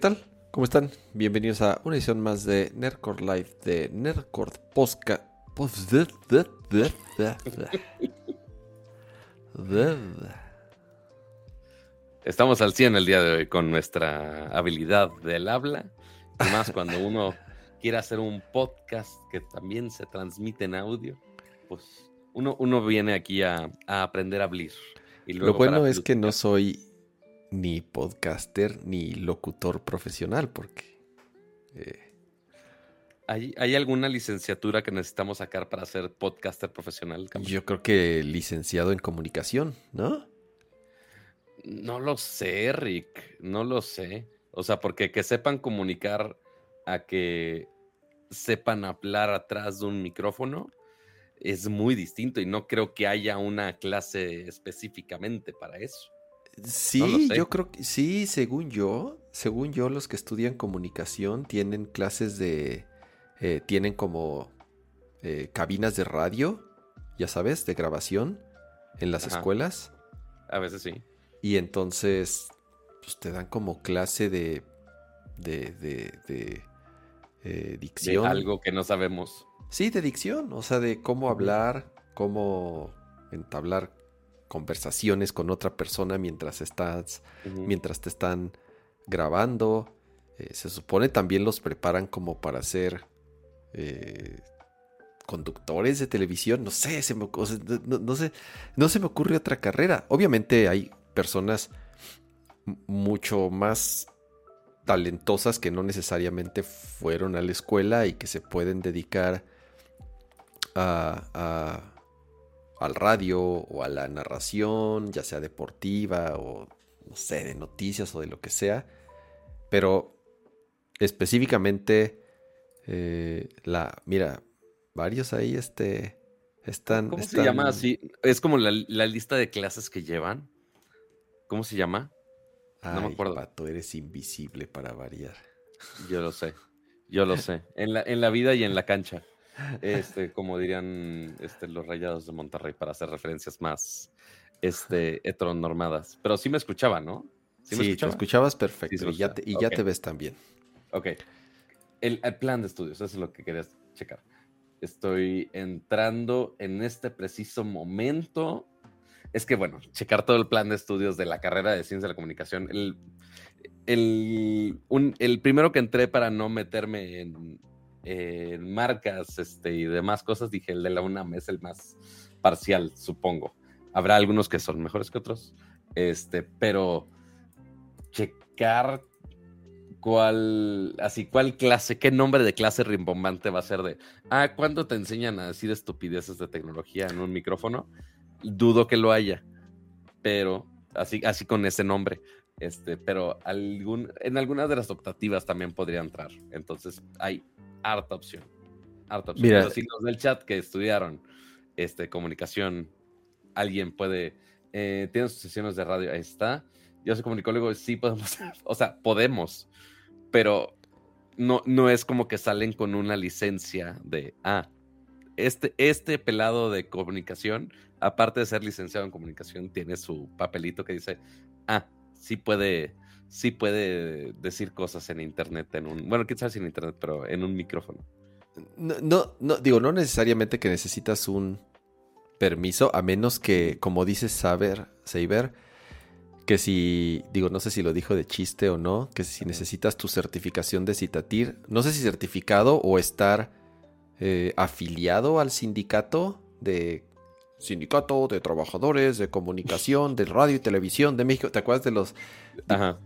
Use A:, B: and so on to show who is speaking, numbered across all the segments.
A: ¿Qué tal? ¿Cómo están? Bienvenidos a una edición más de Nerdcore Live de Nerdcore Posca.
B: Estamos al 100 el día de hoy con nuestra habilidad del habla. Y más cuando uno quiere hacer un podcast que también se transmite en audio, pues uno, uno viene aquí a, a aprender a hablar.
A: Y Lo bueno es que no soy ni podcaster ni locutor profesional, porque...
B: Eh, ¿Hay, ¿Hay, alguna licenciatura que necesitamos sacar para ser podcaster profesional?
A: Yo creo que licenciado en comunicación, ¿no?
B: No lo sé, Rick, no lo sé. O sea, porque que sepan comunicar a que sepan hablar atrás de un micrófono es muy distinto y no creo que haya una clase específicamente para eso.
A: Sí, yo creo que sí, según yo, según yo, los que estudian comunicación tienen clases de, eh, tienen como eh, cabinas de radio, ya sabes, de grabación en las escuelas.
B: A veces sí.
A: Y entonces, pues te dan como clase de, de, de, de eh, dicción.
B: De algo que no sabemos.
A: Sí, de dicción, o sea, de cómo hablar, cómo entablar conversaciones con otra persona mientras estás, mientras te están grabando. Eh, se supone también los preparan como para ser eh, conductores de televisión. No sé, se me, no, sé, no se me ocurre otra carrera. Obviamente hay personas mucho más talentosas que no necesariamente fueron a la escuela y que se pueden dedicar a al radio o a la narración, ya sea deportiva o no sé, de noticias o de lo que sea. Pero específicamente eh, la, mira, varios ahí este, están...
B: ¿Cómo se llama así? Es como la, lista de clases que llevan. ¿Cómo se llama?
A: no me acuerdo. Pato, eres invisible para variar.
B: Yo lo sé, yo lo sé. En la, en la vida y en la cancha este, como dirían este, los rayados de Monterrey, para hacer referencias más este, heteronormadas. Pero sí me escuchaba, ¿no?
A: Sí, me escuchabas perfecto y, ya te, y ya te ves también.
B: Ok. El, plan de estudios, eso es lo que querías checar. Estoy entrando en este preciso momento. Es que, bueno, checar todo el plan de estudios de la carrera de ciencia de la comunicación. El, el, el primero que entré para no meterme en en marcas este, y demás cosas, dije el de la UNAM es el más parcial, supongo. Habrá algunos que son mejores que otros, este, pero checar cuál, así, cuál clase, qué nombre de clase rimbombante va a ser de, ah, ¿cuándo te enseñan a decir estupideces de tecnología en un micrófono? Dudo que lo haya, pero así, así con ese nombre. Este, pero algún, en algunas de las optativas también podría entrar. Entonces, hay harta opción. Harta opción. Mira, los del chat que estudiaron este, comunicación, alguien puede, eh, sus sesiones de radio, ahí está. Yo soy comunicólogo, sí podemos, o sea, podemos, pero no, no es como que salen con una licencia de, ah, este, este pelado de comunicación, aparte de ser licenciado en comunicación, tiene su papelito que dice, ah, sí puede sí puede decir cosas en internet, en un, bueno, quizás en internet, pero en un micrófono.
A: No, no, digo, no necesariamente que necesitas un permiso, a menos que, como dices Saber, Saber, que si, digo, no sé si lo dijo de chiste o no, que si necesitas tu certificación de Citatir, no sé si certificado o estar eh, afiliado al sindicato de Sindicato de Trabajadores de Comunicación, de Radio y Televisión de México. ¿Te acuerdas de los... Ajá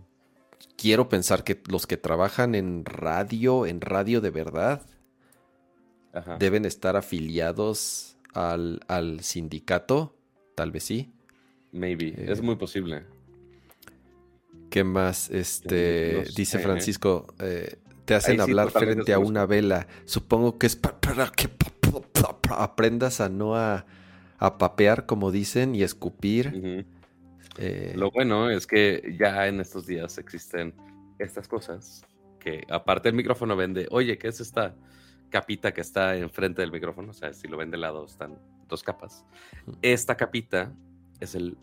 A: quiero pensar que los que trabajan en radio, en radio de verdad, deben estar afiliados al, sindicato, tal vez sí.
B: Maybe, eh, es muy posible.
A: ¿Qué más? Este, dice ¿eh? Francisco, eh, te hacen hablar frente a una vela. Supongo que es para que aprendas a no a, papear, como dicen, y escupir.
B: Eh, Lo bueno es que ya en estos días existen estas cosas que aparte el micrófono vende, oye, ¿qué es esta capita que está enfrente del micrófono? O sea, si lo ven de lado están dos capas. Esta capita es el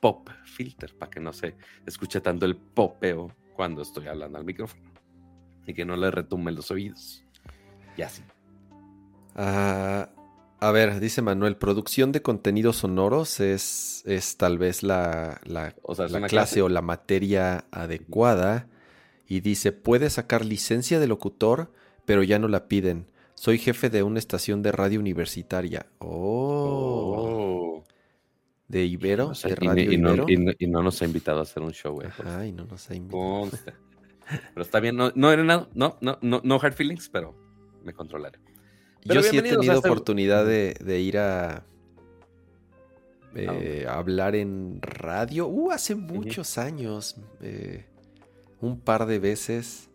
B: pop filter, para que no se escuche tanto el popeo cuando estoy hablando al micrófono y que no le retumben los oídos. Y así.
A: Ah, a ver, dice Manuel, producción de contenidos sonoros es, es tal vez la, la,
B: O sea, es
A: la
B: una
A: clase,
B: clase.
A: o la materia adecuada. Y dice, puede sacar licencia de locutor, pero ya no la piden. Soy jefe de una estación de radio universitaria. Oh.
B: Oh.
A: ¿De Ibero?
B: O sea,
A: ¿De
B: y,
A: Radio
B: y no,
A: Ibero?
B: y no- y no nos ha invitado a hacer un show, güey.
A: Ay, no nos ha invitado.
B: Pero está bien, no, no era nada, no, no, no, no hard feelings, pero me controlaré.
A: Yo sí he tenido
B: este-
A: oportunidad de, de ir a eh, a hablar en radio. Uh, hace muchos años. eh, un par de veces.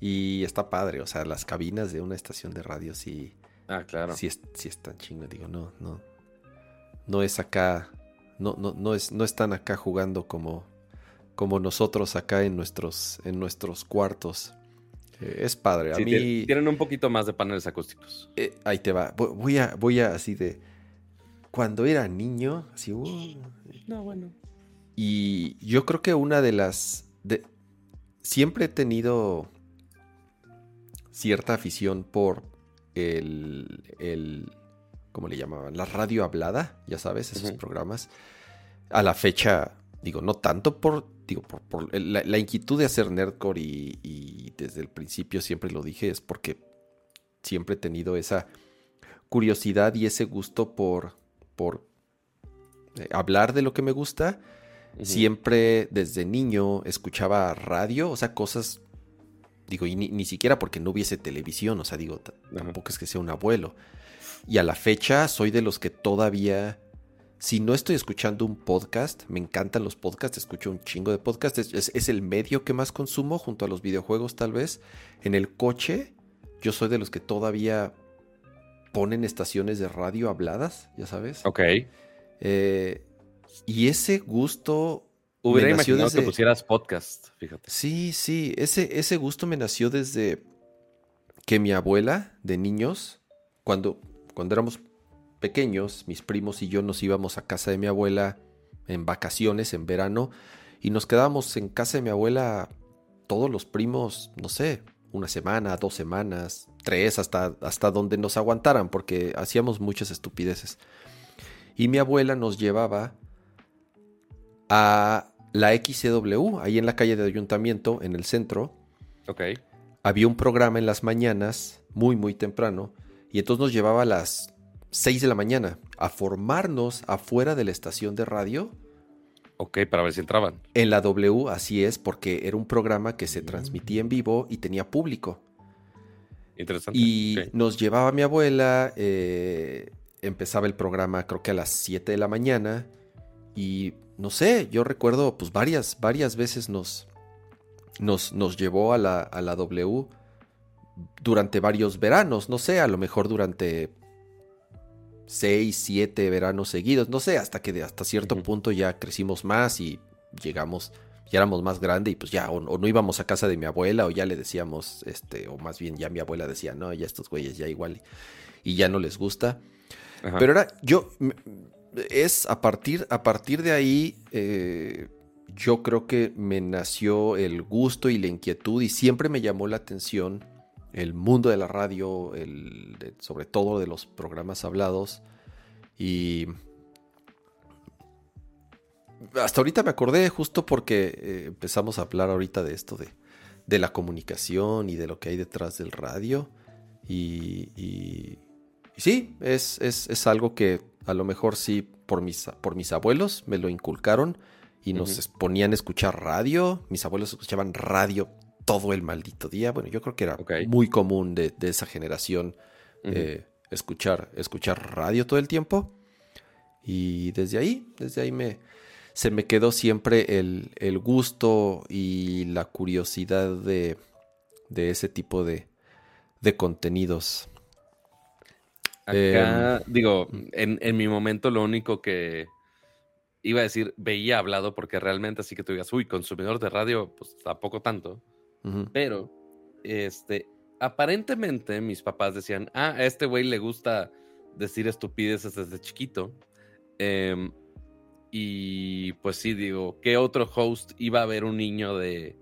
A: Y está padre, o sea, las cabinas de una estación de radio sí,
B: Ah, claro.
A: sí, sí están chingo. Digo, no, no. No es acá. No, no, no, es, no están acá jugando como, como nosotros acá en nuestros, en nuestros cuartos. Es padre. A
B: Sí,
A: mí.
B: ti- Tienen un poquito más de paneles acústicos.
A: Eh, ahí te va. Vo- Voy a, voy a así de. Cuando era niño, así. uh,
B: No, bueno.
A: y yo creo que una de las. De, siempre he tenido cierta afición por el. el ¿Cómo le llamaban? La radio hablada, ya sabes, esos programas. A la fecha, digo, no tanto por. Digo, por, la, la inquietud de hacer nerdcore y, y desde el principio siempre lo dije, es porque siempre he tenido esa curiosidad y ese gusto por, por eh, hablar de lo que me gusta. Siempre desde niño escuchaba radio, o sea, cosas, digo, y ni, ni siquiera porque no hubiese televisión, o sea, digo, tampoco es que sea un abuelo. Y a la fecha soy de los que todavía, si no estoy escuchando un podcast, me encantan los podcasts, escucho un chingo de podcasts, es, el medio que más consumo junto a los videojuegos tal vez. En el coche, yo soy de los que todavía ponen estaciones de radio habladas, ya sabes.
B: Ok.
A: Eh, y ese gusto
B: Hubiera
A: me
B: imaginado que pusieras podcast, fíjate.
A: Sí, sí, ese, ese gusto me nació desde que mi abuela de niños, cuando, cuando éramos pequeños, mis primos y yo nos íbamos a casa de mi abuela en vacaciones, en verano, y nos quedábamos en casa de mi abuela todos los primos, no sé, una semana, dos semanas, tres, hasta, hasta donde nos aguantaran, porque hacíamos muchas estupideces. Y mi abuela nos llevaba a la XCW, ahí en la calle de Ayuntamiento, en el centro.
B: Ok.
A: Había un programa en las mañanas, muy, muy temprano, y entonces nos llevaba a las 6 de la mañana a formarnos afuera de la estación de radio.
B: Ok, para ver si entraban.
A: En la W, así es, porque era un programa que se transmitía en vivo y tenía público.
B: Interesante.
A: Y nos llevaba mi abuela, eh, empezaba el programa creo que a las 7 de la mañana y no sé, yo recuerdo pues varias, varias veces nos, nos, nos llevó a la, a la W durante varios veranos, no sé, a lo mejor durante 6, 7 veranos seguidos, no sé, hasta que hasta cierto punto ya crecimos más y llegamos, ya éramos más grandes y pues ya, o, o no íbamos a casa de mi abuela o ya le decíamos, este, o más bien ya mi abuela decía, no, ya estos güeyes ya igual y, y ya no les gusta.
B: Ajá.
A: Pero era, yo, es a partir, a partir de ahí, eh, yo creo que me nació el gusto y la inquietud y siempre me llamó la atención el mundo de la radio, el, de- sobre todo de los programas hablados. Y hasta ahorita me acordé justo porque eh, empezamos a hablar ahorita de esto de, de la comunicación y de lo que hay detrás del radio. Y, y- y sí, es, es- es algo que a lo mejor sí por mis, por mis abuelos me lo inculcaron y nos ponían a escuchar radio. Mis abuelos escuchaban radio todo el maldito día. Bueno, yo creo que era muy común de, de esa generación eh, escuchar, escuchar radio todo el tiempo. Y desde ahí, desde ahí me, se me quedó siempre el, el gusto y la curiosidad de, de ese tipo de, de contenidos.
B: Acá,
A: Em,
B: digo, en, en mi momento lo único que iba a decir, veía hablado, porque realmente así que tú digas, uy, consumidor de radio, pues tampoco tanto. Pero, este, aparentemente mis papás decían, ah, a este güey le gusta decir estupideces desde chiquito. Em, y pues sí, digo, ¿qué otro host iba a ver un niño de,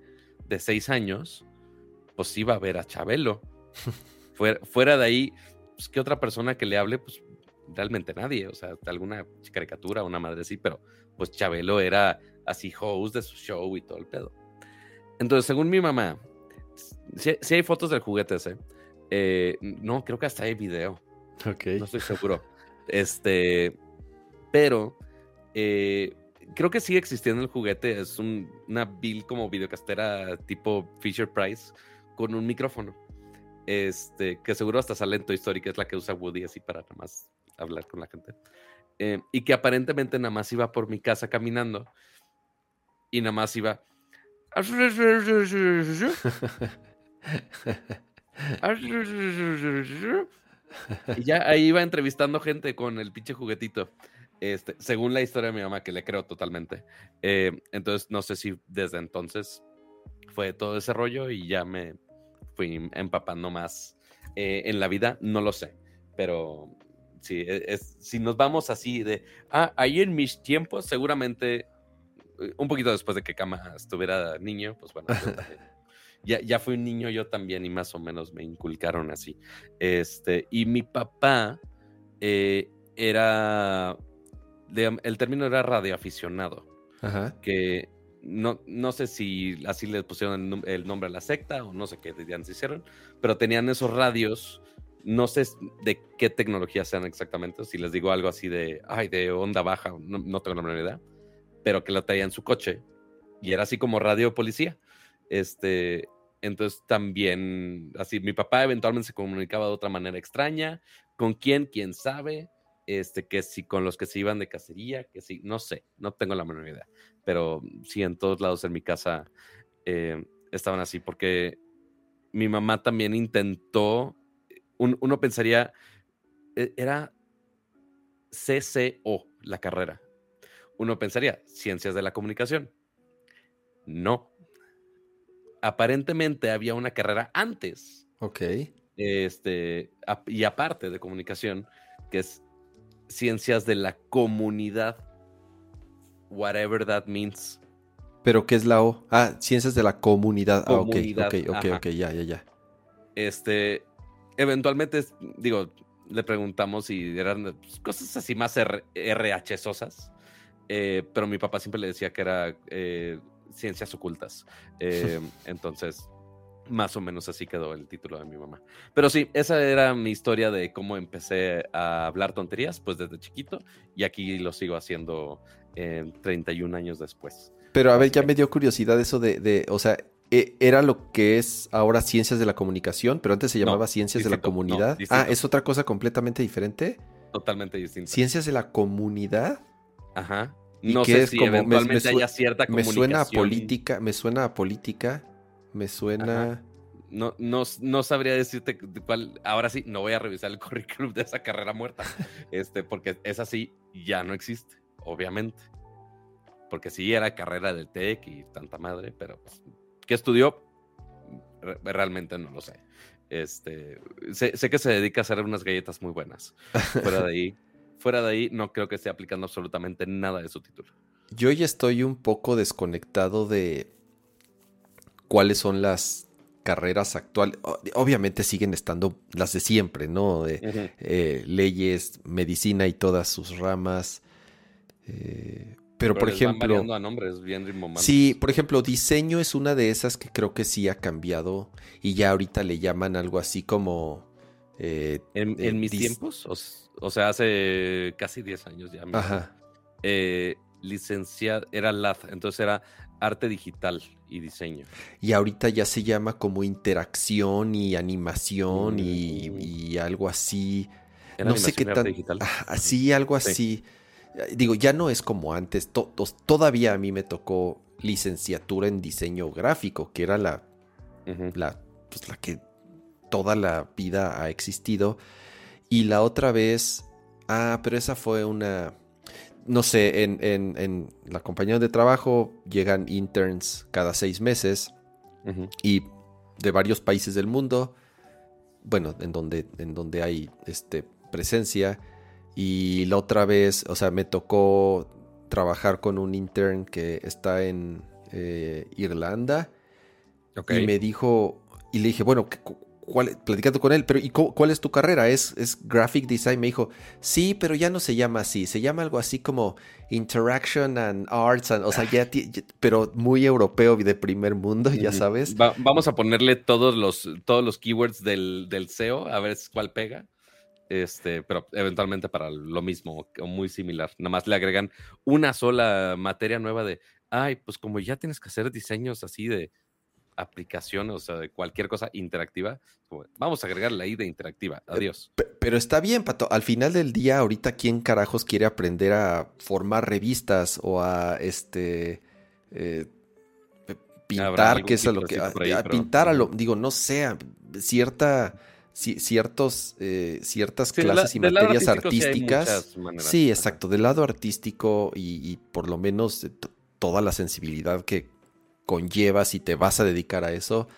B: de seis años? Pues iba a ver a Chabelo. fuera, fuera de ahí, pues, ¿qué otra persona que le hable? Pues realmente nadie, o sea, alguna caricatura, una madre así, pero pues Chabelo era así host de su show y todo el pedo. Entonces, según mi mamá, si, hay fotos del juguete ese. Eh, no, creo que hasta hay video.
A: Ok.
B: No estoy seguro. este, pero eh, creo que sigue existiendo el juguete. Es una bill como videocastera tipo Fisher Price con un micrófono. Este, que seguro hasta sale en Toy Story, que es la que usa Woody así para nada más hablar con la gente. Eh, y que aparentemente nada más iba por mi casa caminando y nada más iba. Y ya ahí iba entrevistando gente con el pinche juguetito. Este, según la historia de mi mamá, que le creo totalmente. Eh, entonces, no sé si desde entonces fue todo ese rollo y ya me fui empapando más eh, en la vida, no lo sé. Pero sí, e, si nos vamos así de, ah, ahí en mis tiempos, seguramente un poquito después de que Kama estuviera niño, pues bueno, ya, ya fui un niño yo también y más o menos me inculcaron así. Este, y mi papá era el término era radioaficionado. Ajá. Que no, no sé si así le pusieron el, nombre a la secta o no sé qué se hicieron, pero tenían esos radios. No sé de qué tecnología sean exactamente, si les digo algo así de, ay, de onda baja, no, tengo la menor idea, pero que lo traía en su coche y era así como radio policía. Este, entonces también, así, mi papá eventualmente se comunicaba de otra manera extraña. ¿Con quién? ¿Quién sabe? este, que si con los que se iban de cacería, que si, no sé, no tengo la menor idea, pero sí en todos lados en mi casa eh, estaban así, porque mi mamá también intentó, uno pensaría, e, era CCO la carrera, uno pensaría, ciencias de la comunicación, no, aparentemente había una carrera antes.
A: Ok.
B: Este, y aparte de comunicación, que es ciencias de la comunidad. Whatever that means.
A: ¿Pero qué es la O? Ah, ciencias de la comunidad. ah, ok, ok, ok, ok, ya, ya, ya.
B: Este, eventualmente, digo, le preguntamos si eran pues, cosas así más RH-sosas, eh, pero mi papá siempre le decía que era eh, ciencias ocultas. Eh, entonces, más o menos así quedó el título de mi mamá. Pero sí, esa era mi historia de cómo empecé a hablar tonterías, pues desde chiquito, y aquí lo sigo haciendo 31 años después.
A: Pero a ver, ya me dio curiosidad eso de, o sea, era lo que es ahora ciencias de la comunicación, pero antes se llamaba ciencias de la comunidad. ah, es otra cosa completamente diferente.
B: Totalmente distinta.
A: Ciencias de la comunidad.
B: Ajá. No sé si eventualmente haya cierta
A: comunicación. Me suena a política, me suena a política me suena.
B: No, no, no, sabría decirte cuál. Ahora sí, no voy a revisar el currículum de esa carrera muerta. este, porque esa sí ya no existe, obviamente. Porque sí era carrera del TEC y tanta madre, pero pues, ¿qué estudió? Realmente no lo sé. Este, sé, sé, que se dedica a hacer unas galletas muy buenas. Fuera de ahí, fuera de ahí, no creo que esté aplicando absolutamente nada de su título.
A: Yo ya estoy un poco desconectado de cuáles son las carreras actuales. Obviamente siguen estando las de siempre, ¿no? De, eh, leyes, medicina y todas sus ramas. Eh, pero, por ejemplo.
B: a nombres bien
A: sí, por ejemplo, diseño es una de esas que creo que sí ha cambiado. Y ya ahorita le llaman algo así como.
B: Eh, en, mis tiempos, o, sea, hace casi 10 años ya. Ajá. licenciado, era LAD, entonces era arte digital y diseño.
A: Y ahorita ya se llama como interacción y animación y, mm. algo así. No sé qué tan. así, algo así. Digo, ya no es como antes. todavía a mí me tocó licenciatura en diseño gráfico, que era la, la, pues, la que toda la vida ha existido. Y la otra vez. Ah, pero esa fue una no sé, en, la compañía de trabajo llegan interns cada seis meses y de varios países del mundo, bueno, en donde, en donde hay este, presencia. Y la otra vez, o sea, me tocó trabajar con un intern que está en eh, Irlanda. Y me dijo, y le dije, bueno, ¿cuál, platicando con él, pero ¿y cuál es tu carrera? ¿Es, ¿Es graphic design? Me dijo, sí, pero ya no se llama así, se llama algo así como interaction and arts, o sea, ya, pero muy europeo de primer mundo, ya sabes.
B: vamos a ponerle todos los, todos los keywords del, del SEO, a ver cuál pega. Este, pero eventualmente para lo mismo o muy similar. Nada más le agregan una sola materia nueva de, ay, pues como ya tienes que hacer diseños así de aplicaciones, o sea, de cualquier cosa interactiva, vamos a agregar la I de interactiva. Eh, Adiós.
A: Pero está bien, Pato. Al final del día, ahorita, ¿quién carajos quiere aprender a formar revistas o a este eh, pintar? ¿Qué es lo que? A, pintar a lo, digo, no sé, cierta ciertos, eh, ciertas clases y materias artísticas. Sí, exacto, del lado artístico y, por lo menos toda la sensibilidad que conlleva si te vas a dedicar a eso.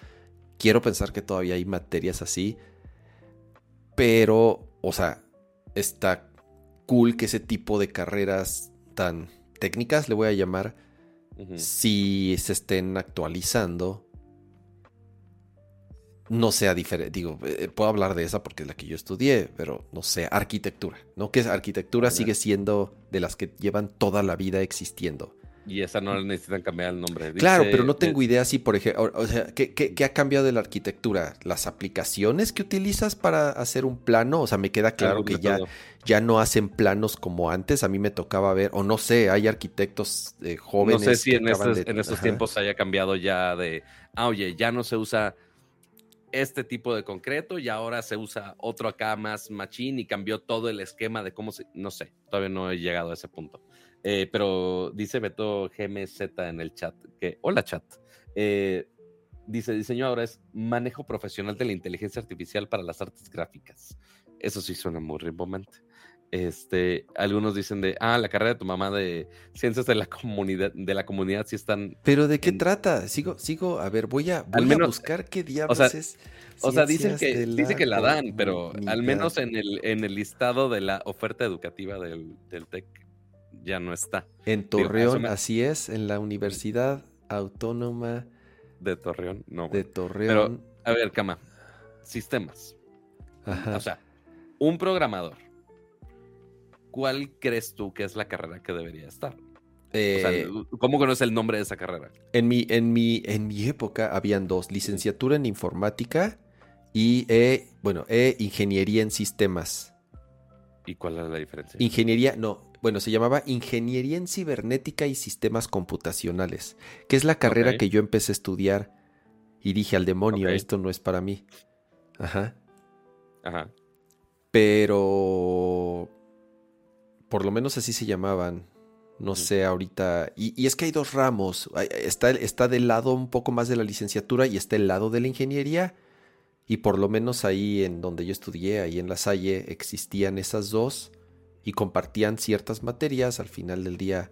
A: Quiero pensar que todavía hay materias así, pero, o sea, está cool que ese tipo de carreras tan técnicas, le voy a llamar, si se estén actualizando no sea diferente. Digo, eh, puedo hablar de esa porque es la que yo estudié, pero no sé, arquitectura, ¿no? Que arquitectura sigue siendo de las que llevan toda la vida existiendo.
B: Y esa no necesitan cambiar el nombre.
A: claro, pero no tengo idea si, por ejemplo, o sea, ¿qué, ha cambiado de la arquitectura? ¿Las aplicaciones que utilizas para hacer un plano? O sea, me queda claro que ya, ya no hacen planos como antes. A mí me tocaba ver, o no sé, hay arquitectos eh, jóvenes.
B: No sé si en, estos, en estos tiempos haya cambiado ya de, ah, oye, ya no se usa este tipo de concreto y ahora se usa otro acá más machín y cambió todo el esquema de cómo se, no sé, todavía no he llegado a ese punto. Eh, pero dice Beto GMZ en el chat que, hola chat, eh, dice, diseño ahora es manejo profesional de la inteligencia artificial para las artes gráficas. Eso sí suena muy rimbombante. Este, algunos dicen de, ah, la carrera de tu mamá de ciencias de la comunidad, de la comunidad sí están.
A: Pero de qué trata? Sigo, sigo, a ver, voy a, voy a buscar qué diablos es.
B: O sea, dicen que, dice que la dan, pero al menos en el, en el listado de la oferta educativa del, del TEC ya no está.
A: En Torreón, así es, en la Universidad Autónoma
B: de Torreón, no.
A: De Torreón.
B: Pero, a ver, Cama, sistemas. Ajá. O sea, un programador ¿cuál crees tú que es la carrera que debería estar? Eh, ¿Cómo conoces el nombre de esa carrera?
A: En mi, en mi, en mi época habían dos, licenciatura en informática y, e, bueno, e, ingeniería en sistemas.
B: ¿Y cuál es la diferencia?
A: Ingeniería, no, bueno, se llamaba Ingeniería en Cibernética y Sistemas Computacionales, que es la carrera que yo empecé a estudiar y dije al demonio, esto no es para mí. Ajá. Ajá. Pero por lo menos así se llamaban. No sé, ahorita. Y, es que hay dos ramos. Está, está del lado un poco más de la licenciatura y está el lado de la ingeniería. Y por lo menos ahí en donde yo estudié, ahí en La Salle, existían esas dos y compartían ciertas materias. Al final del día.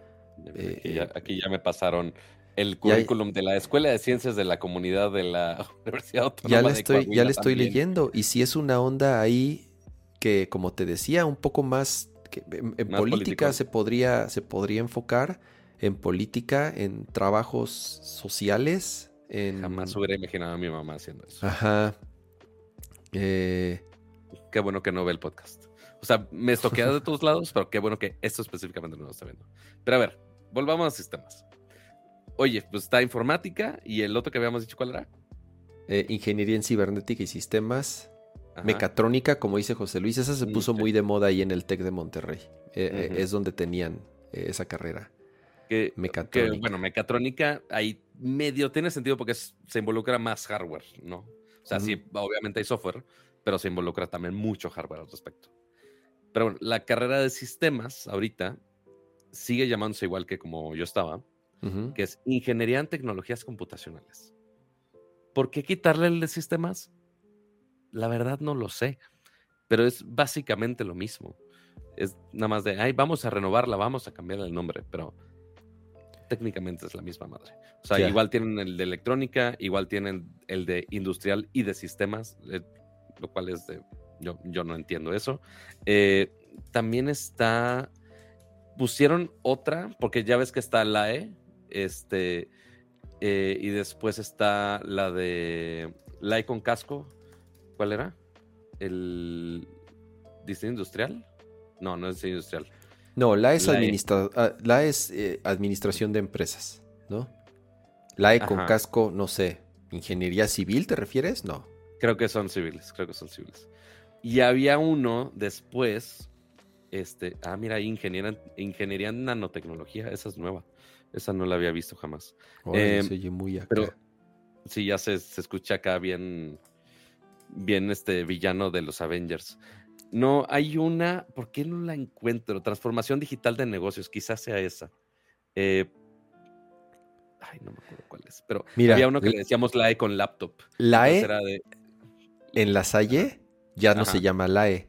B: Eh, aquí, ya, me pasaron el currículum de la Escuela de Ciencias de la Comunidad de la Universidad Autónoma
A: ya le estoy, Ya le estoy leyendo. Y si es una onda ahí que, como te decía, un poco más en, política se podría, se podría enfocar, en política, en trabajos sociales. En...
B: Jamás hubiera imaginado a mi mamá haciendo eso.
A: Ajá. Eh,
B: qué bueno que no ve el podcast. O sea, me estoquea de todos lados, pero qué bueno que esto específicamente no lo está viendo. Pero a ver, volvamos a sistemas. Oye, pues está informática y el otro que habíamos dicho, ¿cuál era?
A: Eh, ingeniería en cibernética y sistemas. Mecatrónica, como dice José Luis, esa se mm, puso muy de moda ahí en el TEC de Monterrey. Eh, es donde tenían eh, esa carrera.
B: Que, mecatrónica. bueno, mecatrónica ahí medio tiene sentido porque se involucra más hardware, ¿no? O sea, sí, obviamente hay software, pero se involucra también mucho hardware al respecto. Pero bueno, la carrera de sistemas ahorita sigue llamándose igual que como yo estaba, que es Ingeniería en Tecnologías Computacionales. ¿Por qué quitarle el de sistemas? La verdad no lo sé, pero es básicamente lo mismo. Es nada más de, ay, vamos a renovarla, vamos a cambiar el nombre, pero técnicamente es la misma madre. O sea, igual tienen el de electrónica, igual tienen el de industrial y de sistemas, eh, lo cual es de, yo, yo no entiendo eso. Eh, también está pusieron otra, porque ya ves que está la E, este, eh, y después está la de la E con casco. ¿Cuál era? El diseño industrial. No, no es diseño industrial.
A: No, la es,
B: La E.
A: administra- ah, la es eh, administración de empresas, ¿no? La E con
B: Ajá.
A: casco, no sé, ingeniería civil, ¿te refieres? No.
B: Creo que son civiles, creo que son civiles. Y había uno después, este, ah, mira, ingeniería, ingeniería en nanotecnología, esa es nueva. Esa no la había visto jamás. Eh,
A: se oye muy acá.
B: Pero sí, ya se, se escucha acá bien, bien este villano de los Avengers. No, hay una, ¿por qué no la encuentro? Transformación digital de negocios, quizás sea esa. Eh, ay, no me acuerdo cuál es, pero
A: Mira,
B: había uno que le decíamos la E con laptop.
A: la E
B: era de-
A: en la Salle ya no
B: Ajá.
A: se llama la E.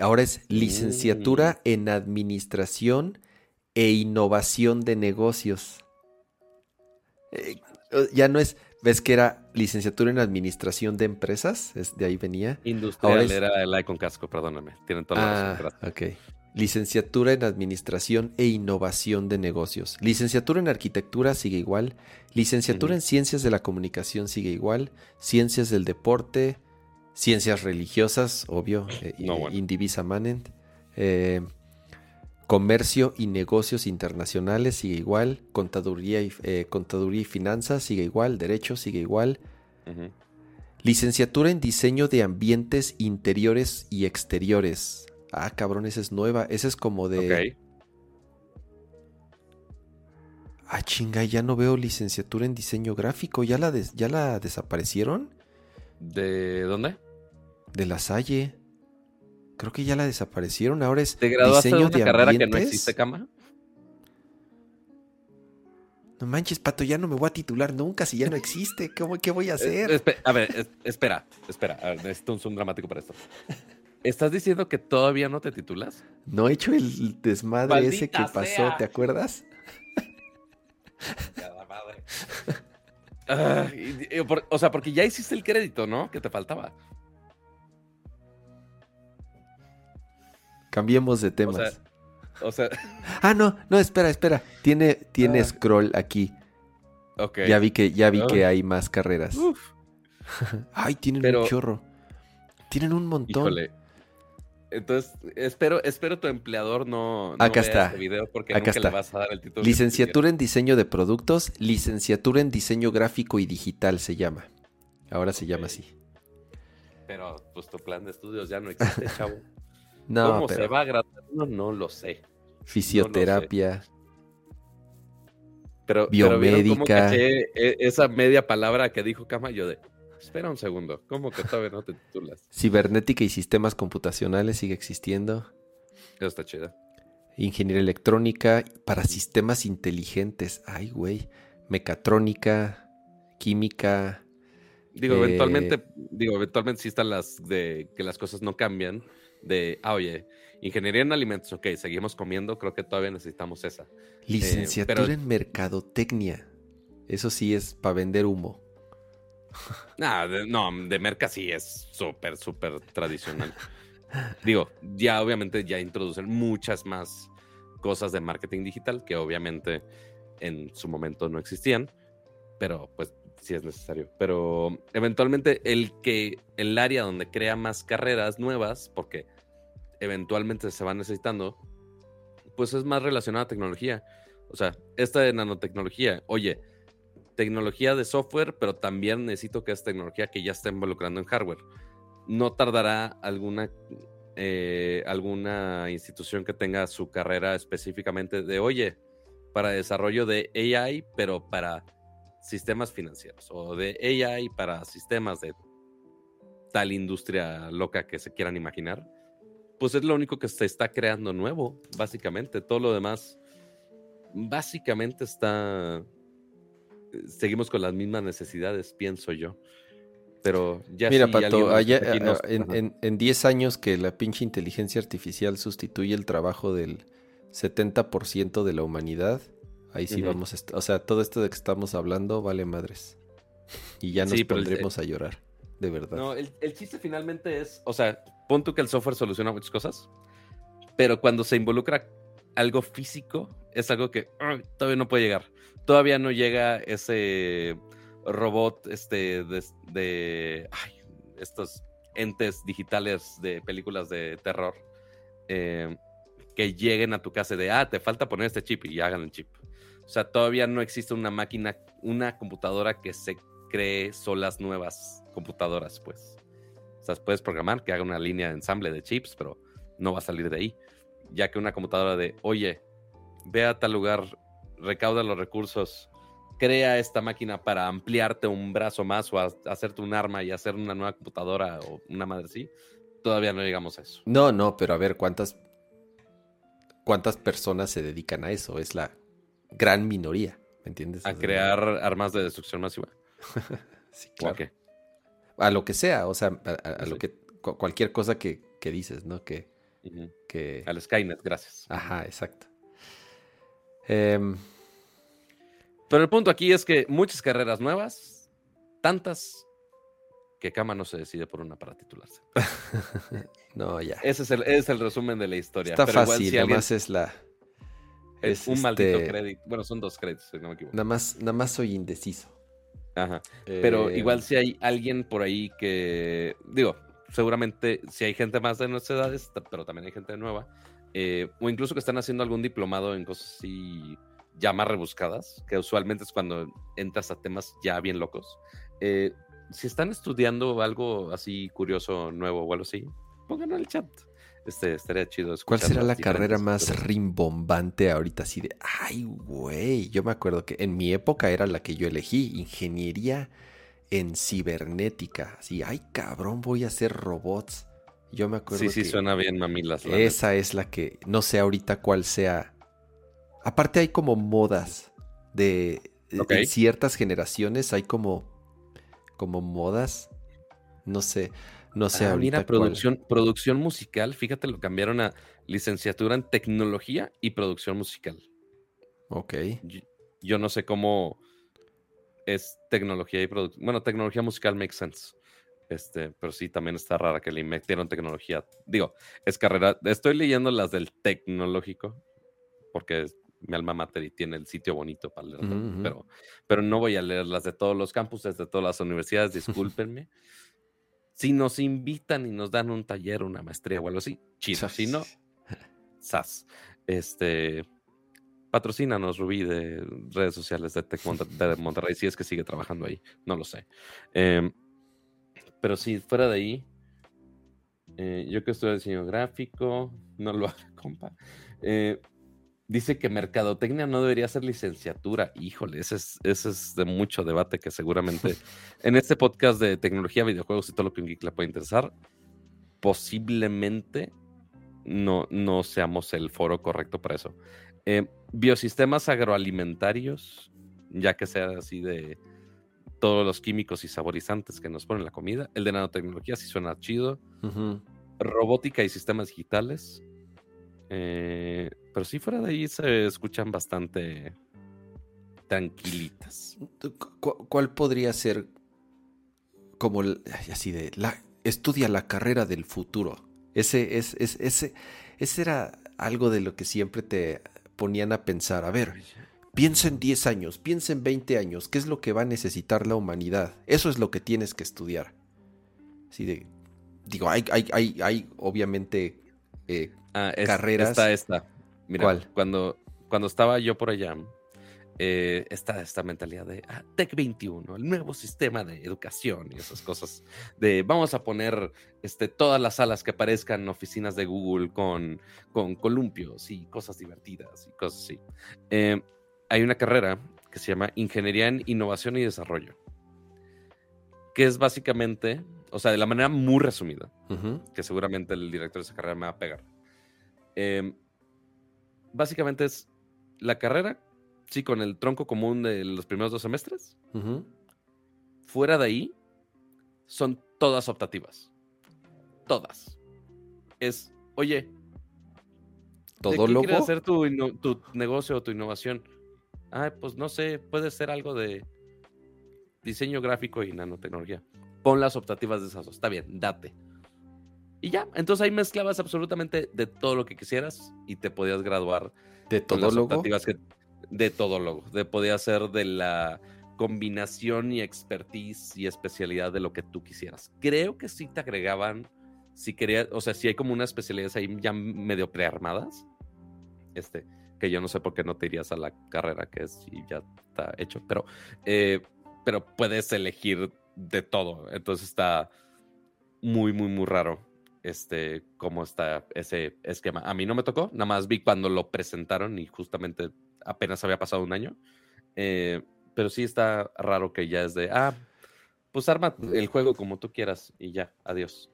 A: Ahora es licenciatura
B: Mm.
A: en administración e innovación de negocios. Eh, ya no es, ves que era licenciatura en administración de empresas, es, de ahí venía.
B: Industrial
A: Ahora es-
B: era la E con casco, perdóname. Tienen toda la
A: Ah,
B: razón.
A: ok. Licenciatura en Administración e Innovación de Negocios. Licenciatura en Arquitectura sigue igual. Licenciatura en Ciencias de la Comunicación sigue igual. Ciencias del Deporte. Ciencias religiosas, obvio. eh,
B: No, bueno.
A: Indivisa Manent. Eh, comercio y Negocios Internacionales sigue igual. Contaduría y, eh, Contaduría y Finanzas sigue igual. Derecho sigue igual. Licenciatura en Diseño de Ambientes Interiores y Exteriores. Ah, cabrón, esa es nueva. Esa es como de...
B: Ok.
A: Ah, chinga, ya no veo licenciatura en diseño gráfico. ¿Ya la, ya la desaparecieron?
B: ¿De dónde?
A: De la Salle. Creo que ya la desaparecieron. Ahora es
B: ¿Te graduaste de
A: diseño
B: una
A: de
B: carrera que no existe, Cama?
A: No manches, Pato, ya no me voy a titular nunca si ya no existe. ¿Cómo, ¿Qué voy a
B: Eh,
A: hacer?
B: espe- a ver, es- espera, espera. A ver, necesito un zoom dramático para esto. ¿Estás diciendo que todavía no te titulas?
A: No he hecho el desmadre ese que pasó,
B: sea.
A: ¿te acuerdas?
B: Ah, y- y por- o sea, porque ya hiciste el crédito, ¿no? Que te faltaba.
A: Cambiemos de
B: O
A: temas.
B: sea, o sea,
A: Ah, no, no, espera, espera. Tiene, tiene
B: Ah.
A: scroll aquí.
B: ok.
A: Ya vi que, ya vi
B: Ah.
A: que hay más carreras.
B: Uf,
A: Ay, tienen
B: Pero-
A: un chorro. Tienen un montón.
B: híjole. Entonces, espero, espero tu empleador no, no
A: Acá
B: vea
A: está.
B: este video porque
A: Acá
B: nunca
A: está.
B: le vas a dar el título.
A: Licenciatura en diseño de productos, licenciatura en diseño gráfico y digital se llama. Ahora se llama así.
B: Pero, pues tu plan de estudios ya no existe, chavo.
A: No,
B: ¿Cómo se va a graduar? No, no lo sé.
A: fisioterapia.
B: Pero, pero ¿vieron cómo
A: Biomédica.
B: e- esa media palabra que dijo Cama? Yo de, espera un segundo, ¿cómo que todavía no te titulas?
A: Cibernética y sistemas computacionales sigue existiendo.
B: Eso está chido.
A: Ingeniería electrónica para sistemas inteligentes. Ay, güey. Mecatrónica, química.
B: Digo,
A: Eh,
B: eventualmente, digo, eventualmente sí están las de que las cosas no cambian. De, ah, oye, ingeniería en alimentos, ok, seguimos comiendo, creo que todavía necesitamos esa.
A: Licenciatura
B: pero-
A: en mercadotecnia. Eso sí es para vender humo.
B: Nah, de- no, de merca sí es súper, súper tradicional. Digo, ya obviamente ya introducen muchas más cosas de marketing digital que obviamente en su momento no existían, pero pues sí es necesario. Pero eventualmente el que el área donde crea más carreras nuevas, porque eventualmente se va necesitando, pues es más relacionado a tecnología. O sea, esta de nanotecnología, oye, tecnología de software, pero también necesito que es tecnología que ya está involucrando en hardware. No tardará alguna, eh, alguna institución que tenga su carrera específicamente de, oye, para desarrollo de AI, pero para sistemas financieros, o de AI para sistemas de tal industria loca que se quieran imaginar. Pues es lo único que se está creando nuevo, básicamente. Todo lo demás, básicamente está seguimos con las mismas necesidades, pienso yo. Pero ya
A: Mira,
B: si
A: Pato, allá-
B: nos-
A: en,
B: Ajá.
A: en- en 10 años que la pinche inteligencia artificial sustituye el trabajo del 70% de la humanidad, ahí sí vamos, a o sea, todo esto de que estamos hablando vale madres. Y ya nos
B: Sí, el-
A: pondremos a llorar, de verdad.
B: No, el, el chiste finalmente es, o sea, pon tú que el software soluciona muchas cosas, pero cuando se involucra algo físico es algo que todavía no puede llegar. Todavía no llega ese robot este, de, estos entes digitales de películas de terror eh, que lleguen a tu casa de, ah, te falta poner este chip y hagan el chip. O sea, todavía no existe una máquina, una computadora que se cree solas nuevas computadoras, pues. O sea, puedes programar que haga una línea de ensamble de chips, pero no va a salir de ahí. Ya que una computadora de, oye, ve a tal lugar, recauda los recursos, crea esta máquina para ampliarte un brazo más o hacerte un arma y hacer una nueva computadora o una madre así, todavía no llegamos a eso.
A: No, no, pero a ver, ¿cuántas, cuántas personas se dedican a eso? Es la gran minoría, ¿me entiendes?
B: A crear armas de destrucción masiva.
A: sí, claro. A lo que sea, o sea, a, lo que cualquier cosa que, dices, ¿no? Que, que...
B: Al Skynet, gracias.
A: Ajá, exacto. Em,
B: Pero el punto aquí es que muchas carreras nuevas, tantas que Kama no se decide por una para titularse.
A: no, ya.
B: Ese es el, es el resumen de la historia.
A: Está fácil, además es la...
B: Es, un maldito este crédito. Bueno, son dos créditos, si no me equivoco.
A: Nada más, nada más soy indeciso.
B: Ajá. Pero eh, igual si hay alguien por ahí que, digo, seguramente si hay gente más de nuestras edades, pero también hay gente nueva, eh, o incluso que están haciendo algún diplomado en cosas así ya más rebuscadas, que usualmente es cuando entras a temas ya bien locos. Eh, si están estudiando algo así curioso, nuevo o algo así, pónganlo en el chat. Este, estaría chido.
A: ¿Cuál será la carrera más rimbombante ahorita? Así de, ay, güey. Yo me acuerdo que en mi época era la que yo elegí, ingeniería en cibernética. Así, ay, cabrón, voy a hacer robots. Yo me acuerdo.
B: Sí, sí, suena bien, mamilas.
A: Esa es la que no sé ahorita cuál sea. Aparte, hay como modas de. En ciertas generaciones hay como. Como modas. No sé. No sé.
B: Ah, mira, producción, producción musical. Fíjate, lo cambiaron a licenciatura en tecnología y producción musical.
A: Ok.
B: Yo, no sé cómo es tecnología y producción. Bueno, tecnología musical makes sense. Este, pero sí, también está rara que le metieron tecnología. Digo, es carrera. Estoy leyendo las del tecnológico, porque mi alma mater y tiene el sitio bonito para leer, pero, pero no voy a leer las de todos los campuses, de todas las universidades, discúlpenme. si nos invitan y nos dan un taller, una maestría o algo así, chido. Si no, sas. Este, patrocínanos, Rubí, de redes sociales de Tech de Monterrey, si es que sigue trabajando ahí, no lo sé. Eh, pero si fuera de ahí, eh, yo que estudio diseño gráfico, no lo haga, compa. Eh, dice que mercadotecnia no debería ser licenciatura. Híjole, ese es, ese es de mucho debate que seguramente en este podcast de tecnología, videojuegos y todo lo que un geek le puede interesar, posiblemente no, no seamos el foro correcto para eso. Eh, biosistemas agroalimentarios, ya que sea así de todos los químicos y saborizantes que nos ponen la comida. El de nanotecnología sí suena chido. Robótica y sistemas digitales. Eh, pero sí fuera de ahí se escuchan bastante tranquilitas.
A: ¿Cuál podría ser como así de la estudia la carrera del futuro? Ese es, ese ese era algo de lo que siempre te ponían a pensar. A ver, Piensa en 10 años, piensa en 20 años, ¿qué es lo que va a necesitar la humanidad? Eso es lo que tienes que estudiar. Así de, digo, hay, hay, hay, hay obviamente eh, ah, carreras.
B: Esta, esta. Mira, ¿Cuál? Cuando, cuando estaba yo por allá, eh, está esta mentalidad de ah, Tech 21, el nuevo sistema de educación y esas cosas. De vamos a poner este, todas las salas que aparezcan oficinas de Google con, con columpios y cosas divertidas y cosas así. Eh, hay una carrera que se llama Ingeniería en Innovación y Desarrollo, que es básicamente, o sea, de la manera muy resumida, que seguramente el director de esa carrera me va a pegar. Em, básicamente es la carrera, sí, con el tronco común de los primeros dos semestres. Fuera de ahí, son todas optativas. Todas. Es, oye,
A: ¿todo lo quieres
B: hacer tu, tu negocio o tu innovación? Ah, pues no sé, puede ser algo de diseño gráfico y nanotecnología. Pon las optativas de esas dos. Está bien, date. Y ya, entonces ahí mezclabas absolutamente de todo lo que quisieras y te podías graduar.
A: ¿De todo logo?
B: Que, de todo logo. De, podía ser de la combinación y expertise y especialidad de lo que tú quisieras. Creo que sí te agregaban, si querías, o sea, si hay como una especialidad ahí ya medio prearmadas, este, que yo no sé por qué no te irías a la carrera que es y ya está hecho, pero, eh, pero puedes elegir de todo, entonces está muy, muy, muy raro este, cómo está ese esquema. A mí no me tocó, nada más vi cuando lo presentaron y justamente apenas había pasado un año. Eh, pero sí está raro que ya es de, ah, pues arma el juego como tú quieras y ya, adiós.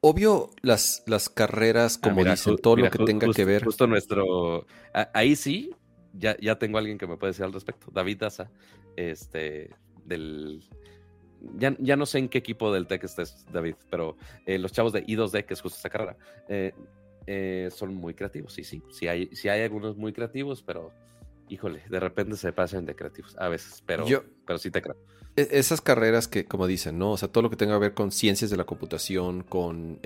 A: Obvio, las, las carreras, ah, como dicen, todo lo que tenga que ver.
B: Justo nuestro. ahí sí, ya, ya tengo alguien que me puede decir al respecto. David Daza, este, del. Ya, ya, no sé en qué equipo del TEC estés, David, pero eh, los chavos de I2D, que es justo esa carrera, eh, eh, son muy creativos. Sí, sí, sí hay, sí hay algunos muy creativos, pero híjole, de repente se pasan de creativos a veces, pero, pero sí te creo.
A: E, esas carreras que, como dicen, ¿no? O sea, todo lo que tenga que ver con ciencias de la computación, con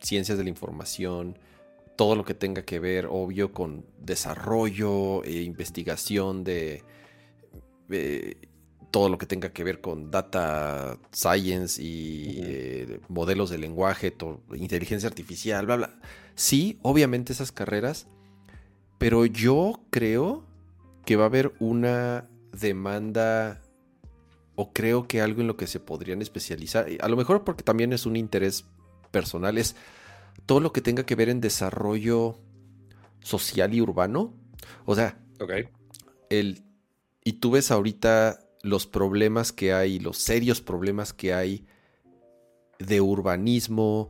A: ciencias de la información, todo lo que tenga que ver, obvio, con desarrollo e investigación de eh, todo lo que tenga que ver con data science y modelos de lenguaje, inteligencia artificial, bla, bla. Sí, obviamente esas carreras, pero yo creo que va a haber una demanda o creo que algo en lo que se podrían especializar, a lo mejor porque también es un interés personal, es todo lo que tenga que ver en desarrollo social y urbano. O sea, el, y tú ves ahorita los problemas que hay, los serios problemas que hay de urbanismo,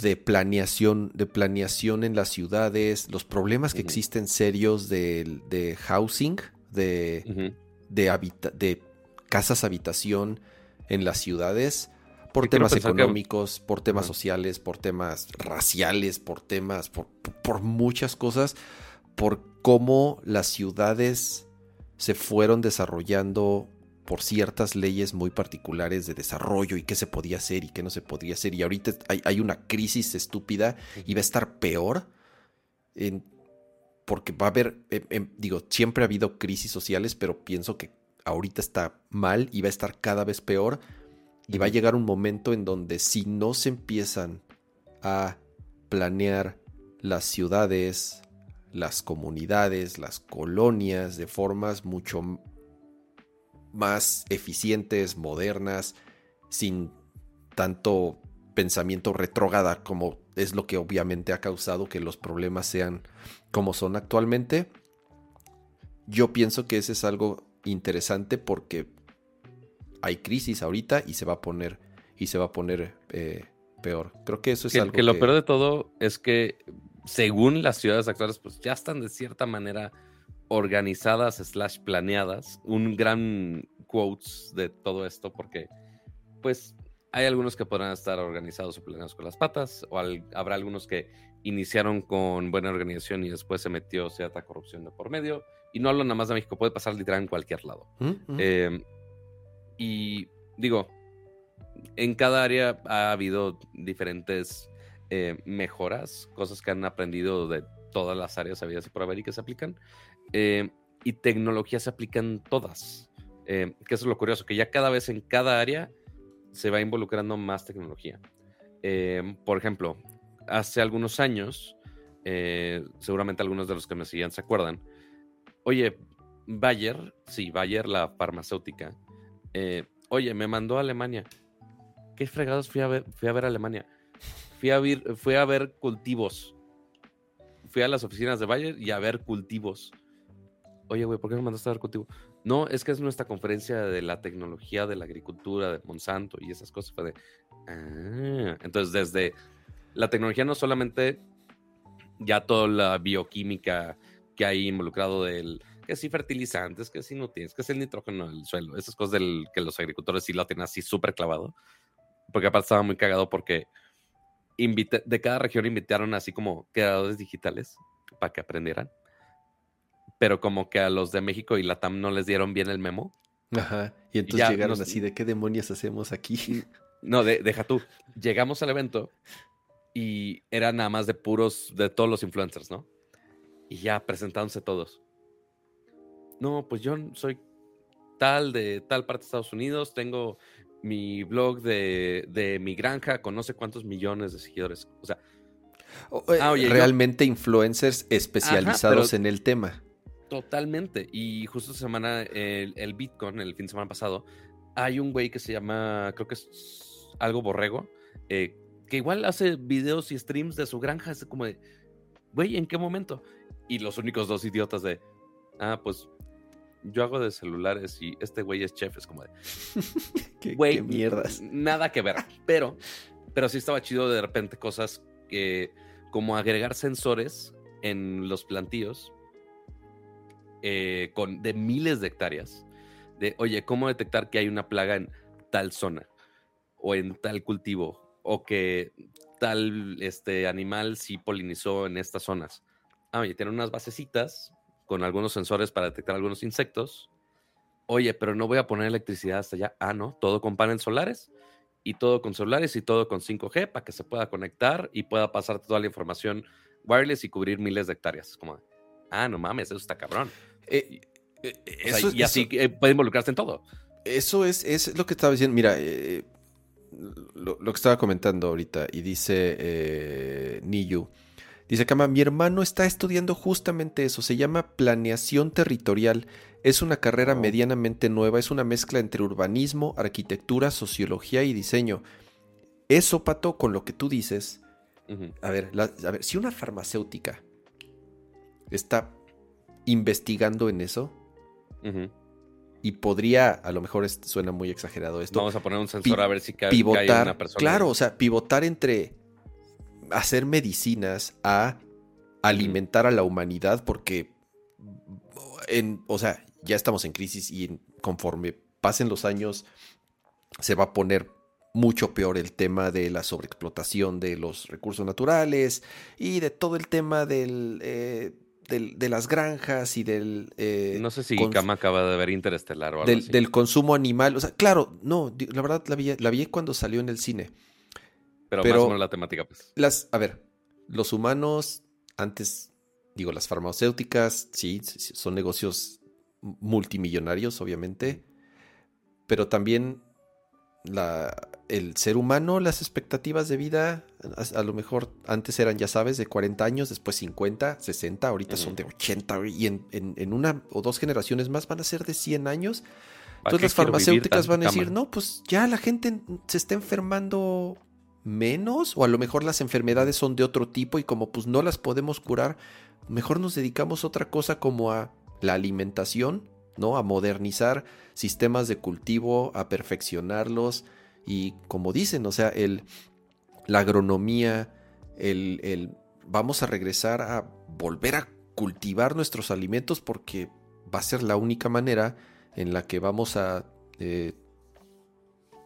A: de planeación, de planeación en las ciudades, los problemas que existen serios de, de housing, de, de, de, casas habitación en las ciudades, por temas económicos, por temas sociales, por temas raciales, por temas, por, por muchas cosas, por cómo las ciudades se fueron desarrollando por ciertas leyes muy particulares de desarrollo y qué se podía hacer y qué no se podía hacer. Y ahorita hay, una crisis estúpida y va a estar peor porque va a haber, em, em, digo, siempre ha habido crisis sociales, pero pienso que ahorita está mal y va a estar cada vez peor. Y va a llegar un momento en donde si no se empiezan a planear las ciudades, las comunidades, las colonias de formas mucho más eficientes, modernas, sin tanto pensamiento retrógrada como es lo que obviamente ha causado que los problemas sean como son actualmente. Yo pienso que ese es algo interesante porque hay crisis ahorita y se va a poner y se va a poner eh, peor. Creo que eso es algo
B: que lo peor de todo es que según las ciudades actuales pues ya están de cierta manera organizadas slash planeadas. Un gran quotes de todo esto porque pues hay algunos que podrán estar organizados o planeados con las patas o habrá algunos que iniciaron con buena organización y después se metió cierta corrupción de por medio. Y no hablo nada más de México, puede pasar literal en cualquier lado. Mm, mm. Em, y digo, en cada área ha habido diferentes eh, mejoras, cosas que han aprendido de todas las áreas habidas y por haber y que se aplican. Eh, y tecnología se aplican todas. Eh, que eso es lo curioso, que ya cada vez en cada área se va involucrando más tecnología. Eh, por ejemplo, hace algunos años, seguramente algunos de los que me siguen se acuerdan, oye, Bayer, sí, Bayer, la farmacéutica, oye, me mandó a Alemania. ¿Qué fregados fui a ver, fui a ver Alemania? Fui a ver, fui a ver cultivos. Fui a las oficinas de Bayer y a ver cultivos oye, güey, ¿por qué me mandaste a ver contigo? No, es que es nuestra conferencia de la tecnología de la agricultura de Monsanto y esas cosas. Fue ah". Entonces, desde la tecnología no solamente ya toda la bioquímica que hay involucrado del que si fertilizantes, que si nutrientes, que es el nitrógeno del suelo, esas cosas del que los agricultores sí lo tienen así súper clavado. Porque aparte estaba muy cagado porque de cada región invitaron así como creadores digitales para que aprendieran pero como que a los de México y Latam no les dieron bien el memo.
A: Ajá. Y entonces llegaron así, ¿de qué demonios hacemos aquí?
B: No, deja tú. Llegamos al evento y era nada más de puros, de todos los influencers, ¿no? Y ya presentándose todos. No, pues yo soy tal de tal parte de Estados Unidos, tengo mi blog de, mi granja con no sé cuántos millones de seguidores. O sea,
A: eh, ah, realmente influencers especializados en el tema.
B: Totalmente. Y justo esta semana, el, el, Bitcoin, el fin de semana pasado, hay un güey que se llama, creo que es algo borrego, eh, que igual hace videos y streams de su granja. Es como de, güey, ¿en qué momento? Y los únicos dos idiotas de, ah, pues yo hago de celulares y este güey es chef. Es como de,
A: güey, mierdas.
B: Nada que ver. Pero, pero sí estaba chido de repente cosas que, como agregar sensores en los plantíos eh, con, de miles de hectáreas. De, oye, ¿cómo detectar que hay una plaga en tal zona? O en tal cultivo. O que tal este, animal sí polinizó en estas zonas. Ah, oye, tiene unas basecitas con algunos sensores para detectar algunos insectos. Oye, pero no voy a poner electricidad hasta allá. Ah, no, todo con paneles solares y todo con celulares y todo con 5G para que se pueda conectar y pueda pasar toda la información wireless y cubrir miles de hectáreas. Como, ah, no mames, eso está cabrón. Eh, eh, y así puede involucrarse en todo.
A: Eso es, es lo que estaba diciendo. Mira, eh, lo, que estaba comentando ahorita y dice Niyu. Dice Kama, mi hermano está estudiando justamente eso, se llama planeación territorial. Es una carrera oh. medianamente nueva, es una mezcla entre urbanismo, arquitectura, sociología y diseño. Eso, Pato, con lo que tú dices. a, ver, a ver, si una farmacéutica está investigando en eso y podría, a lo mejor suena muy exagerado esto.
B: Vamos a poner un sensor a ver si cae,
A: pivotar, una persona. Claro, o sea, pivotar entre hacer medicinas a alimentar a la humanidad porque, en, o sea, ya estamos en crisis y conforme pasen los años se va a poner mucho peor el tema de la sobreexplotación de los recursos naturales y de todo el tema del, eh, de las granjas y del...
B: Eh, no sé si Kama acaba de ver Interestelar o
A: algo del, así. Del consumo animal. O sea, claro, no, la verdad la vi, la vi cuando salió en el cine.
B: Pero, más o menos la temática, pues.
A: Las, a ver, los humanos, antes, digo, las farmacéuticas, sí, son negocios multimillonarios, obviamente. Pero también la, el ser humano, las expectativas de vida, a, lo mejor antes eran, ya sabes, de 40 años, después 50, 60, ahorita son de 80 y en, una o dos generaciones más van a ser de 100 años. Entonces las farmacéuticas van a decir, no, pues ya la gente se está enfermando menos o a lo mejor las enfermedades son de otro tipo y como pues no las podemos curar, mejor nos dedicamos a otra cosa como a la alimentación, ¿no? A modernizar sistemas de cultivo, a perfeccionarlos y como dicen, o sea, el, la agronomía, el, el vamos a regresar a volver a cultivar nuestros alimentos porque va a ser la única manera en la que vamos a eh,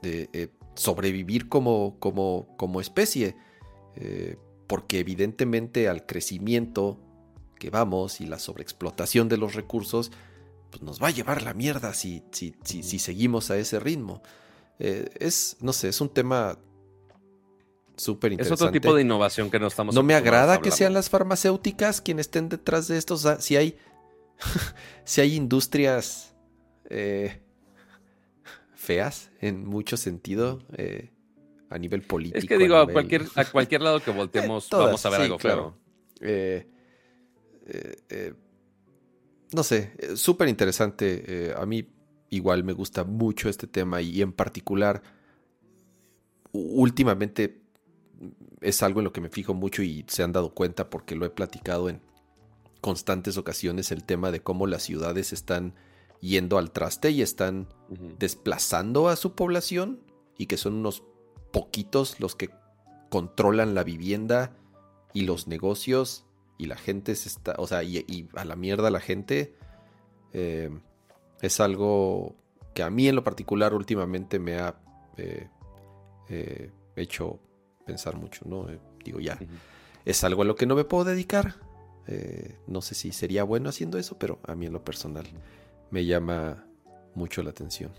A: eh, sobrevivir como, como, como especie. Eh, porque evidentemente al crecimiento que vamos y la sobreexplotación de los recursos, pues nos va a llevar la mierda si, si, si, seguimos a ese ritmo. Eh, es, no sé, es un tema súper interesante.
B: Es otro tipo de innovación que no estamos
A: No me agrada que sean las farmacéuticas quienes estén detrás de esto. si hay, si hay industrias eh, feas en mucho sentido eh, a nivel político.
B: Es que digo, a, cualquier, a cualquier lado que volteemos vamos a ver algo claro.
A: No sé, súper interesante. a mí igual me gusta mucho este tema y en particular últimamente es algo en lo que me fijo mucho y se han dado cuenta porque lo he platicado en constantes ocasiones el tema de cómo las ciudades están yendo al traste y están desplazando a su población y que son unos poquitos los que controlan la vivienda y los negocios y la gente se está, o sea, y, a la mierda la gente eh, es algo que a mí en lo particular últimamente me ha eh, eh, hecho pensar mucho, ¿no? digo, ya, es algo a lo que no me puedo dedicar. no sé si sería bueno haciendo eso, pero a mí en lo personal me llama mucho la atención.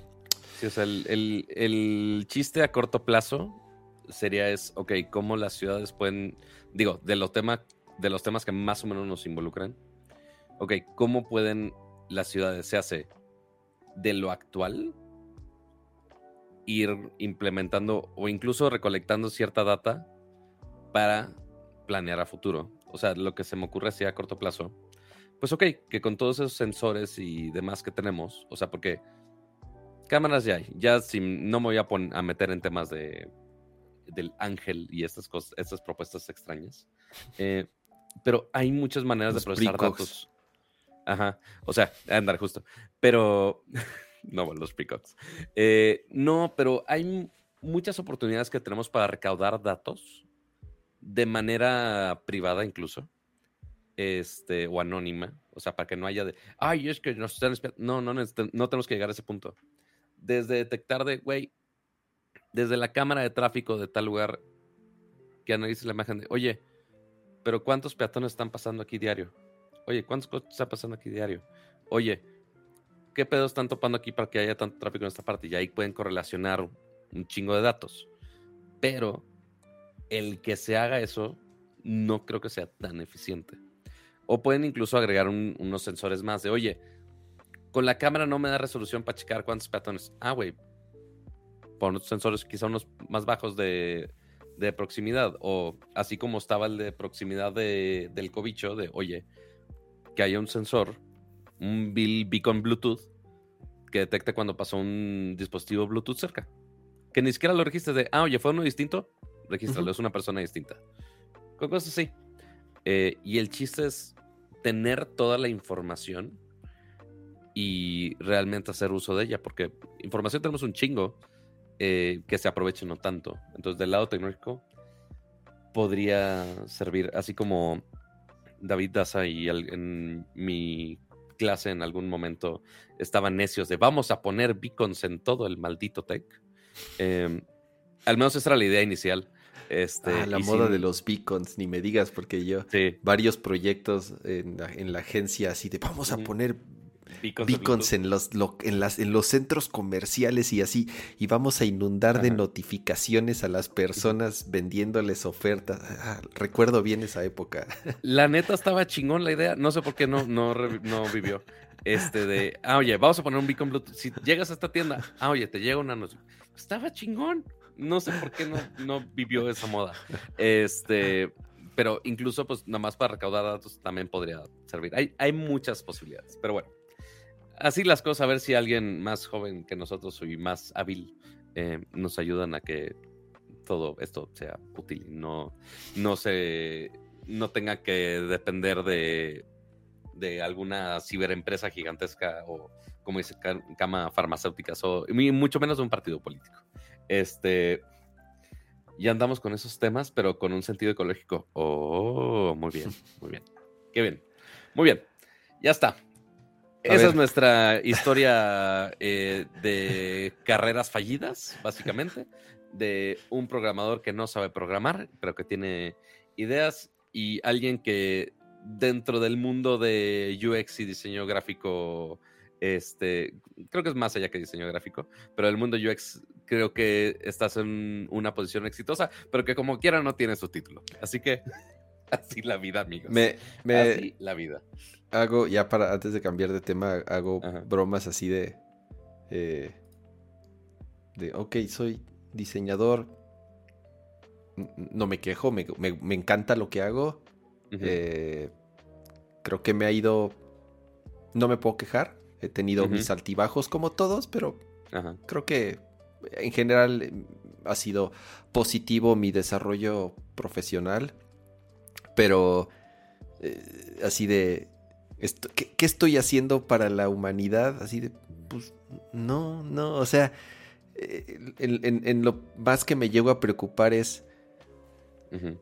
B: Sí, o sea, el, chiste a corto plazo sería es, ok, cómo las ciudades pueden, digo, de los, tema, de los temas que más o menos nos involucran, ok, cómo pueden las ciudades, se hace de lo actual, ir implementando o incluso recolectando cierta data para planear a futuro. O sea, lo que se me ocurre así a corto plazo. Pues ok, que con todos esos sensores y demás que tenemos, o sea, porque cámaras ya hay. Ya si no me voy a, a meter en temas de del ángel y estas cosas, estas propuestas extrañas. Eh, pero hay muchas maneras de procesar datos. Ajá. O sea, andar justo. Pero. no, los precogs. Eh, no, pero hay muchas oportunidades que tenemos para recaudar datos de manera privada, incluso. Este, o anónima. O sea, para que no haya de. Ay, es que están No, no, no, tenemos que llegar a ese punto. Desde detectar de, güey, desde la cámara de tráfico de tal lugar que analice la imagen de, oye, pero ¿cuántos peatones están pasando aquí diario? Oye, ¿cuántos coches están pasando aquí diario? Oye, ¿qué pedos están topando aquí para que haya tanto tráfico en esta parte? Y ahí pueden correlacionar un chingo de datos. Pero el que se haga eso no creo que sea tan eficiente. O pueden incluso agregar unos sensores más de, oye, con la cámara no me da resolución para checar cuántos peatones. Ah, güey, por sensores quizá unos más bajos de, proximidad, o así como estaba el de proximidad del cobicho, de oye, que haya un sensor, un beacon Bluetooth, que detecte cuando pasó un dispositivo Bluetooth cerca. Que ni siquiera lo registres de, ah, oye, fue uno distinto, regístralo, es una persona distinta. Con cosas así. Eh, y el chiste es tener toda la información y realmente hacer uso de ella, porque información tenemos un chingo eh, que se aproveche no tanto. Entonces, del lado tecnológico, podría servir, así como David Daza y en mi clase en algún momento estaban necios de vamos a poner beacons en todo el maldito tech. Em, al menos esa era la idea inicial. Este,
A: ah, la moda de los beacons, ni me digas, porque yo varios proyectos en la, agencia así de vamos a poner beacons, en los, en, las, en los centros comerciales y así, y vamos a inundar de notificaciones a las personas vendiéndoles ofertas. Ah, recuerdo bien esa época.
B: La neta estaba chingón la idea, no sé por qué no, no, no vivió. Este de, ah, oye, vamos a poner un beacon Bluetooth. Si llegas a esta tienda, ah, oye, te llega una notificación. Estaba chingón. No sé por qué no, no vivió esa moda. Este, pero incluso, pues, nada más para recaudar datos también podría servir. Hay, hay muchas posibilidades, pero bueno así las cosas, a ver si alguien más joven que nosotros y más hábil eh, nos ayudan a que todo esto sea útil y no, no se no tenga que depender de, de alguna ciberempresa gigantesca o como dice cama farmacéuticas o mucho menos de un partido político. Este y andamos con esos temas, pero con un sentido ecológico. Oh, muy bien, muy bien. Qué bien. Muy bien. Ya está. Esa es nuestra historia eh, de carreras fallidas, básicamente, de un programador que no sabe programar, pero que tiene ideas y alguien que dentro del mundo de UX y diseño gráfico, este, creo que es más allá que diseño gráfico, pero el mundo UX creo que estás en una posición exitosa, pero que como quiera no tiene su título. Así que así la vida, amigos.
A: Me,
B: así la vida
A: hago, ya para antes de cambiar de tema, hago bromas así de. Eh, de, ok, soy diseñador. No me quejo, me, encanta lo que hago. Eh, creo que me ha ido. No me puedo quejar. He tenido mis altibajos como todos, pero creo que en general em, ha sido positivo mi desarrollo profesional. Pero eh, así de ¿qué, estoy haciendo para la humanidad? Así de, pues no, no, o sea, eh, en, lo más que me llego a preocupar es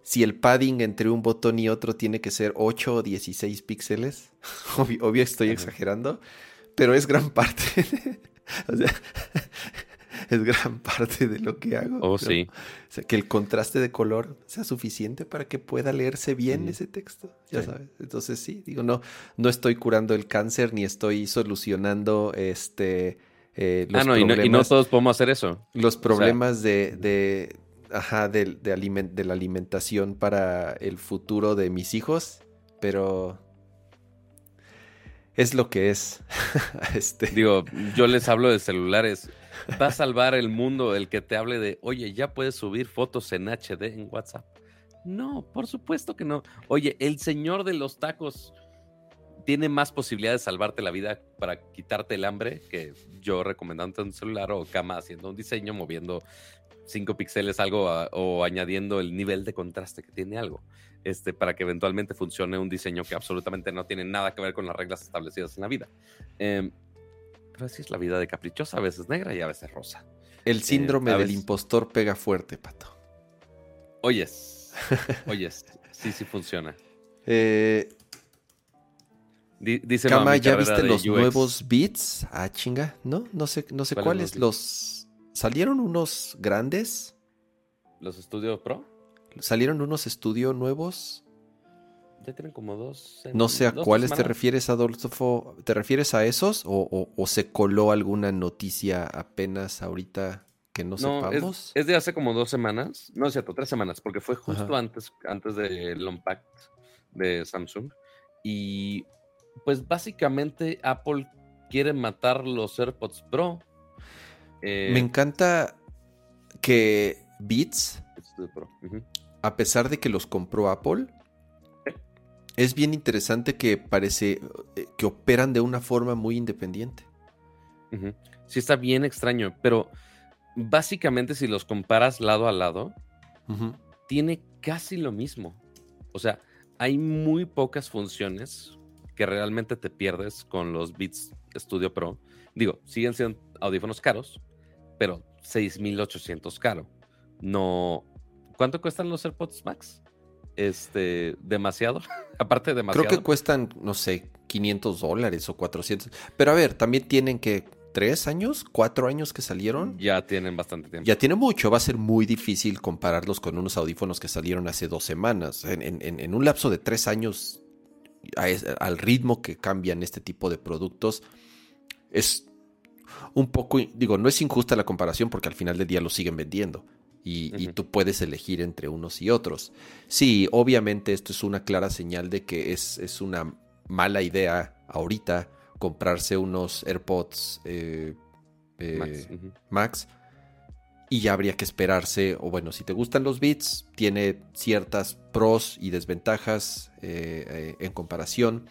A: si el padding entre un botón y otro tiene que ser 8 o 16 píxeles. Obvio, estoy exagerando, pero es gran parte. o sea, es gran parte de lo que hago.
B: Oh, sí.
A: O sea, que el contraste de color sea suficiente para que pueda leerse bien ese texto, ya sabes. Entonces sí, digo, no, no estoy curando el cáncer ni estoy solucionando este...
B: Eh, ah, no, y no, todos podemos hacer eso.
A: Los problemas de, ajá, de, de la alimentación para el futuro de mis hijos, pero es lo que es.
B: este. Digo, yo les hablo de celulares. Va a salvar el mundo el que te hable de, oye, ya puedes subir fotos en HD en WhatsApp. No, por supuesto que no. Oye, el señor de los tacos tiene más posibilidades de salvarte la vida para quitarte el hambre que yo recomendando un celular o cama haciendo un diseño, moviendo 5 píxeles algo o añadiendo el nivel de contraste que tiene algo este, para que eventualmente funcione un diseño que absolutamente no tiene nada que ver con las reglas establecidas en la vida. Eh, pero así es la vida de caprichosa, a veces negra y a veces rosa.
A: El eh, síndrome del impostor pega fuerte, Pato.
B: Oyes, oyes, sí, sí funciona.
A: Eh, dice Cama, ¿ya viste los nuevos beats? Ah, chinga, ¿no? No sé, no sé cuáles. Los, ¿Salieron unos grandes?
B: ¿Los estudios Pro?
A: salieron unos estudios nuevos.
B: Ya tienen como dos.
A: No sé a cuáles te refieres, Adolfo. ¿Te refieres a esos? ¿O, se coló alguna noticia apenas ahorita que no, sepamos?
B: Es, de hace como dos semanas. No es cierto, tres semanas, porque fue justo antes, antes del Unpacked de Samsung. Y pues básicamente Apple quiere matar los AirPods Pro.
A: Me encanta que Beats a pesar de que los compró Apple, es bien interesante que parece eh, que operan de una forma muy independiente.
B: Sí, está bien extraño, pero básicamente si los comparas lado a lado, tiene casi lo mismo. O sea, hay muy pocas funciones que realmente te pierdes con los Beats Studio Pro. Digo, siguen siendo audífonos caros, pero 6.800 caro. No, ¿Cuánto cuestan los AirPods Max? Este, demasiado. Aparte, demasiado.
A: Creo que cuestan, no sé, 500 dólares o 400. Pero a ver, también tienen que tres años, cuatro años que salieron.
B: Ya tienen bastante tiempo.
A: Ya tiene mucho. Va a ser muy difícil compararlos con unos audífonos que salieron hace dos semanas. En, un lapso de tres años, al ritmo que cambian este tipo de productos, es un poco, digo, no es injusta la comparación porque al final del día lo siguen vendiendo y, tú puedes elegir entre unos y otros. Sí, obviamente esto es una clara señal de que es, una mala idea ahorita comprarse unos AirPods eh, eh, Max. Y ya habría que esperarse, o bueno, si te gustan los Beats, tiene ciertas pros y desventajas eh, en comparación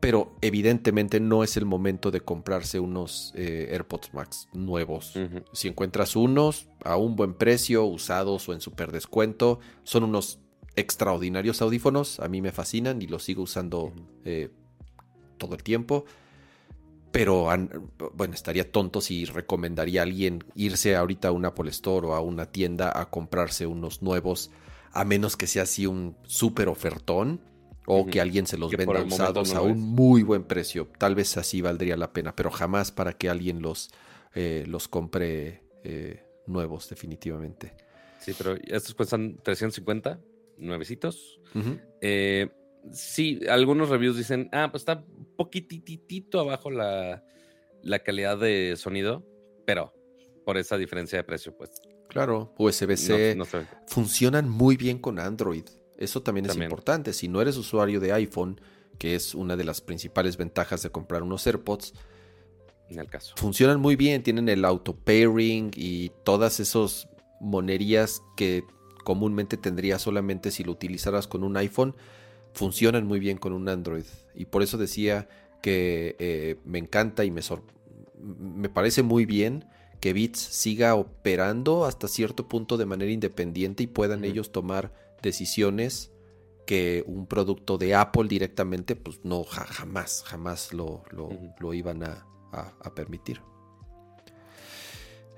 A: pero evidentemente no es el momento de comprarse unos eh, AirPods Max nuevos. Si encuentras unos a un buen precio, usados o en super descuento, son unos extraordinarios audífonos. A mí me fascinan y los sigo usando eh, todo el tiempo. Pero bueno, estaría tonto si recomendaría a alguien irse ahorita a una Apple Store o a una tienda a comprarse unos nuevos, a menos que sea así un súper ofertón o que alguien se los venda usados a un muy buen precio. Tal vez así valdría la pena, pero jamás para que alguien los, eh, los compre eh, nuevos, definitivamente.
B: Sí, pero estos cuestan 350, nuevecitos. Eh, sí, algunos reviews dicen, ah, pues está poquititito abajo la, la calidad de sonido, pero por esa diferencia de precio, pues.
A: Claro, USB-C funcionan muy bien con Android. Eso también, es importante. Si no eres usuario de iPhone, que es una de las principales ventajas de comprar unos AirPods,
B: en el caso.
A: funcionan muy bien. Tienen el auto pairing y todas esas monerías que comúnmente tendrías solamente si lo utilizaras con un iPhone. Funcionan muy bien con un Android. Y por eso decía que eh, me encanta y me, me parece muy bien que Beats siga operando hasta cierto punto de manera independiente y puedan ellos tomar decisiones que un producto de Apple directamente, pues no, jamás, jamás lo, lo, iban a, permitir.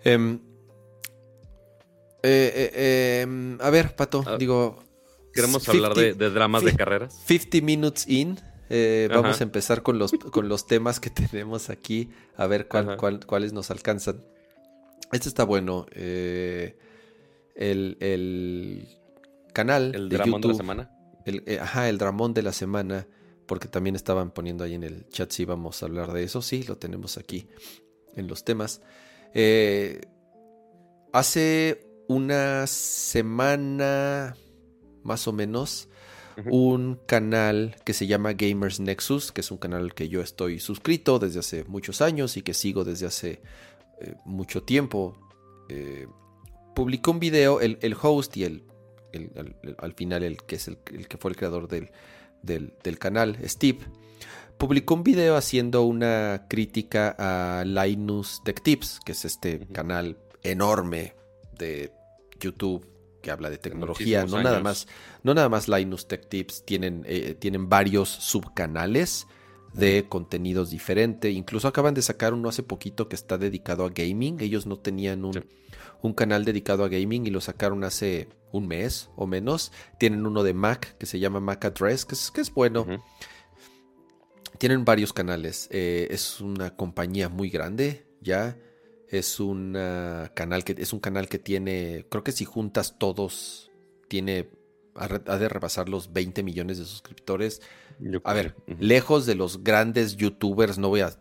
A: Em, eh, eh, em, a ver, Pato, ah, digo...
B: Queremos hablar de, dramas de carreras.
A: 50 minutes in. Eh, vamos a empezar con los, con los temas que tenemos aquí, a ver cuáles nos alcanzan. Este está bueno. el, el canal.
B: El dramón de la semana.
A: El, eh, ajá, el dramón de la semana. Porque también estaban poniendo ahí en el chat si íbamos a hablar de eso. Sí, lo tenemos aquí en los temas. Eh, hace una semana más o menos un canal que se llama Gamers Nexus, que es un canal que yo estoy suscrito desde hace muchos años y que sigo desde hace eh, mucho tiempo. Eh, publicó un video, el, host y el, al final el que es el, que fue el creador del, del, canal, Steve, publicó un video haciendo una crítica a Linus Tech Tips, que es este canal enorme de YouTube que habla de tecnología, no nada más, no nada más Linus Tech Tips, tienen, eh, tienen varios subcanales de contenidos diferentes. Incluso acaban de sacar uno hace poquito que está dedicado a gaming. Ellos no tenían un, un, canal dedicado a gaming y lo sacaron hace un mes o menos. Tienen uno de Mac que se llama Mac Address, que es, que es bueno. Tienen varios canales. Eh, es una compañía muy grande ya. Es, canal que, es un canal que tiene, creo que si juntas todos, tiene, ha de rebasar los 20 millones de suscriptores. a ver, lejos de los grandes youtubers, no voy a,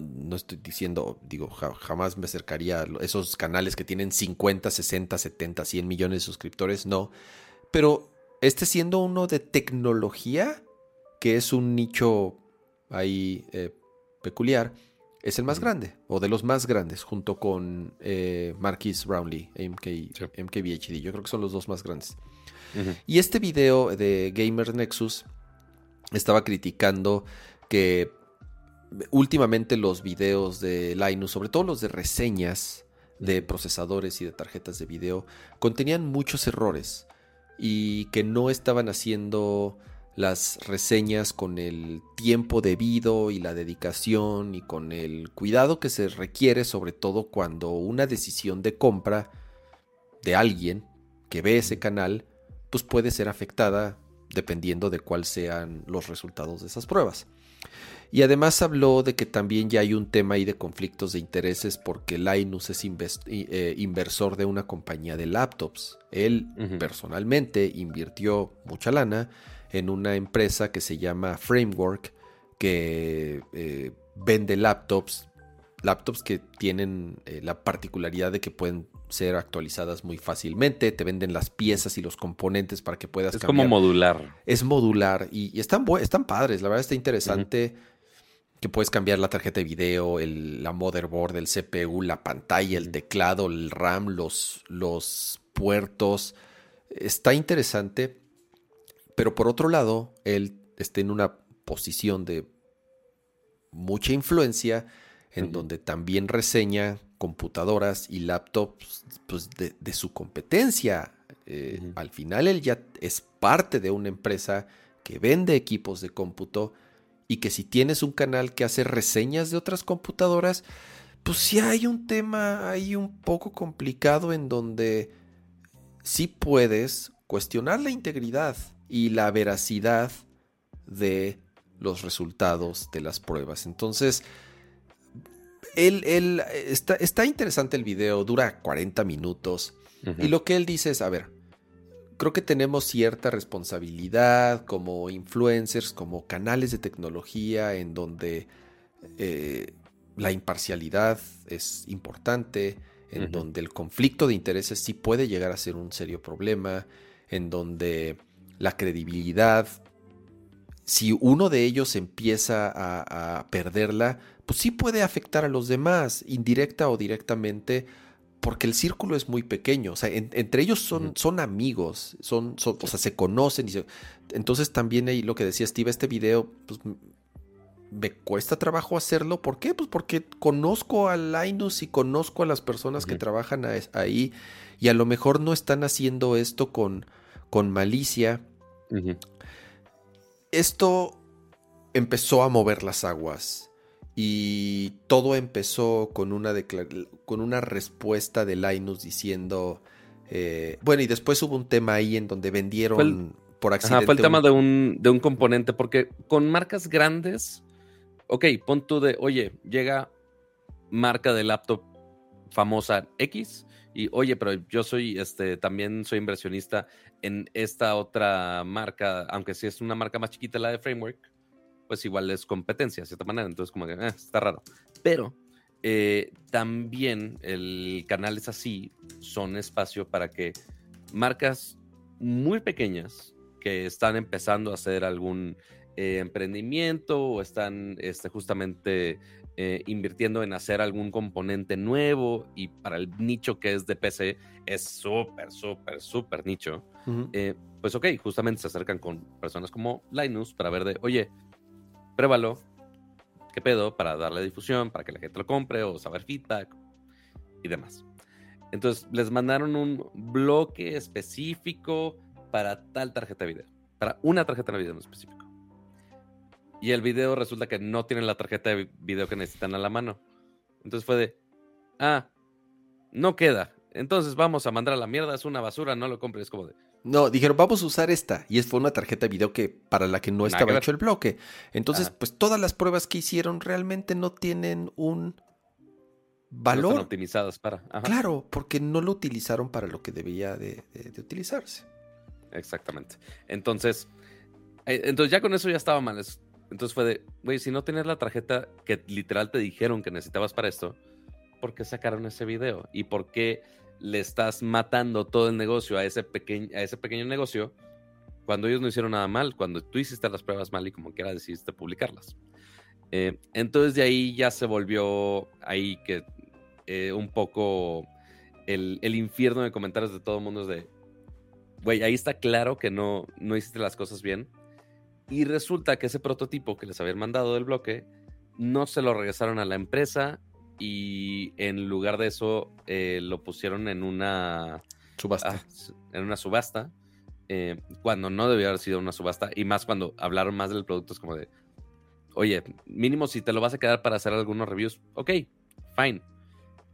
A: no, estoy diciendo, digo, jamás me acercaría a esos canales que tienen 50, 60, 70, 100 millones de suscriptores, no. Pero este siendo uno de tecnología, que es un nicho ahí eh, peculiar, es el más grande, o de los más grandes, junto con eh, Marquis Brownlee, MK, MKBHD. Yo creo que son los dos más grandes. Y este video de Gamer Nexus estaba criticando que últimamente los videos de Linus, sobre todo los de reseñas de procesadores y de tarjetas de video, contenían muchos errores y que no estaban haciendo las reseñas con el tiempo debido y la dedicación y con el cuidado que se requiere, sobre todo cuando una decisión de compra de alguien que ve ese canal, pues puede ser afectada dependiendo de cuáles sean los resultados de esas pruebas. Y además habló de que también ya hay un tema ahí de conflictos de intereses porque Linus es eh, inversor de una compañía de laptops. Él personalmente invirtió mucha lana en una empresa que se llama Framework, que eh, vende laptops, laptops que tienen eh, la particularidad de que pueden ser actualizadas muy fácilmente, te venden las piezas y los componentes para que puedas
B: es como modular.
A: Es modular y, están, están padres, la verdad está interesante. Que puedes cambiar la tarjeta de video, el, la motherboard, el CPU, la pantalla, el teclado, el RAM, los, los puertos. Está interesante. Pero por otro lado, él está en una posición de mucha influencia en donde también reseña computadoras y laptops pues, de, su competencia. Eh, al final él ya es parte de una empresa que vende equipos de cómputo y que si tienes un canal que hace reseñas de otras computadoras, pues sí hay un tema ahí un poco complicado en donde sí puedes cuestionar la integridad y la veracidad de los resultados de las pruebas. Entonces, él, está, está, interesante el video, dura 40 minutos. Y lo que él dice es, a ver, creo que tenemos cierta responsabilidad como influencers, como canales de tecnología en donde eh, la imparcialidad es importante, en donde el conflicto de intereses sí puede llegar a ser un serio problema, en donde la credibilidad. Si uno de ellos empieza a, perderla, pues sí puede afectar a los demás, indirecta o directamente, porque el círculo es muy pequeño. O sea, entre ellos son, son amigos, son, o sea, se conocen. Y entonces también ahí lo que decía Steve, este video, pues me cuesta trabajo hacerlo. ¿Por qué? Pues porque conozco a Linus y conozco a las personas que trabajan ahí y a lo mejor no están haciendo esto con, con malicia esto empezó a mover las aguas y todo empezó con una, con una respuesta de Linus diciendo, eh, bueno, y después hubo un tema ahí en donde vendieron por accidente.
B: fue el tema de, un, de un componente, porque con marcas grandes, ok, pon tú de, oye, llega marca de laptop famosa X y oye, pero yo soy, este, también soy inversionista en esta otra marca, aunque si es una marca más chiquita la de Framework, pues igual es competencia, de cierta manera. Entonces, como que eh, está raro. Pero eh, también el canal es así, son espacio para que marcas muy pequeñas que están empezando a hacer algún eh, emprendimiento o están este, justamente eh, invirtiendo en hacer algún componente nuevo y para el nicho que es de PC es súper, súper, súper nicho, eh, pues ok, justamente se acercan con personas como Linus para ver de, oye, pruébalo, qué pedo, para darle difusión, para que la gente lo compre o saber feedback y demás. Entonces les mandaron un bloque específico para tal tarjeta de video, para una tarjeta de video en específico y el video resulta que no tienen la tarjeta de video que necesitan a la mano. Entonces fue de, ah, no queda. Entonces vamos a mandar a la mierda, es una basura, no lo compres. como de...
A: No, dijeron, vamos a usar esta. Y fue una tarjeta de video que para la que no estaba hecho el bloque. Entonces, pues todas las pruebas que hicieron realmente no tienen un valor. No
B: optimizadas para.
A: Claro, porque no lo utilizaron para lo que debía de, de utilizarse.
B: Exactamente. Entonces, eh, entonces ya con eso ya estaba mal. Entonces fue de, güey, si no tienes la tarjeta que literal te dijeron que necesitabas para esto, ¿por qué sacaron ese video? ¿Y por qué le estás matando todo el negocio a ese, pequeño, a ese pequeño negocio cuando ellos no hicieron nada mal? Cuando tú hiciste las pruebas mal y como quiera decidiste publicarlas. Eh, entonces de ahí ya se volvió ahí que eh, un poco el, infierno de comentarios de todo el mundo es de, güey, ahí está claro que no, no hiciste las cosas bien y resulta que ese prototipo que les habían mandado del bloque no se lo regresaron a la empresa y en lugar de eso eh, lo pusieron en una
A: subasta.
B: Ah, en una subasta. Eh, cuando no debió haber sido una subasta y más cuando hablaron más del producto es como de, oye, mínimo si te lo vas a quedar para hacer algunos reviews, ok, fine.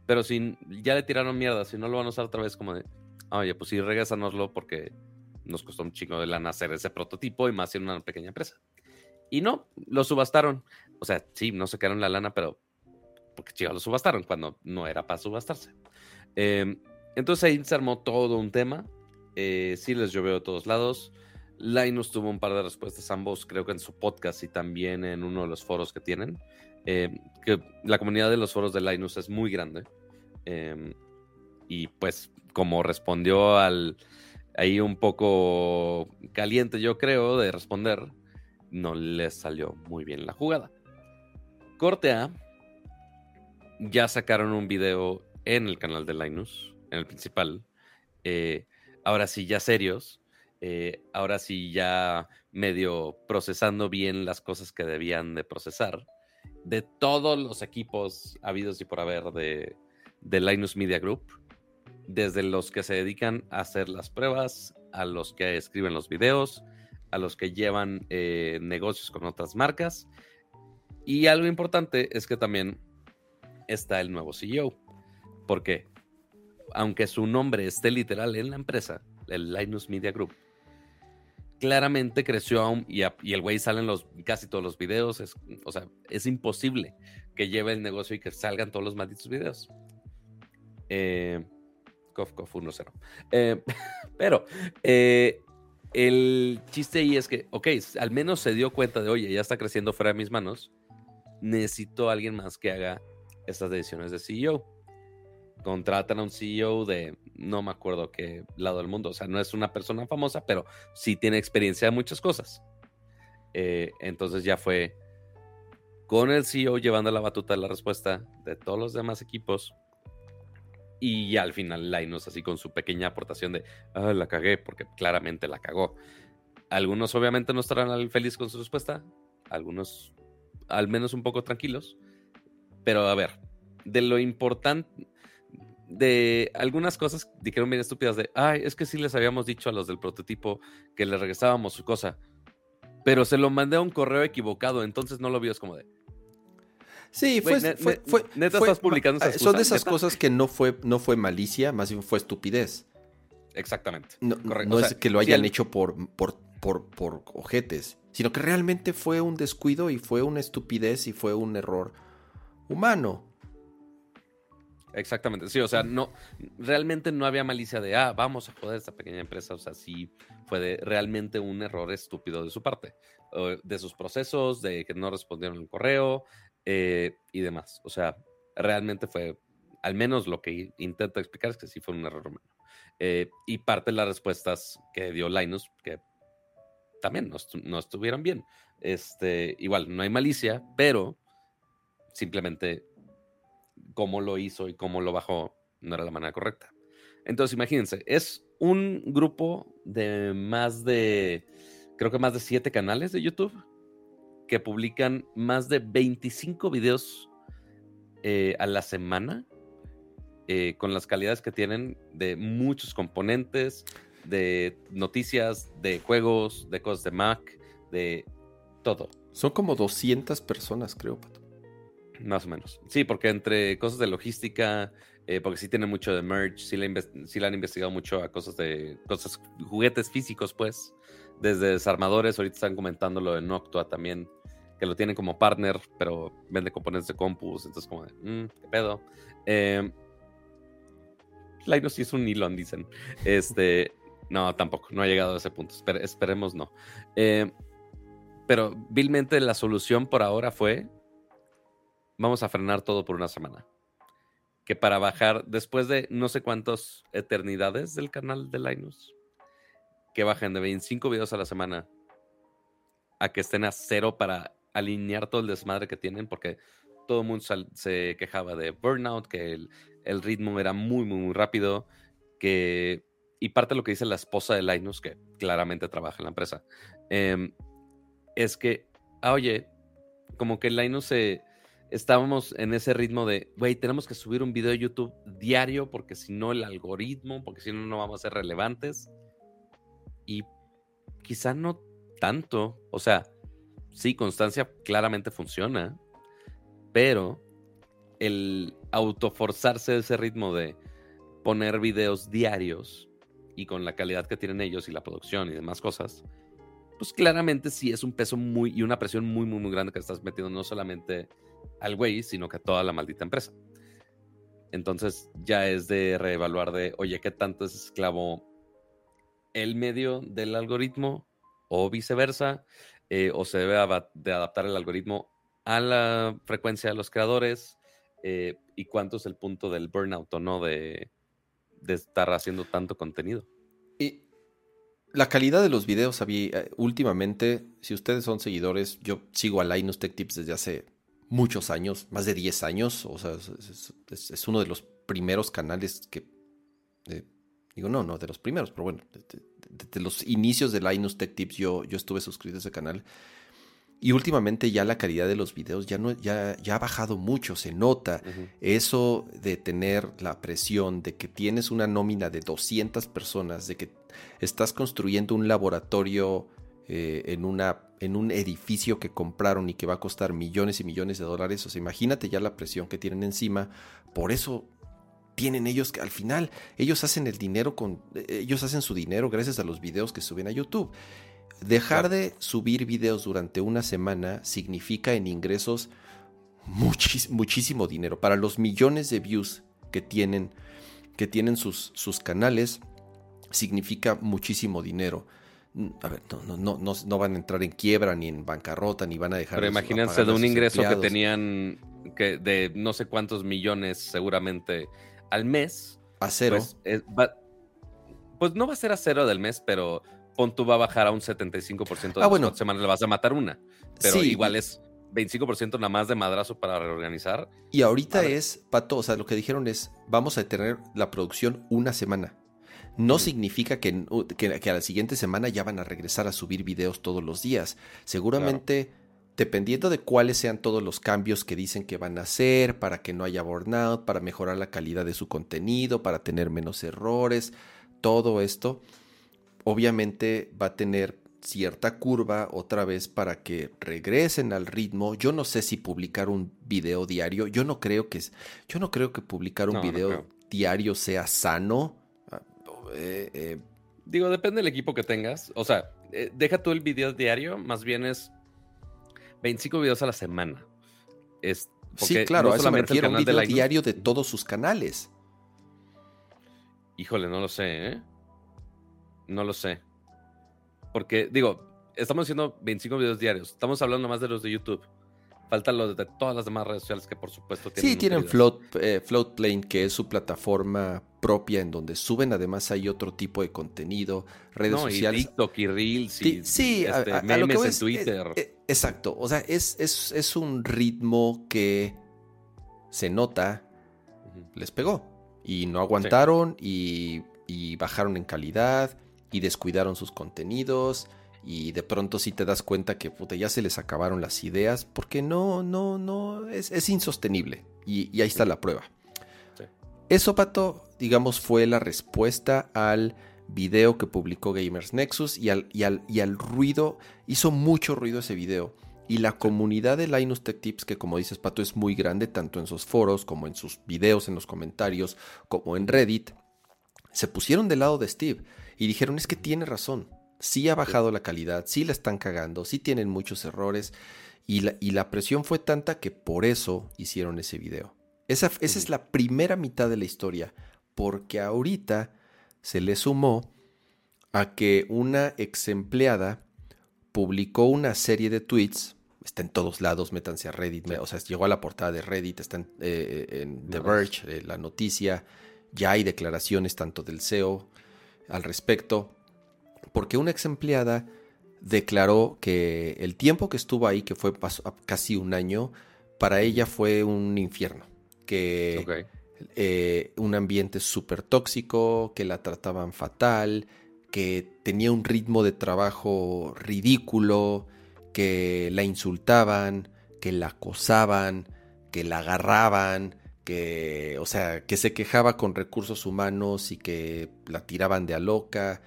B: Pero si ya le tiraron mierda, si no lo van a usar otra vez como de, oye, pues sí, regresanoslo porque nos costó un chingo de lana hacer ese prototipo y más en una pequeña empresa. Y no, lo subastaron. O sea, sí, no se quedaron la lana, pero porque chicos lo subastaron cuando no era para subastarse. Em, entonces ahí se armó todo un tema. Eh, sí les llovió de todos lados. Linus tuvo un par de respuestas, ambos creo que en su podcast y también en uno de los foros que tienen. Em, que la comunidad de los foros de Linus es muy grande. Em, y pues como respondió al, ahí un poco caliente, yo creo, de responder, no les salió muy bien la jugada. Corte A, ya sacaron un video en el canal de Linus, en el principal. Eh, ahora sí, ya serios. Eh, ahora sí, ya medio procesando bien las cosas que debían de procesar. De todos los equipos habidos y por haber de, de Linus Media Group desde los que se dedican a hacer las pruebas, a los que escriben los videos, a los que llevan eh, negocios con otras marcas. Y algo importante es que también está el nuevo CEO, porque aunque su nombre esté literal en la empresa, el Linus Media Group, claramente creció aún y, el güey sale en los, casi todos los videos. Es, o sea, es imposible que lleve el negocio y que salgan todos los malditos videos. Eh, Cof, cof, 1-0. Eh, pero eh, el chiste ahí es que, ok, al menos se dio cuenta de, oye, ya está creciendo fuera de mis manos. Necesito a alguien más que haga estas decisiones de CEO. Contratan a un CEO de no me acuerdo qué lado del mundo. O sea, no es una persona famosa, pero sí tiene experiencia de muchas cosas. Eh, entonces ya fue con el CEO llevando la batuta de la respuesta de todos los demás equipos y al final Linus así con su pequeña aportación de, ah, la cagué, porque claramente la cagó. Algunos obviamente no estarán felices con su respuesta, algunos al menos un poco tranquilos. Pero a ver, de lo importante, de algunas cosas dijeron bien estúpidas de, ay, es que sí les habíamos dicho a los del prototipo que les regresábamos su cosa, pero se lo mandé a un correo equivocado, entonces no lo vio, es como de,
A: Sí, fue, fue,
B: neta estás publicando
A: esas Son de esas cosas que no fue, no fue malicia, más bien fue estupidez.
B: Exactamente.
A: No, no es que lo hayan hecho por, por, por, por ojetes, sino que realmente fue un descuido y fue una estupidez y fue un error humano.
B: Exactamente, sí, o sea, no, realmente no había malicia de, ah, vamos a joder esta pequeña empresa, o sea, sí fue de, realmente un error estúpido de su parte, de sus procesos, de que no respondieron el correo, eh, y demás. O sea, realmente fue, al menos lo que intento explicar es que sí fue un error humano. Eh, y parte de las respuestas que dio Linus, que también no, estuvieron bien. Este, igual, no hay malicia, pero simplemente cómo lo hizo y cómo lo bajó no era la manera correcta. Entonces, imagínense, es un grupo de más de, creo que más de siete canales de YouTube que publican más de 25 videos eh, a la semana eh, con las calidades que tienen de muchos componentes, de noticias, de juegos, de cosas de Mac, de todo.
A: Son como 200 personas, creo, Pato.
B: Más o menos. Sí, porque entre cosas de logística, eh, porque sí tiene mucho de merch, sí le, han investigado mucho a cosas de cosas, juguetes físicos, pues, desde desarmadores, ahorita están comentando lo de Noctua también, que lo tienen como partner, pero vende componentes de compus, entonces como mm, qué pedo. Eh, Linus es un Elon, dicen. Este, no, tampoco, no ha llegado a ese punto. esperemos no. Eh, pero vilmente la solución por ahora fue, vamos a frenar todo por una semana. Que para bajar, después de no sé cuántas eternidades del canal de Linus, que bajen de 25 videos a la semana a que estén a cero para alinear todo el desmadre que tienen, porque todo el mundo se quejaba de burnout, que el, ritmo era muy, muy, muy rápido, que, y parte de lo que dice la esposa de Linus, que claramente trabaja en la empresa, em, es que, ah, oye, como que Linus se, estábamos en ese ritmo de, güey, tenemos que subir un video de YouTube diario porque si no el algoritmo, porque si no no vamos a ser relevantes. Y quizá no tanto, o sea, sí, constancia claramente funciona, pero el autoforzarse ese ritmo de poner videos diarios y con la calidad que tienen ellos y la producción y demás cosas, pues claramente sí es un peso muy y una presión muy, muy, muy grande que estás metiendo no solamente al güey, sino que a toda la maldita empresa. Entonces ya es de reevaluar de, oye, ¿qué tanto es esclavo el medio del algoritmo o viceversa? Eh, ¿O se debe de adaptar el algoritmo a la frecuencia de los creadores? Eh, y cuánto es el punto del burnout o no de, estar haciendo tanto contenido.
A: Y la calidad de los videos, eh, últimamente, si ustedes son seguidores, yo sigo a Linus Tech Tips desde hace muchos años, más de 10 años, o sea, es, uno de los primeros canales que, digo, no, no, de los primeros, pero bueno, los inicios de Linus Tech Tips yo, yo estuve suscrito a ese canal y últimamente ya la calidad de los videos ya, no, ya, ya ha bajado mucho, se nota. Eso de tener la presión de que tienes una nómina de 200 personas, de que estás construyendo un laboratorio eh, en, una, en un edificio que compraron y que va a costar millones y millones de dólares. O sea, imagínate ya la presión que tienen encima. Por eso tienen ellos que al final ellos hacen el dinero con ellos hacen su dinero gracias a los videos que suben a YouTube. Dejar de subir videos durante una semana significa en ingresos muchísimo dinero. Para los millones de views que tienen, que tienen sus, sus canales, significa muchísimo dinero. A ver, no, no, no, no, van a entrar en quiebra ni en bancarrota, ni van a dejar.
B: Pero imagínense de un ingreso que tenían que de no sé cuántos millones seguramente al mes.
A: A cero.
B: Pues, pues no va a ser a cero del mes, pero pon tú va a bajar a un 75% de ah, bueno. semana le vas a matar una. Pero igual es 25% nada más de madrazo para reorganizar.
A: Y ahorita es, Pato, o sea, lo que dijeron es, vamos a tener la producción una semana. No significa que, que, a la siguiente semana ya van a regresar a subir videos todos los días. Seguramente, dependiendo de cuáles sean todos los cambios que dicen que van a hacer para que no haya burnout, para mejorar la calidad de su contenido, para tener menos errores, todo esto obviamente va a tener cierta curva otra vez para que regresen al ritmo. Yo no sé si publicar un video diario, yo no creo que yo no creo que publicar un video diario sea sano. Ah,
B: eh, eh, Digo, depende del equipo que tengas. O sea, eh, deja tú el video diario, más bien es 25 videos a la semana.
A: Es sí, claro, no a eso me refiero, un video diario de todos sus canales.
B: Híjole, no lo sé, ¿eh? No lo sé. Porque, digo, estamos haciendo 25 videos diarios. Estamos hablando más de los de YouTube. Falta lo de todas las demás redes sociales que por supuesto tienen.
A: Sí, tienen Float, eh, Floatplane, que es su plataforma propia en donde suben además hay otro tipo de contenido, redes sociales.
B: Y TikTok y Reels y sí, este, memes en Twitter.
A: Eh, exacto, o sea, es, es, un ritmo que se nota, les pegó. Y no aguantaron y, y bajaron en calidad y descuidaron sus contenidos y de pronto sí te das cuenta que ya se les acabaron las ideas porque no, no, no, es, insostenible. Y, ahí está la prueba. Eso, Pato, digamos, fue la respuesta al video que publicó Gamers Nexus y al, y al, y al ruido, hizo mucho ruido ese video. Y la comunidad de Linus Tech Tips, que como dices, Pato, es muy grande, tanto en sus foros como en sus videos, en los comentarios, como en Reddit, se pusieron del lado de Steve y dijeron, es que tiene razón sí ha bajado la calidad, sí la están cagando, sí tienen muchos errores y la, y la presión fue tanta que por eso hicieron ese video. Esa, esa es la primera mitad de la historia, porque ahorita se le sumó a que una ex empleada publicó una serie de tweets, está en todos lados, métanse a Reddit, o sea, llegó a la portada de Reddit, está en, eh, The Verge, eh, la noticia, ya hay declaraciones tanto del CEO al respecto porque una ex empleada declaró que el tiempo que estuvo ahí, que fue casi un año, para ella fue un infierno. Que eh, un ambiente súper tóxico, que la trataban fatal, que tenía un ritmo de trabajo ridículo, que la insultaban, que la acosaban, que la agarraban, que, o sea, que se quejaba con recursos humanos y que la tiraban de a loca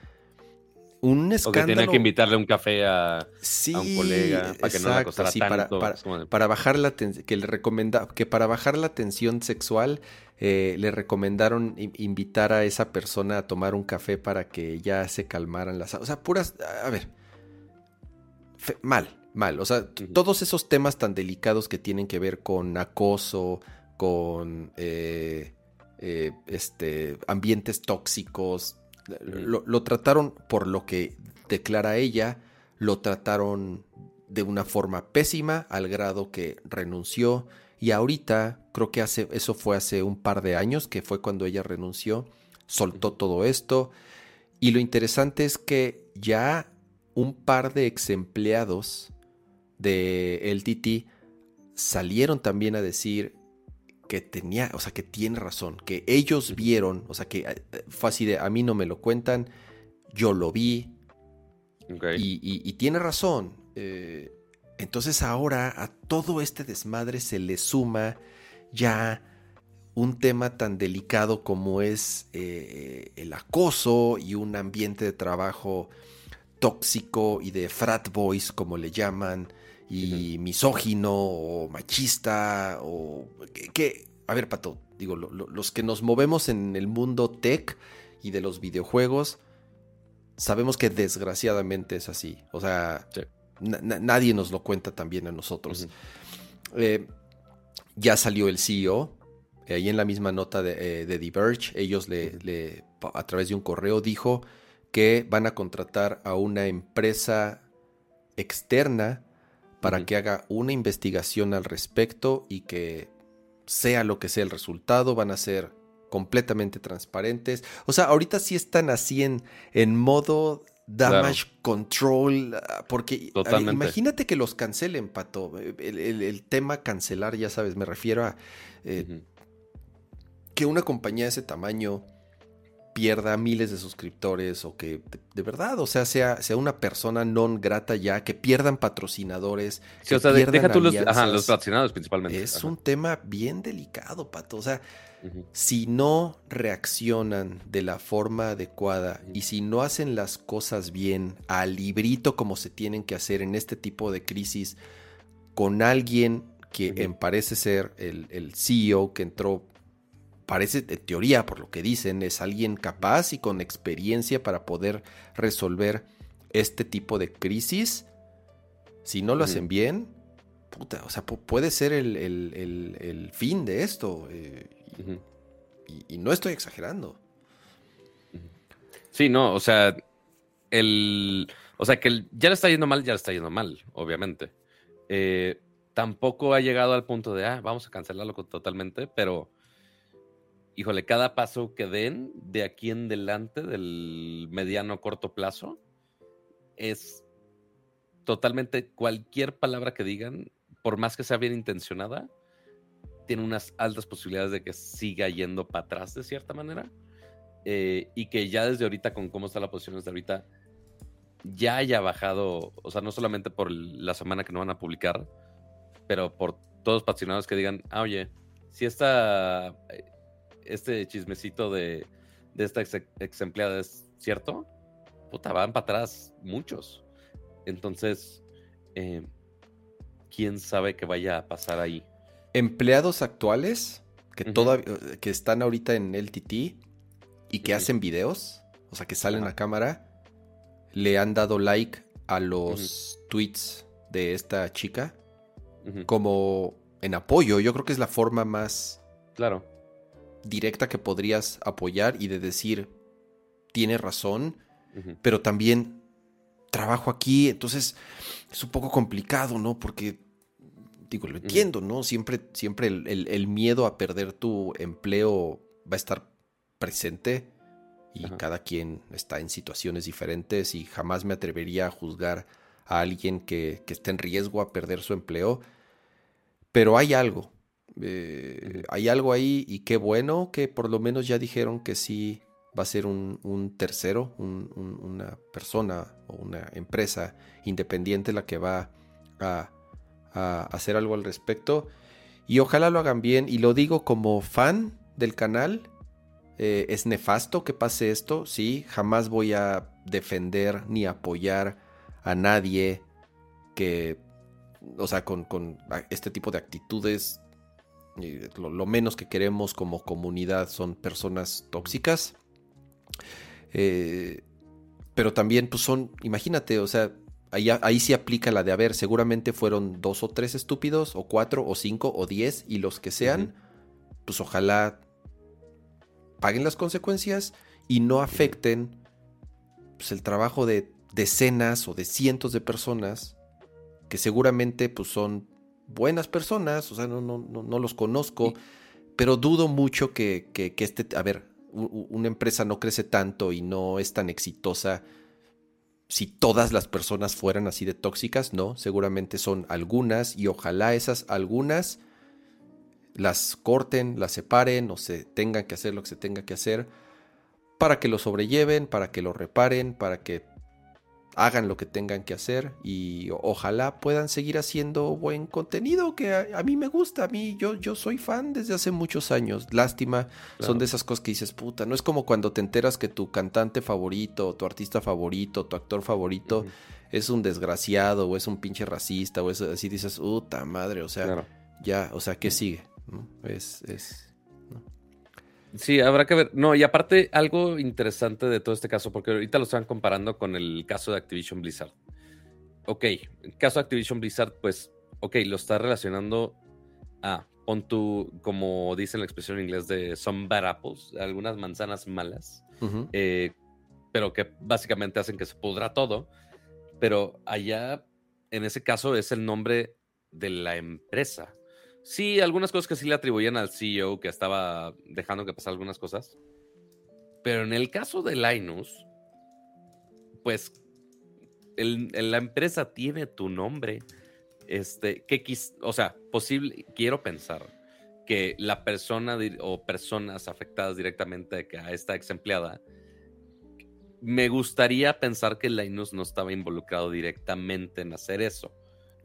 A: un escándalo.
B: O que tenía que invitarle un café a, un colega para que no la costara
A: tanto. Para, bajar la que le recomenda que para bajar la tensión sexual eh, le recomendaron invitar a esa persona a tomar un café para que ya se calmaran las, o sea, puras, a ver, mal, mal, o sea, todos esos temas tan delicados que tienen que ver con acoso, con eh, eh, este ambientes tóxicos, lo, trataron por lo que declara ella, lo trataron de una forma pésima al grado que renunció. Y ahorita creo que hace eso fue hace un par de años que fue cuando ella renunció, soltó todo esto. Y lo interesante es que ya un par de ex empleados de LTT salieron también a decir que tenía, o sea, que tiene razón, que ellos vieron, o sea, que eh, fue así de, a mí no me lo cuentan, yo lo vi, y, tiene razón. Eh, entonces ahora a todo este desmadre se le suma ya un tema tan delicado como es eh, el acoso y un ambiente de trabajo tóxico y de frat boys, como le llaman, y misógino o machista o que, a ver, Pato, digo, los que nos movemos en el mundo tech y de los videojuegos, sabemos que desgraciadamente es así. O sea, nadie nos lo cuenta también a nosotros. Eh, ya salió el CEO, ahí en la misma nota de, eh, de Diverge, ellos le, a través de un correo dijo que van a contratar a una empresa externa para que haga una investigación al respecto y que sea lo que sea el resultado, van a ser completamente transparentes. O sea, ahorita sí están así en, en modo damage control, ah, porque imagínate que los cancelen, Pato. El, tema cancelar, ya sabes, me refiero a eh, que una compañía de ese tamaño pierda miles de suscriptores o que de, verdad, o sea, sea, sea una persona non grata ya, que pierdan patrocinadores.
B: Sí, o sea, deja tú los, patrocinadores principalmente.
A: Es un tema bien delicado, Pato. O sea, si no reaccionan de la forma adecuada y si no hacen las cosas bien, al librito como se tienen que hacer en este tipo de crisis, con alguien que parece ser el, el CEO que entró parece, en teoría, por lo que dicen, es alguien capaz y con experiencia para poder resolver este tipo de crisis. Si no lo hacen bien, puta, o sea, puede ser el, fin de esto. Eh, y, no estoy exagerando.
B: Sí, no, o sea, el. O sea, que ya le está yendo mal, ya le está yendo mal, obviamente. Eh, tampoco ha llegado al punto de, ah, vamos a cancelarlo totalmente, pero, híjole, cada paso que den de aquí en adelante, del mediano corto plazo, es totalmente cualquier palabra que digan, por más que sea bien intencionada, tiene unas altas posibilidades de que siga yendo para atrás de cierta manera. Eh, y que ya desde ahorita, con cómo está la posición desde ahorita, ya haya bajado, o sea, no solamente por la semana que no van a publicar, pero por todos los patrocinadores que digan, ah, oye, si esta, eh, este chismecito de, esta ex, empleada es cierto, puta, van para atrás muchos. Entonces, eh, ¿quién sabe qué vaya a pasar ahí?
A: Empleados actuales que, todavía, que están ahorita en LTT y que hacen videos, o sea, que salen a cámara, le han dado like a los tweets de esta chica como en apoyo. Yo creo que es la forma más
B: claro.
A: Directa que podrías apoyar y de decir, tiene razón, pero también trabajo aquí, entonces es un poco complicado, ¿no? Porque, digo, lo entiendo, ¿no? Siempre, siempre el, miedo a perder tu empleo va a estar presente y cada quien está en situaciones diferentes y jamás me atrevería a juzgar a alguien que, que esté en riesgo a perder su empleo pero hay algo. Eh, hay algo ahí y qué bueno que por lo menos ya dijeron que sí va a ser un, tercero, una persona o una empresa independiente la que va a, hacer algo al respecto. Y ojalá lo hagan bien. Y lo digo como fan del canal. Eh, es nefasto que pase esto, sí. Jamás voy a defender ni apoyar a nadie que o sea, con, este tipo de actitudes, lo, menos que queremos como comunidad son personas tóxicas. Eh, pero también, pues son, imagínate, o sea, ahí, ahí sí aplica la de, a ver, seguramente fueron dos o tres estúpidos, o cuatro, o cinco, o diez, y los que sean, pues ojalá paguen las consecuencias y no afecten pues, el trabajo de decenas o de cientos de personas que seguramente pues son buenas personas, o sea, no, no, no, los conozco, pero dudo mucho que, que, este, a ver, una empresa no crece tanto y no es tan exitosa si todas las personas fueran así de tóxicas, no, seguramente son algunas y ojalá esas algunas las corten, las separen o se tengan que hacer lo que se tenga que hacer para que lo sobrelleven, para que lo reparen, para que hagan lo que tengan que hacer y ojalá puedan seguir haciendo buen contenido que a, mí me gusta, a mí yo, yo soy fan desde hace muchos años, lástima, son de esas cosas que dices, puta, no es como cuando te enteras que tu cantante favorito, tu artista favorito, tu actor favorito es un desgraciado o es un pinche racista o es así, dices, puta madre, o sea, ya, o sea, ¿qué sigue? Es, es,
B: Sí, habrá que ver. No, y aparte, algo interesante de todo este caso, porque ahorita lo están comparando con el caso de Activision Blizzard. Ok, el caso de Activision Blizzard, pues, ok, lo está relacionando a, pon tu, como dice la expresión en inglés de some bad apples, algunas manzanas malas, eh, pero que básicamente hacen que se pudra todo. Pero allá, en ese caso, es el nombre de la empresa. Sí, algunas cosas que sí le atribuían al CEO que estaba dejando que pasara algunas cosas. Pero en el caso de Linus, pues la empresa tiene tu nombre. Este, que o sea, posible, quiero pensar que la persona o personas afectadas directamente a esta ex empleada, me gustaría pensar que Linus no estaba involucrado directamente en hacer eso.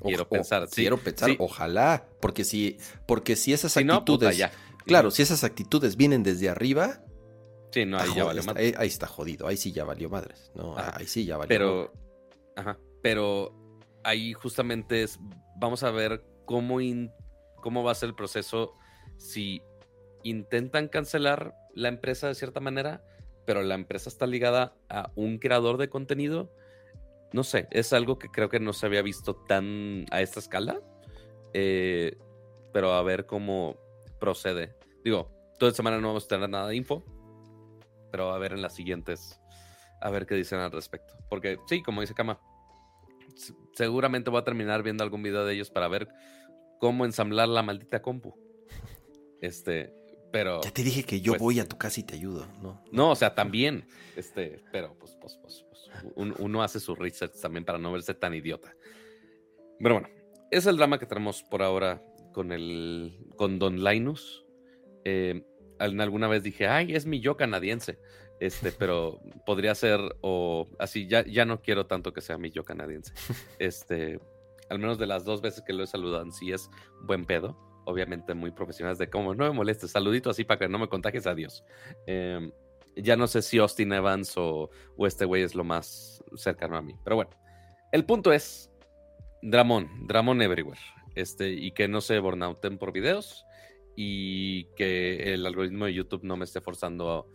B: Quiero pensar,
A: Quiero pensar, ojalá, porque si, porque si esas actitudes, claro, si esas actitudes vienen desde arriba,
B: sí, no, ahí, ya valió
A: ahí, está jodido, ahí sí ya valió madres, no, ahí sí ya valió.
B: Pero, ajá, pero ahí justamente es, vamos a ver cómo, cómo va a ser el proceso si intentan cancelar la empresa de cierta manera, pero la empresa está ligada a un creador de contenido no sé, es algo que creo que no se había visto tan a esta escala. Eh, pero a ver cómo procede. Digo, toda semana no vamos a tener nada de info. Pero a ver en las siguientes. A ver qué dicen al respecto. Porque sí, como dice Kama. Seguramente voy a terminar viendo algún video de ellos para ver cómo ensamblar la maldita compu. Este, pero.
A: Ya te dije que yo
B: pues,
A: voy a tu casa y te ayudo, ¿no?
B: No, o sea, también. Este, pero pues, pues, pues, un- uno hace su research también para no verse tan idiota. Pero bueno, es el drama que tenemos por ahora con el con Don Linus. Eh, al- alguna vez dije, ay, es mi yo canadiense. Este, pero podría ser, o así, ya, ya no quiero tanto que sea mi yo canadiense. Este, al menos de las dos veces que lo he saludado, sí es buen pedo. Obviamente muy profesionales de cómo no me molestes, saludito así para que no me contagies, adiós. Em, ya no sé si Austin Evans o, o este güey es lo más cercano a mí. Pero bueno, el punto es Dramón, Dramón Everywhere. Este, y que no se burnouten por videos y que el algoritmo de YouTube no me esté forzando a,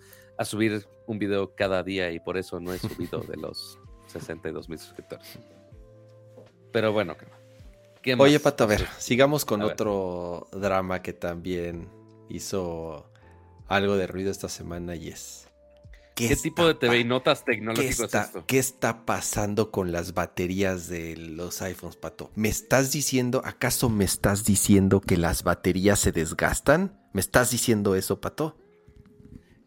B: a subir un video cada día y por eso no he subido de los 62 mil suscriptores. Pero bueno, ¿qué, qué
A: Oye? Pato, a ver, sigamos con
B: A ver.
A: otro drama que también hizo algo de ruido esta semana y es.
B: ¿Qué tipo de TV y notas
A: ¿Qué
B: tecnológicos es
A: está,
B: esto?
A: ¿Qué está pasando con las baterías de los iPhones, Pato? ¿Me estás diciendo, acaso me estás diciendo que las baterías se desgastan? ¿Me estás diciendo eso, Pato?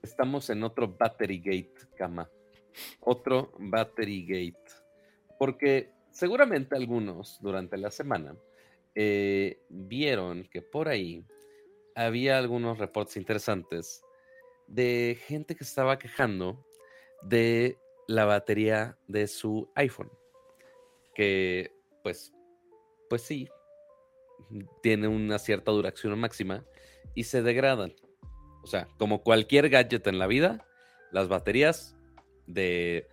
B: Estamos en otro Battery Gate, cama. Otro Battery Gate. Porque seguramente algunos durante la semana eh, vieron que por ahí había algunos reportes interesantes de gente que estaba quejando de la batería de su iPhone. Que pues, pues sí, tiene una cierta duración máxima y se degradan. O sea, como cualquier gadget en la vida, las baterías de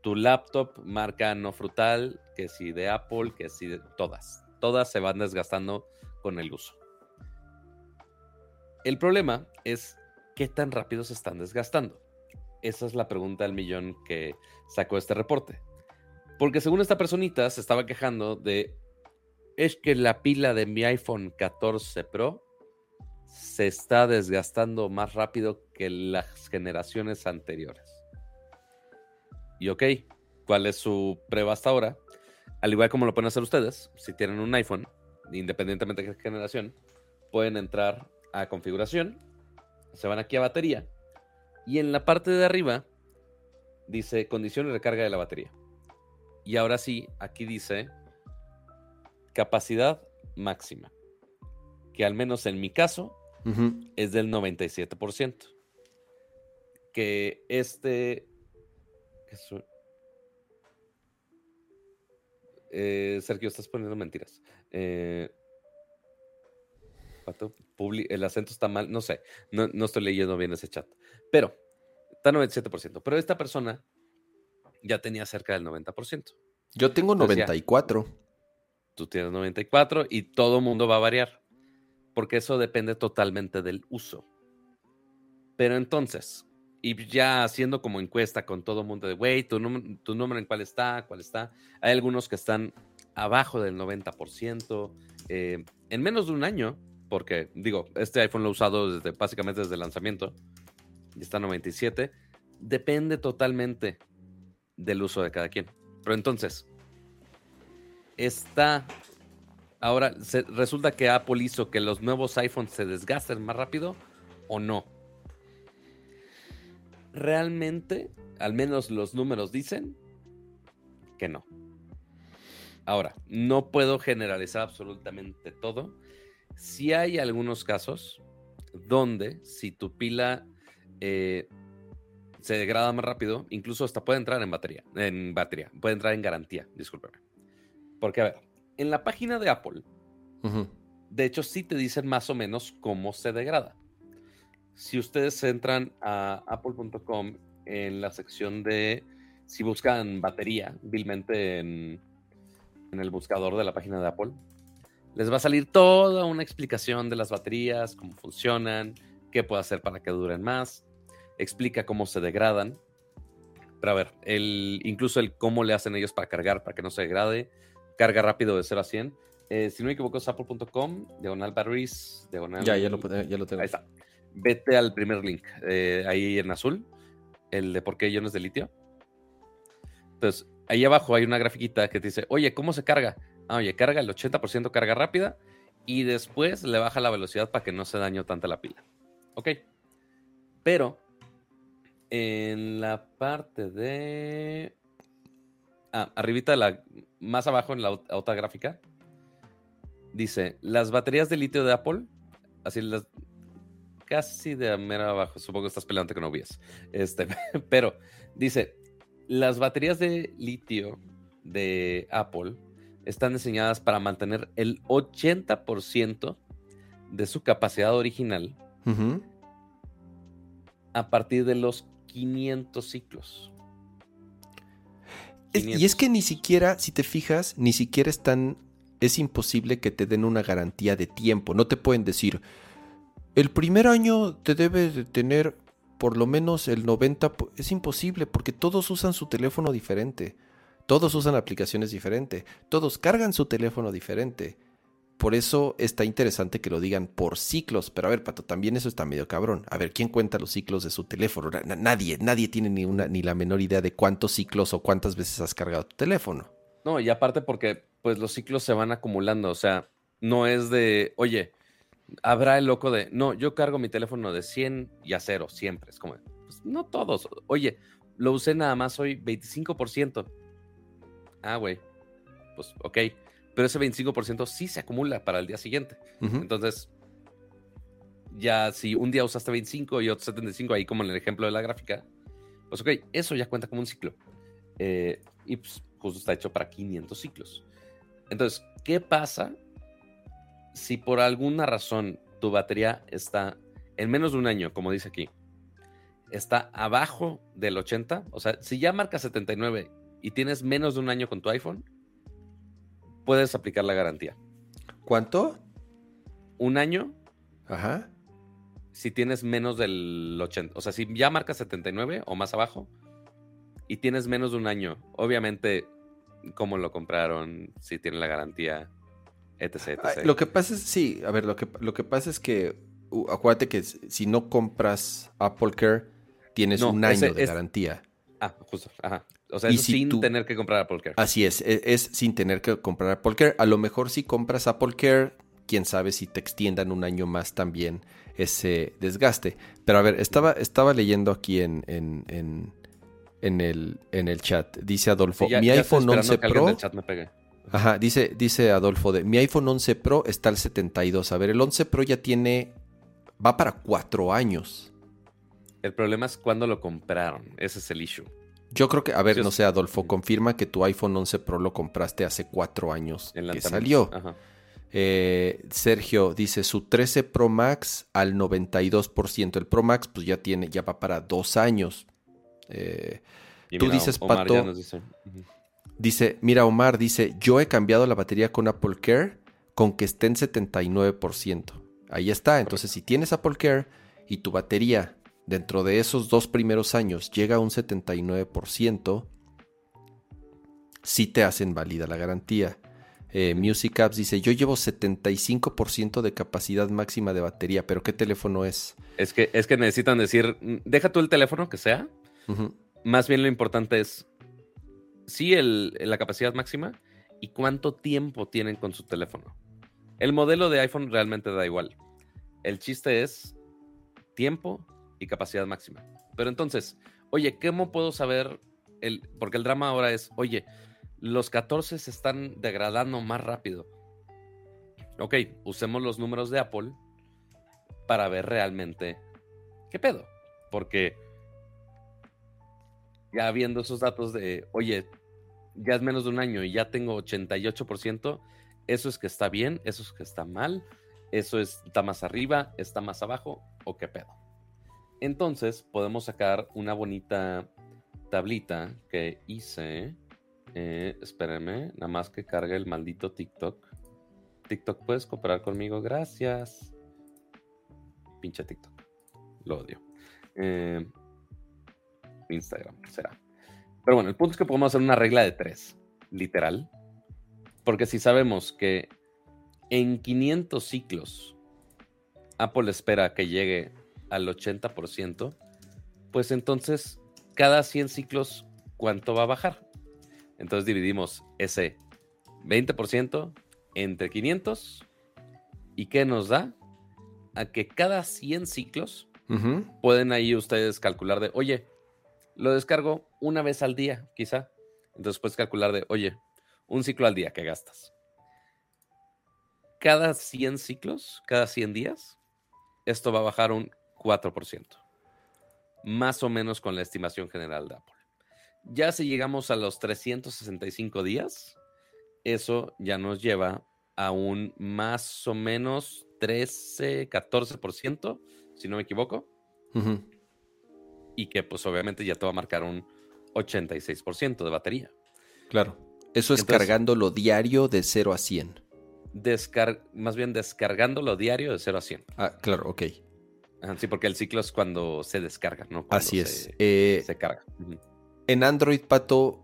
B: tu laptop marca no frutal, que si de Apple, que si de todas. Todas se van desgastando con el uso. El problema es qué tan rápido se están desgastando. Esa es la pregunta del millón que sacó este reporte. Porque según esta personita se estaba quejando de, es que la pila de mi iPhone 14 Pro se está desgastando más rápido que las generaciones anteriores. Y ok, ¿cuál es su prueba hasta ahora? Al igual como lo pueden hacer ustedes, si tienen un iPhone, independientemente de qué generación, pueden entrar a configuración, se van aquí a batería y en la parte de arriba dice condición y recarga de la batería. Y ahora sí, aquí dice capacidad máxima, que al menos en mi caso es del 97%. Que este... que su- Eh, Sergio, estás poniendo mentiras. Eh, Pato, publi- el acento está mal, no sé, no, no estoy leyendo bien ese chat. Pero, está 97%. Pero esta persona ya tenía cerca del 90%.
A: Yo tengo
B: Entonces ya.
A: 94.
B: Tú tienes 94 y todo mundo va a variar. Porque eso depende totalmente del uso. Pero entonces, y ya haciendo como encuesta con todo mundo de, güey, ¿tu, tu número en cuál está, cuál está. Hay algunos que están abajo del 90%. eh, en menos de un año, porque digo, este iPhone lo he usado desde, básicamente desde el lanzamiento. Y está 97. Depende totalmente del uso de cada quien. Pero entonces, está ahora resulta que Apple hizo que los nuevos iPhones se desgasten más rápido o no. Realmente, al menos los números dicen que no. Ahora, no puedo generalizar absolutamente todo. Si hay algunos casos donde si tu pila eh, se degrada más rápido, incluso hasta puede entrar en batería, en batería, puede entrar en garantía, discúlpeme. Porque, a ver, en la página de Apple, de hecho, sí te dicen más o menos cómo se degrada. Si ustedes entran a apple.com en la sección de, si buscan batería, vilmente en, en el buscador de la página de Apple, les va a salir toda una explicación de las baterías, cómo funcionan, qué puede hacer para que duren más, explica cómo se degradan. Pero a ver, el, incluso el cómo le hacen ellos para cargar, para que no se degrade, carga rápido de 0 a 100. Eh, si no me equivoco, es apple.com, diagonal batteries, diagonal.
A: Ya, ya lo, pude- ya lo tengo.
B: Ahí está. Vete al primer link, eh, ahí en azul, el de por qué iones de litio. Entonces, ahí abajo hay una grafiquita que te dice, oye, ¿cómo se carga? Ah, oye, carga el 80% carga rápida y después le baja la velocidad para que no se dañe tanta la pila. Ok. Pero en la parte de... Ah, arribita, la, más abajo en la otra gráfica, dice, las baterías de litio de Apple, así las... Casi de mera abajo, supongo que estás peleando con obvias. Este, pero dice, las baterías de litio de Apple están diseñadas para mantener el 80% de su capacidad original a partir de los 500 ciclos.
A: y es que ni siquiera, si te fijas, ni siquiera están, es imposible que te den una garantía de tiempo. No te pueden decir, el primer año te debes de tener por lo menos el 90, es imposible porque todos usan su teléfono diferente. Todos usan aplicaciones diferentes. Todos cargan su teléfono diferente. Por eso está interesante que lo digan por ciclos. Pero a ver, Pato, también eso está medio cabrón. A ver, ¿quién cuenta los ciclos de su teléfono? nadie, nadie tiene ni, una, ni la menor idea de cuántos ciclos o cuántas veces has cargado tu teléfono.
B: No, y aparte porque pues los ciclos se van acumulando. O sea, no es de, oye, habrá el loco de, no, yo cargo mi teléfono de 100 y a cero, siempre. Es como, pues no todos. Oye, lo usé nada más hoy 25%. Ah, güey. Pues ok. Pero ese 25% sí se acumula para el día siguiente. Entonces, ya si un día usaste 25 y otro 75, ahí como en el ejemplo de la gráfica, pues ok, eso ya cuenta como un ciclo. Eh, y pues justo está hecho para 500 ciclos. Entonces, ¿qué pasa si por alguna razón tu batería está en menos de un año, como dice aquí, está abajo del 80, o sea, si ya marca 79 y tienes menos de un año con tu iPhone, puedes aplicar la garantía.
A: ¿Cuánto?
B: Un año.
A: Ajá.
B: Si tienes menos del 80, o sea, si ya marca 79 o más abajo y tienes menos de un año, obviamente, cómo lo compraron, si tienen la garantía, etc,
A: Lo que pasa es, sí, a ver, lo que, lo que pasa es que, acuérdate que si no compras Apple Care, tienes un año de garantía.
B: Ah, justo, ajá. O sea, sin tener que comprar Apple Care.
A: Así es, es, es, sin tener que comprar Apple Care. A lo mejor si compras Apple Care, quién sabe si te extiendan un año más también ese desgaste. Pero a ver, estaba, estaba leyendo aquí en, en, en, en el, en el chat. Dice Adolfo, mi iPhone 11 Pro... Ajá, dice, dice Adolfo, de, mi iPhone 11 Pro está al 72. A ver, el 11 Pro ya tiene, va para cuatro años.
B: El problema es cuándo lo compraron, ese es el issue.
A: Yo creo que, a ver, no sé, Adolfo, confirma que tu iPhone 11 Pro lo compraste hace cuatro años que salió. Eh, Sergio dice su 13 Pro Max al 92%. El Pro Max pues ya tiene, ya va para dos años. Eh, tú dices, Pato. Dice, mira, Omar dice, yo he cambiado la batería con Apple Care con que esté en 79%. Ahí está. Entonces, si tienes Apple Care y tu batería dentro de esos dos primeros años llega a un 79%, sí te hacen válida la garantía. Eh, Music Apps dice, yo llevo 75% de capacidad máxima de batería, pero ¿qué teléfono es?
B: Es que, es que necesitan decir, deja tú el teléfono que sea. Más bien lo importante es sí la capacidad máxima y cuánto tiempo tienen con su teléfono. El modelo de iPhone realmente da igual. El chiste es tiempo y capacidad máxima. Pero entonces, oye, ¿cómo puedo saber? El, porque el drama ahora es, oye, los 14 se están degradando más rápido. Ok, usemos los números de Apple para ver realmente qué pedo. Porque ya viendo esos datos de, oye, ya es menos de un año y ya tengo 88%, eso es que está bien, eso es que está mal, eso está más arriba, está más abajo o qué pedo. Entonces podemos sacar una bonita tablita que hice. Eh, espérenme, nada más que cargue el maldito TikTok. TikTok, ¿puedes cooperar conmigo? Gracias. Pinche TikTok. Lo odio. Eh, Instagram, será. Pero bueno, el punto es que podemos hacer una regla de tres, literal. Porque si sabemos que en 500 ciclos Apple espera que llegue al 80%, pues entonces cada 100 ciclos, ¿cuánto va a bajar? Entonces dividimos ese 20% entre 500 ¿Y qué nos da? A que cada 100 ciclos pueden ahí ustedes calcular de, oye, lo descargo una vez al día, quizá. Entonces puedes calcular de, oye, un ciclo al día que gastas. Cada 100 ciclos, cada 100 días, esto va a bajar un 4%. Más o menos con la estimación general de Apple. Ya si llegamos a los 365 días, eso ya nos lleva a un más o menos 13, 14%, si no me equivoco
A: Ujú.
B: y que pues obviamente ya te va a marcar un 86% de batería.
A: Claro. Eso es
B: Entonces-
A: cargándolo diario de 0 a 100.
B: Descar más bien descargándolo diario de 0 a 100.
A: Ah, claro, ok.
B: Sí, porque el ciclo es cuando se descarga, ¿no? Cuando
A: Así es.
B: Se,
A: Eh,
B: se carga.
A: En Android, Pato,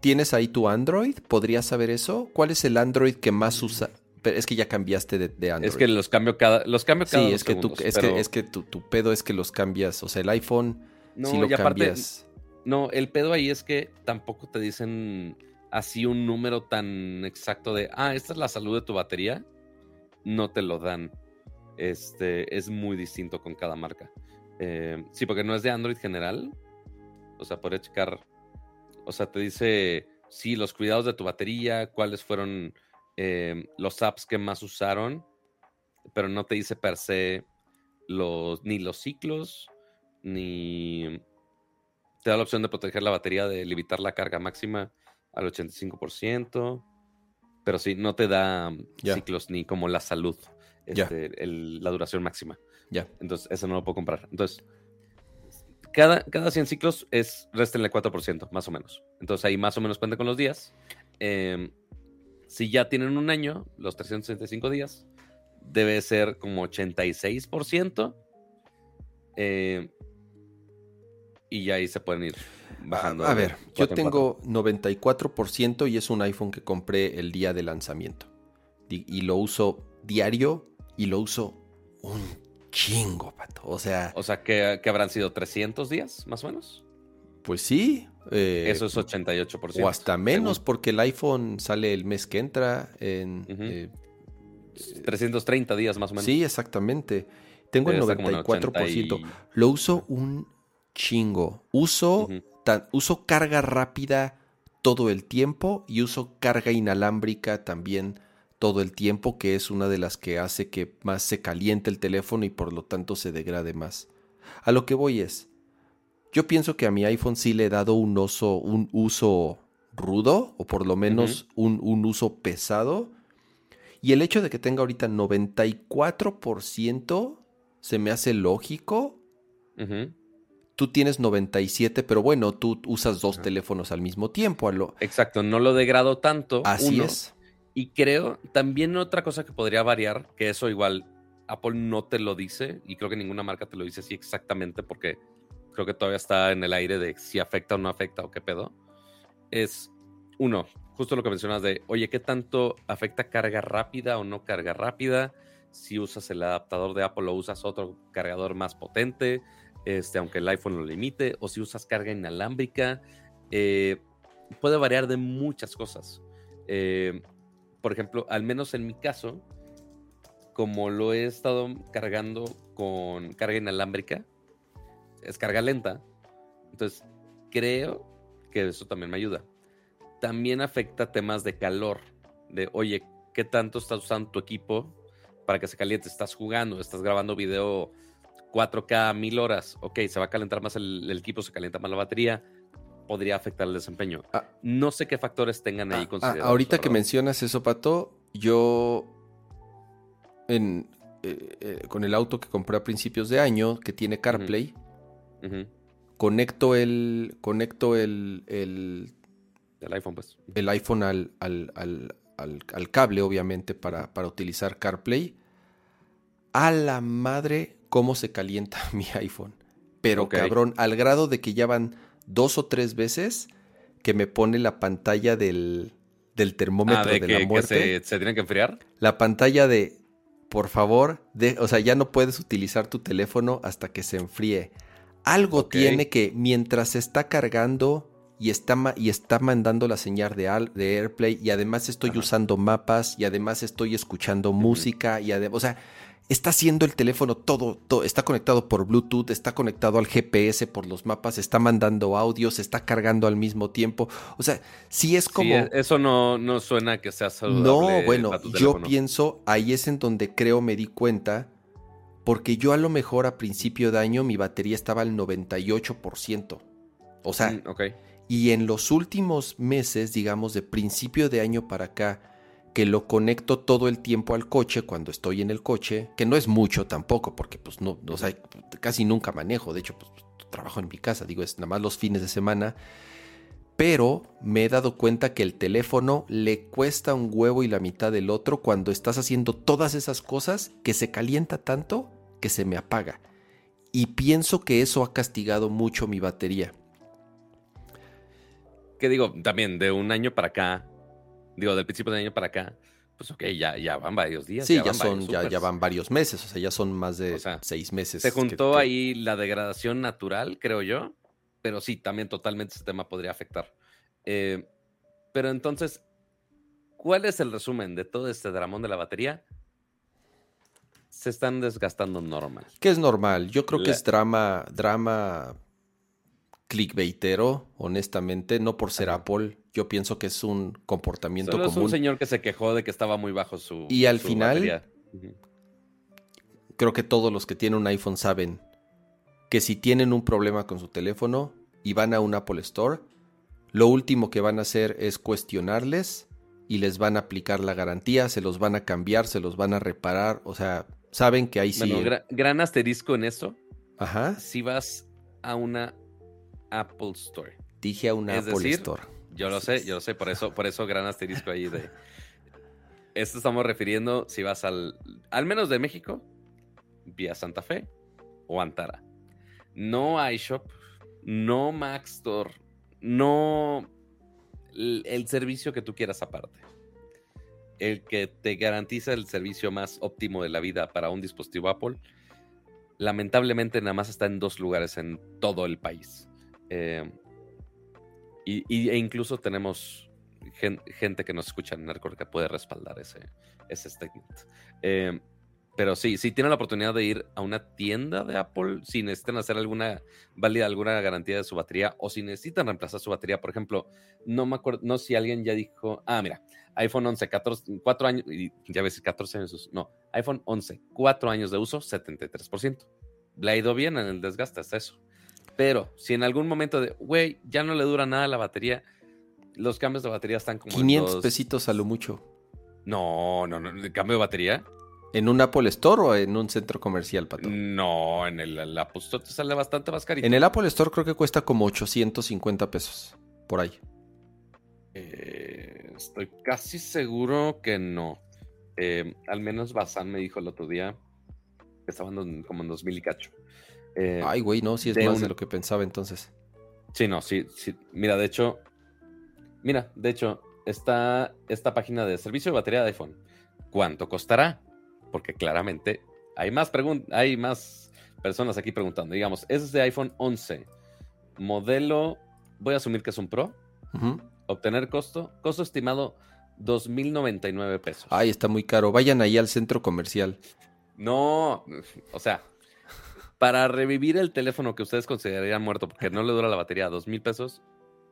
A: ¿tienes ahí tu Android? ¿Podrías saber eso? ¿Cuál es el Android que más usa? Pero es que ya cambiaste de, de Android.
B: Es que los cambio cada, los cambio cada
A: Sí,
B: dos
A: es que, tú,
B: segundos,
A: es,
B: pero
A: que, es que tu, tu pedo es que los cambias. O sea, el iPhone,
B: no,
A: si lo
B: y aparte,
A: cambias.
B: no, el pedo ahí es que tampoco te dicen así un número tan exacto de, ah, esta es la salud de tu batería. No te lo dan. Este es muy distinto con cada marca. Eh, sí, porque no es de Android general. O sea, podría checar. O sea, te dice, sí, los cuidados de tu batería, cuáles fueron eh, los apps que más usaron, pero no te dice per se los, ni los ciclos, ni te da la opción de proteger la batería, de limitar la carga máxima al 85%, pero sí, no te da ciclos ni como la salud, Este, el- la duración máxima.
A: Ya.
B: Entonces, eso no lo puedo comprar. Entonces, cada, cada 100 ciclos es, réstenle 4%, más o menos. Entonces, ahí más o menos cuenta con los días. Em, si ya tienen un año, los 365 días, debe ser como 86%. eh, y ya ahí se pueden ir bajando.
A: A, ver, yo tengo 94% y es un iPhone que compré el día de lanzamiento. Y lo uso diario y lo uso un chingo, pato. O sea,
B: O sea, que, que habrán sido 300 días, más o menos.
A: pues sí. eh,
B: Eso es 88%.
A: O hasta menos,
B: según.
A: porque el iPhone sale el mes que entra. En,
B: Ujú.
A: eh,
B: 330 días, más o menos.
A: sí, exactamente. Tengo el
B: Debe estar como en
A: 94%.
B: 80 y-
A: Lo uso un chingo. Uso, tan- uso carga rápida todo el tiempo y uso carga inalámbrica también todo el tiempo, que es una de las que hace que más se caliente el teléfono y por lo tanto se degrade más. A lo que voy es, yo pienso que a mi iPhone sí le he dado un, oso, un uso rudo, o por lo menos un, un uso pesado. Y el hecho de que tenga ahorita 94% se me hace lógico. Tú tienes 97, pero bueno, tú usas dos
B: Ajá.
A: teléfonos al mismo tiempo. lo-
B: Exacto, no lo degrado tanto.
A: Así
B: uno.
A: es.
B: Y creo también otra cosa que podría variar, que eso igual Apple no te lo dice, y creo que ninguna marca te lo dice así exactamente, porque creo que todavía está en el aire de si afecta o no afecta o qué pedo. Es uno, justo lo que mencionas de, oye, ¿qué tanto afecta carga rápida o no carga rápida? Si usas el adaptador de Apple o usas otro cargador más potente, este, aunque el iPhone lo limite, o si usas carga inalámbrica, eh, puede variar de muchas cosas. Eh, por ejemplo, al menos en mi caso, como lo he estado cargando con carga inalámbrica, es carga lenta. Entonces, creo que eso también me ayuda. También afecta temas de calor, de, oye, ¿qué tanto estás usando tu equipo para que se caliente? Estás jugando, estás grabando video 4K a mil horas. Ok, se va a calentar más el, el equipo, se calienta más la batería. Podría afectar el desempeño.
A: Ah.
B: no sé qué factores tengan ahí
A: Ah, ah,
B: considerados.
A: ahorita que mencionas eso, Pato, yo en, eh, eh, con el auto que compré a principios de año, que tiene CarPlay, conecto el conecto el, el,
B: iPhone, pues.
A: el iPhone al, al- al- al- cable, obviamente, para, para utilizar CarPlay. A la madre, cómo se calienta mi iPhone. Pero cabrón, al grado de que ya van dos o tres veces que me pone la pantalla del, del termómetro
B: Ah,
A: de,
B: de, que,
A: la
B: que
A: muerte.
B: se, se tienen que enfriar.
A: La pantalla de, por favor, de, o sea, ya no puedes utilizar tu teléfono hasta que se enfríe. Algo tiene que, mientras se está cargando y está, y está mandando la señal de, de AirPlay y además estoy usando mapas y además estoy escuchando música y además, o sea, está haciendo el teléfono todo, está conectado por Bluetooth, está conectado al GPS por los mapas, está mandando audios, está cargando al mismo tiempo. O sea, sí es como...
B: Eso no, no suena que sea saludable.
A: No, bueno, yo pienso, ahí es en donde creo me di cuenta, porque yo a lo mejor a principio de año mi batería estaba al 98%. O sea, mm, y en los últimos meses, digamos, de principio de año para acá, que lo conecto todo el tiempo al coche cuando estoy en el coche, que no es mucho tampoco, porque pues no, casi nunca manejo, de hecho, pues trabajo en mi casa, digo, es nada más los fines de semana, pero me he dado cuenta que el teléfono le cuesta un huevo y la mitad del otro cuando estás haciendo todas esas cosas que se calienta tanto que se me apaga. Y pienso que eso ha castigado mucho mi batería.
B: Que digo, también de un año para acá, digo, del principio del año para acá, pues ok, ya, ya van varios días.
A: Sí, ya, son, ya, ya, van varios meses, o sea, ya son más de seis meses.
B: Se juntó ahí la degradación natural, creo yo, pero sí, también totalmente ese tema podría afectar. Eh, pero entonces, ¿cuál es el resumen de todo este dramón de la batería? Se están desgastando normal.
A: ¿Qué es normal? Yo creo que es drama, drama clickbaitero, honestamente, no por ser Apple. Yo pienso que es un comportamiento Solo común. Es
B: un señor que se quejó de que estaba muy bajo su.
A: Y al final, creo que todos los que tienen un iPhone saben que si tienen un problema con su teléfono y van a un Apple Store, lo último que van a hacer es cuestionarles y les van a aplicar la garantía, se los van a cambiar, se los van a reparar. O sea, saben que ahí sí.
B: Bueno, gran asterisco en eso. Ajá. Si vas a una Apple Store.
A: Dije a una Apple Store.
B: Yo lo sé, yo lo sé, por eso, por eso gran asterisco ahí de. Esto estamos refiriendo si vas al. Al menos de México, vía Santa Fe o Antara. No iShop, no Mac Store, no el, servicio que tú quieras aparte. El que te garantiza el servicio más óptimo de la vida para un dispositivo Apple, lamentablemente nada más está en dos lugares en todo el país. Eh, y, e incluso tenemos gente que nos escucha en Nerdcore que puede respaldar ese, ese statement. Eh, pero sí, si tienen la oportunidad de ir a una tienda de Apple, si necesitan hacer alguna válida, alguna garantía de su batería o si necesitan reemplazar su batería, por ejemplo, no me acuerdo, no si alguien ya dijo, ah, mira, iPhone 11, 14, 4 años, y ya ves, 14 años, no, iPhone 11, 4 años de uso, 73%. Le ha ido bien en el desgaste, hasta eso. Pero si en algún momento de, güey, ya no le dura nada la batería, los cambios de batería están como.
A: 500 pesitos a lo mucho.
B: No, no, no. ¿El cambio de batería?
A: ¿En un Apple Store o en un centro comercial, Pato?
B: No, en el, Apple Store te sale bastante más carito.
A: En el Apple Store creo que cuesta como 850 pesos. Por ahí.
B: Eh, estoy casi seguro que no. Eh, al menos Bazán me dijo el otro día que estaban como en 2000 y cacho.
A: Eh, Ay, güey, no, si es más de lo que pensaba entonces.
B: Sí, no, sí, sí. Mira, de hecho, mira, de hecho, está esta página de servicio de batería de iPhone. ¿Cuánto costará? Porque claramente hay más hay más personas aquí preguntando. Digamos, es de iPhone 11. Modelo, voy a asumir que es un Pro. Obtener costo, costo estimado 2.099 pesos.
A: Ay, está muy caro. Vayan ahí al centro comercial.
B: No, o sea, para revivir el teléfono que ustedes considerarían muerto porque no le dura la batería dos mil pesos,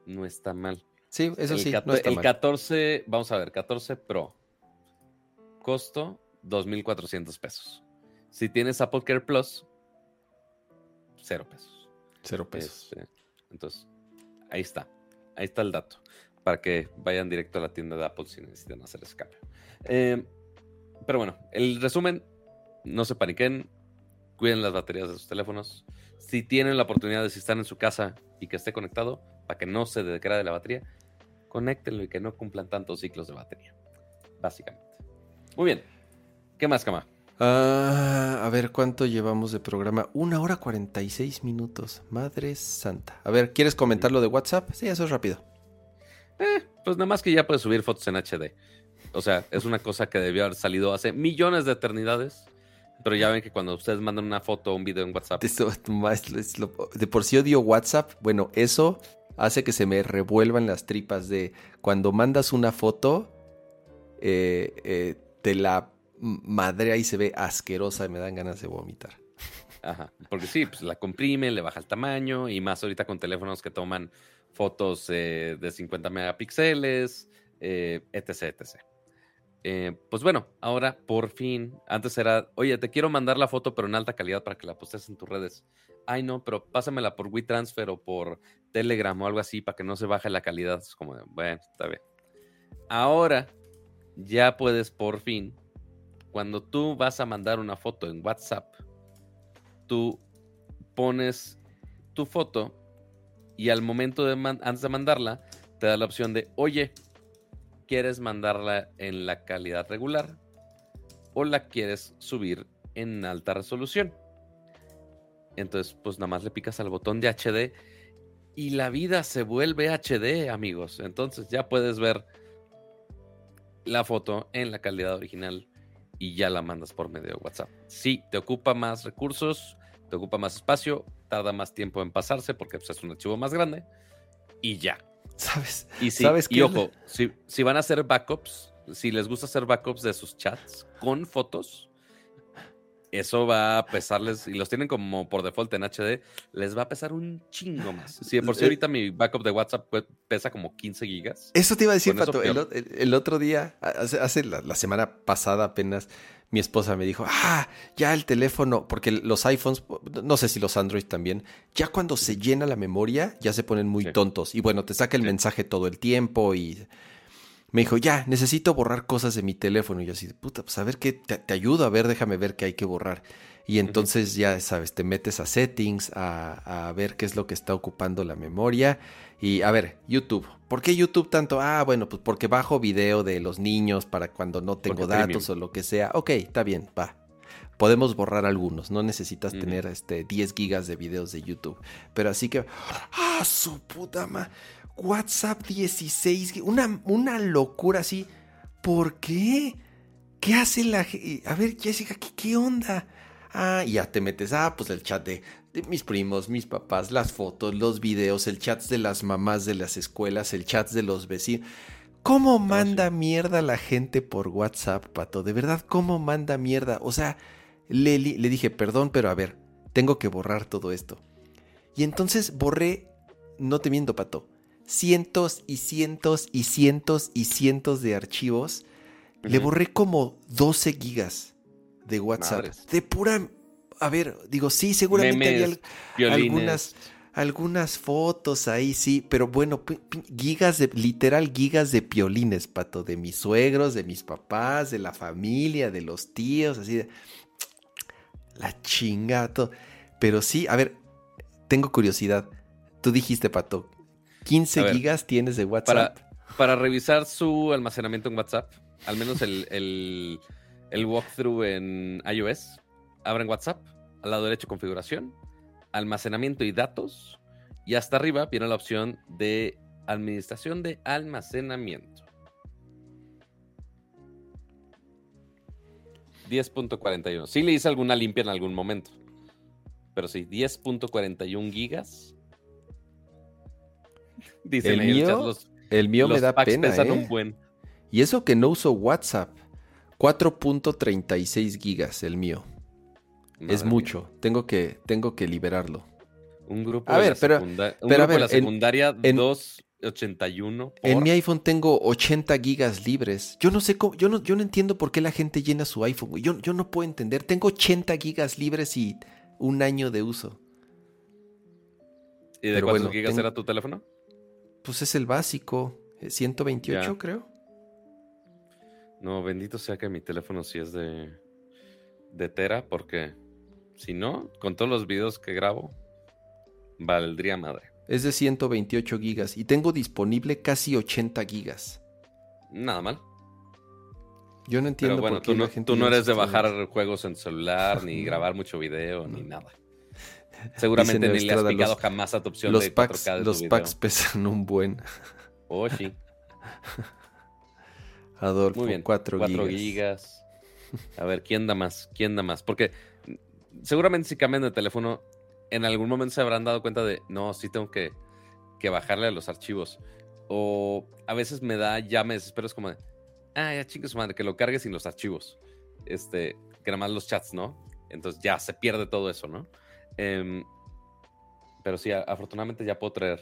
B: no está mal.
A: Sí, eso sí.
B: No está el 14, vamos a ver, 14 Pro. Costo 2.400 pesos. Si tienes Apple Care Plus, cero pesos.
A: Cero pesos.
B: Este, entonces, ahí está. Ahí está el dato. Para que vayan directo a la tienda de Apple si necesitan hacer ese cambio. Eh, pero bueno, el resumen, no se paniquen cuiden las baterías de sus teléfonos. Si tienen la oportunidad de si están en su casa y que esté conectado, para que no se degrade la batería, conéctenlo y que no cumplan tantos ciclos de batería. Básicamente. Muy bien. ¿Qué más, Cama?
A: Ah, a ver, ¿cuánto llevamos de programa? Una hora cuarenta y seis minutos. Madre santa. A ver, ¿quieres comentar lo de WhatsApp? Sí, eso es rápido.
B: Eh, pues nada más que ya puedes subir fotos en HD. O sea, es una cosa que debió haber salido hace millones de eternidades. Pero ya ven que cuando ustedes mandan una foto o un video en WhatsApp.
A: de por sí odio WhatsApp. Bueno, eso hace que se me revuelvan las tripas de cuando mandas una foto, eh, eh, te la madrea y se ve asquerosa y me dan ganas de vomitar.
B: Ajá, porque sí, pues la comprime, le baja el tamaño y más ahorita con teléfonos que toman fotos eh, de 50 megapíxeles, etc, etc. pues bueno, ahora por fin, antes era, oye, te quiero mandar la foto pero en alta calidad para que la postes en tus redes. Ay, no, pero pásamela por WeTransfer o por Telegram o algo así para que no se baje la calidad. Es como, bueno, está bien. Ahora ya puedes por fin, cuando tú vas a mandar una foto en WhatsApp, tú pones tu foto y al momento de antes de mandarla, te da la opción de, oye, ¿quieres mandarla en la calidad regular o la quieres subir en alta resolución? Entonces, pues nada más le picas al botón de HD y la vida se vuelve HD, amigos. Entonces ya puedes ver la foto en la calidad original y ya la mandas por medio de WhatsApp. Sí, te ocupa más recursos, te ocupa más espacio, tarda más tiempo en pasarse porque pues, es un archivo más grande y ya.
A: ¿Sabes?
B: Y,
A: ¿Sabes
B: y ojo, si, si van a hacer backups, si les gusta hacer backups de sus chats con fotos, eso va a pesarles, y los tienen como por default en HD, les va a pesar un chingo más. Si por sí eh, ahorita mi backup de WhatsApp pesa como 15 gigas.
A: Eso te iba a decir, Pato. El, otro día, hace, la, semana pasada apenas, mi esposa me dijo, ah, ya el teléfono, porque los iPhones, no sé si los Android también, ya cuando se llena la memoria, ya se ponen muy tontos. Y bueno, te saca el mensaje todo el tiempo y me dijo, ya, necesito borrar cosas de mi teléfono. Y yo así, puta, pues a ver qué, te, ayudo, a ver, déjame ver qué hay que borrar. Y entonces ya sabes, te metes a settings, a, ver qué es lo que está ocupando la memoria. Y a ver, YouTube. ¿Por qué YouTube tanto? Ah, bueno, pues porque bajo video de los niños para cuando no tengo datos o lo que sea. Ok, está bien, va. Podemos borrar algunos, no necesitas tener este 10 gigas de videos de YouTube. Pero así que, ah, su puta madre. WhatsApp 16, una, una locura así. ¿Por qué? ¿Qué hace la A ver, Jessica, ¿qué, ¿qué, onda? Ah, y ya te metes, ah, pues el chat de, mis primos, mis papás, las fotos, los videos, el chat de las mamás de las escuelas, el chat de los vecinos. ¿Cómo manda mierda la gente por WhatsApp, Pato? De verdad, ¿cómo manda mierda? O sea, le, le dije, perdón, pero a ver, tengo que borrar todo esto. Y entonces borré, no te miento, Pato, cientos y cientos y cientos y cientos de archivos. Le borré como 12 gigas de WhatsApp. De pura... A ver, digo, sí, seguramente había algunas, algunas fotos ahí, sí, pero bueno, gigas de, literal gigas de piolines, pato, de mis suegros, de mis papás, de la familia, de los tíos, así de... La chingato. Pero sí, a ver, tengo curiosidad. Tú dijiste, pato, 15 gigas tienes de WhatsApp.
B: Para, revisar su almacenamiento en WhatsApp, al menos el, el, walkthrough en iOS, abren WhatsApp, al lado derecho configuración, almacenamiento y datos, y hasta arriba viene la opción de administración de almacenamiento. 10.41. Sí le hice alguna limpia en algún momento. Pero sí, 10.41 gigas
A: el mío, el mío me da pena.
B: Un ¿eh? buen.
A: Y eso que no uso WhatsApp. 4.36 gigas el mío. es mucho. Tengo que, tengo que liberarlo.
B: Un grupo a ver, pero, pero a ver, la secundaria en, 281.
A: En mi iPhone tengo 80 gigas libres. Yo no sé cómo, yo no, yo no entiendo por qué la gente llena su iPhone. Yo, yo no puedo entender. Tengo 80 gigas libres y un año de uso.
B: ¿Y de cuántos gigas era tu teléfono?
A: Pues es el básico, 128 eh, creo.
B: No, bendito sea que mi teléfono sí es de, de Tera, porque si no, con todos los videos que grabo, valdría madre.
A: Es de 128 gigas y tengo disponible casi 80 gigas.
B: Nada mal.
A: Yo no entiendo
B: bueno, por qué tú no, tú no eres de bajar juegos en celular, ni grabar mucho video, ni nada. Seguramente ni le has picado jamás a tu opción
A: los
B: de
A: packs, Los packs pesan un buen.
B: Oh, sí.
A: Adolfo, Muy bien. 4,
B: 4 gigas. A ver, ¿quién da más? ¿Quién da más? Porque seguramente si cambian de teléfono, en algún momento se habrán dado cuenta de, no, sí tengo que, que bajarle a los archivos. O a veces me da, ya me desespero, es como de, ah, ya su madre, que lo cargue sin los archivos. Este, que nada más los chats, ¿no? Entonces ya se pierde todo eso, ¿no? Em, pero sí, afortunadamente ya puedo traer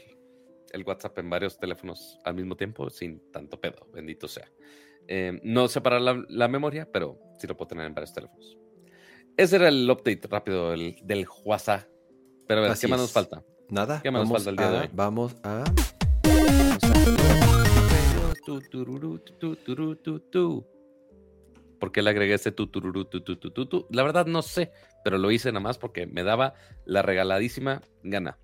B: el WhatsApp en varios teléfonos al mismo tiempo sin tanto pedo, bendito sea. Em, no separar la, la, memoria, pero sí lo puedo tener en varios teléfonos. Ese era el update rápido del, del WhatsApp. Pero a ver, ¿qué más nos falta?
A: Nada.
B: ¿Qué más nos falta el día de hoy?
A: Vamos a.
B: ¿Por qué le agregué ese tutururu, tu, La verdad no sé, pero lo hice nada más porque me daba la regaladísima gana.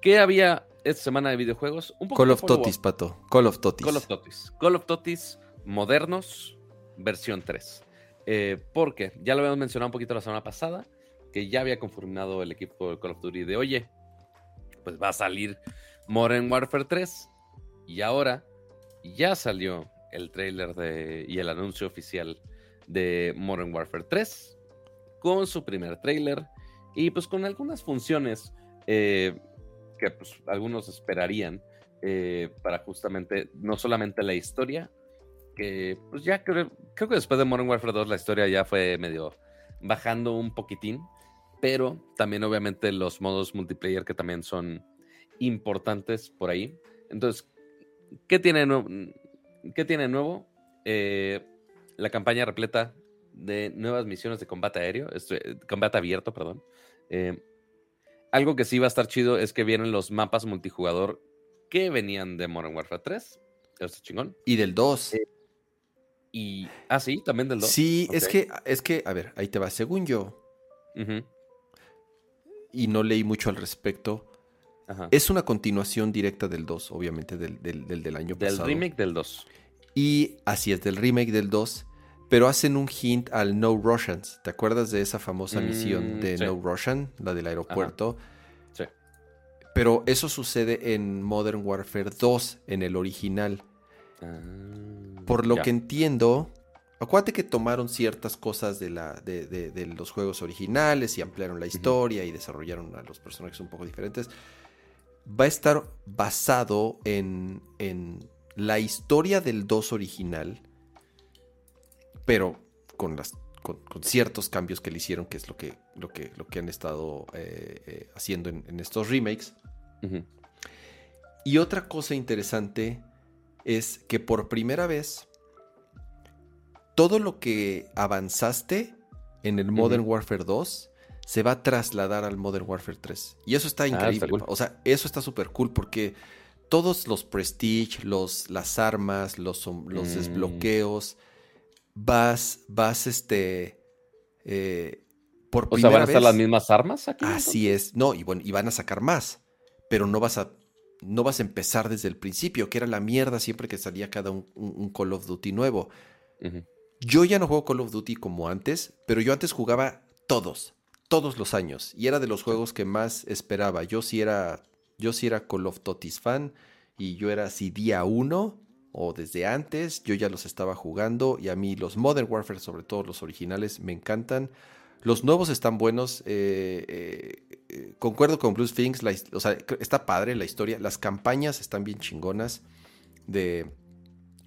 B: ¿Qué había esta semana de videojuegos?
A: Un Call of Totis, Pato. Call of Totis.
B: Call of Totis. Call of Totis modernos, versión 3. Eh, porque ya lo habíamos mencionado un poquito la semana pasada, que ya había confirmado el equipo de Call of Duty de, oye, pues va a salir Modern Warfare 3. Y ahora ya salió el trailer de, y el anuncio oficial de Modern Warfare 3 con su primer trailer y pues con algunas funciones eh, que pues, algunos esperarían eh, para justamente no solamente la historia, que pues ya creo, creo que después de Modern Warfare 2 la historia ya fue medio bajando un poquitín, pero también obviamente los modos multiplayer que también son importantes por ahí. Entonces, ¿qué tiene, ¿qué tiene nuevo? Eh, la campaña repleta de nuevas misiones de combate aéreo, este, combate abierto, perdón. Eh, algo que sí va a estar chido es que vienen los mapas multijugador que venían de Modern Warfare 3. Eso chingón.
A: Y del 2. Eh,
B: y. Ah, sí, también del 2.
A: Sí, es que, es que, a ver, ahí te va. Según yo. Y no leí mucho al respecto. Es una continuación directa del 2, obviamente, del, del, del, año pasado.
B: Del remake del 2.
A: Y así es, del remake del 2 pero hacen un hint al No Russians. ¿Te acuerdas de esa famosa misión mm, de No Russian, la del aeropuerto?
B: Sí.
A: Pero eso sucede en Modern Warfare 2, en el original. Ah, Por lo que entiendo, acuérdate que tomaron ciertas cosas de, la, de, los juegos originales y ampliaron la historia y desarrollaron a los personajes un poco diferentes. Va a estar basado en, en la historia del 2 original pero con, las, con, ciertos cambios que le hicieron, que es lo que, lo que, lo que han estado eh, eh, haciendo en, estos remakes. Y otra cosa interesante es que por primera vez, todo lo que avanzaste en el Modern Warfare 2 se va a trasladar al Modern Warfare 3. Y eso está ah, increíble. O sea, eso está súper cool porque todos los prestige, los, las armas, los, los mm. desbloqueos, vas, vas, este, eh, por
B: o sea, van a estar las mismas armas aquí.
A: Así es, no, y bueno, y van a sacar más, pero no vas a, no vas a empezar desde el principio, que era la mierda siempre que salía cada un, Call of Duty nuevo. Yo ya no juego Call of Duty como antes, pero yo antes jugaba todos, todos los años, y era de los juegos que más esperaba. Yo sí era, yo sí era Call of Duty fan, y yo era así día uno, o desde antes, yo ya los estaba jugando y a mí los Modern Warfare, sobre todo los originales, me encantan. Los nuevos están buenos. Eh, eh, eh, concuerdo con Bruce Things. está padre la historia. Las campañas están bien chingonas de,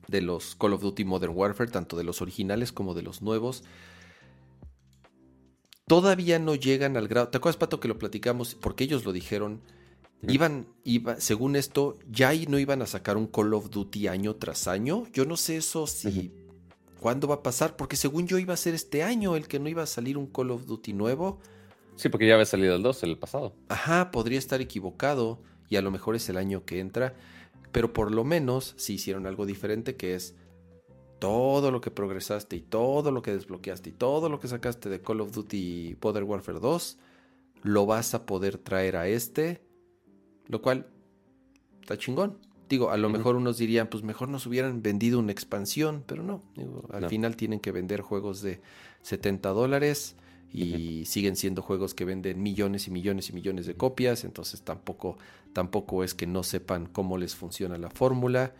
A: de los Call of Duty Modern Warfare, tanto de los originales como de los nuevos. Todavía no llegan al grado. ¿Te acuerdas, Pato, que lo platicamos? Porque ellos lo dijeron Iban, iba, según esto, ya no iban a sacar un Call of Duty año tras año. Yo no sé eso si. ¿Cuándo va a pasar? Porque según yo iba a ser este año el que no iba a salir un Call of Duty nuevo.
B: Sí, porque ya había salido el 2 el pasado.
A: Ajá, podría estar equivocado y a lo mejor es el año que entra. Pero por lo menos si hicieron algo diferente que es todo lo que progresaste y todo lo que desbloqueaste y todo lo que sacaste de Call of Duty Modern Warfare 2 lo vas a poder traer a este lo cual está chingón. Digo, a lo mejor unos dirían, pues mejor nos hubieran vendido una expansión, pero no. al final tienen que vender juegos de 70 dólares y siguen siendo juegos que venden millones y millones y millones de copias, entonces tampoco, tampoco es que no sepan cómo les funciona la fórmula.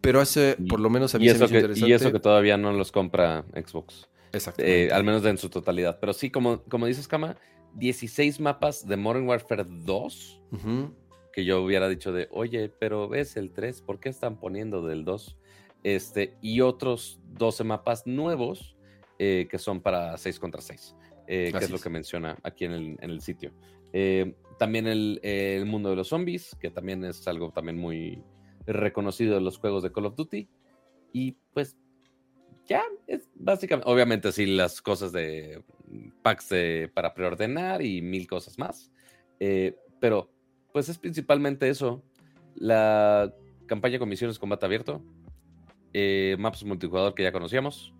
A: Pero hace, por lo menos a mí
B: y eso que, interesante. Y eso que todavía no los compra Xbox.
A: Exacto.
B: Eh, al menos en su totalidad. Pero sí, como, como dices, Kama, 16 mapas de Modern Warfare 2 que yo hubiera dicho de, oye, pero ves el 3, ¿por qué están poniendo del 2? Este, y otros 12 mapas nuevos eh, que son para 6 contra 6, eh, que es lo que menciona aquí en el, sitio. Eh, también el, el, mundo de los zombies, que también es algo también muy reconocido en los juegos de Call of Duty. Y pues ya, es básicamente, obviamente sí, las cosas de packs para preordenar y mil cosas más. pero pues es principalmente eso. La campaña con misiones combate abierto, eh, maps multijugador que ya conocíamos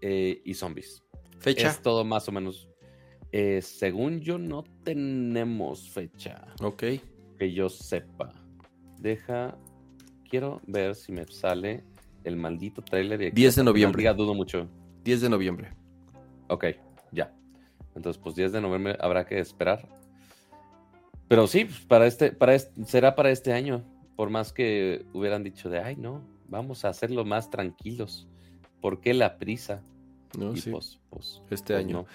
B: eh, y zombies.
A: ¿Fecha?
B: Es todo más o menos. Eh, según yo, no tenemos fecha.
A: Ok.
B: Que yo sepa. Deja. Quiero ver si me sale el maldito trailer.
A: 10 de noviembre.
B: Ya dudo mucho.
A: 10 de noviembre.
B: Ok. Entonces, pues 10 de noviembre habrá que esperar. Pero sí, pues, para este, para será para este año. Por más que hubieran dicho de, ay, no, vamos a hacerlo más tranquilos. ¿Por qué la prisa?
A: No, sí. Pues, pues, este pues, año.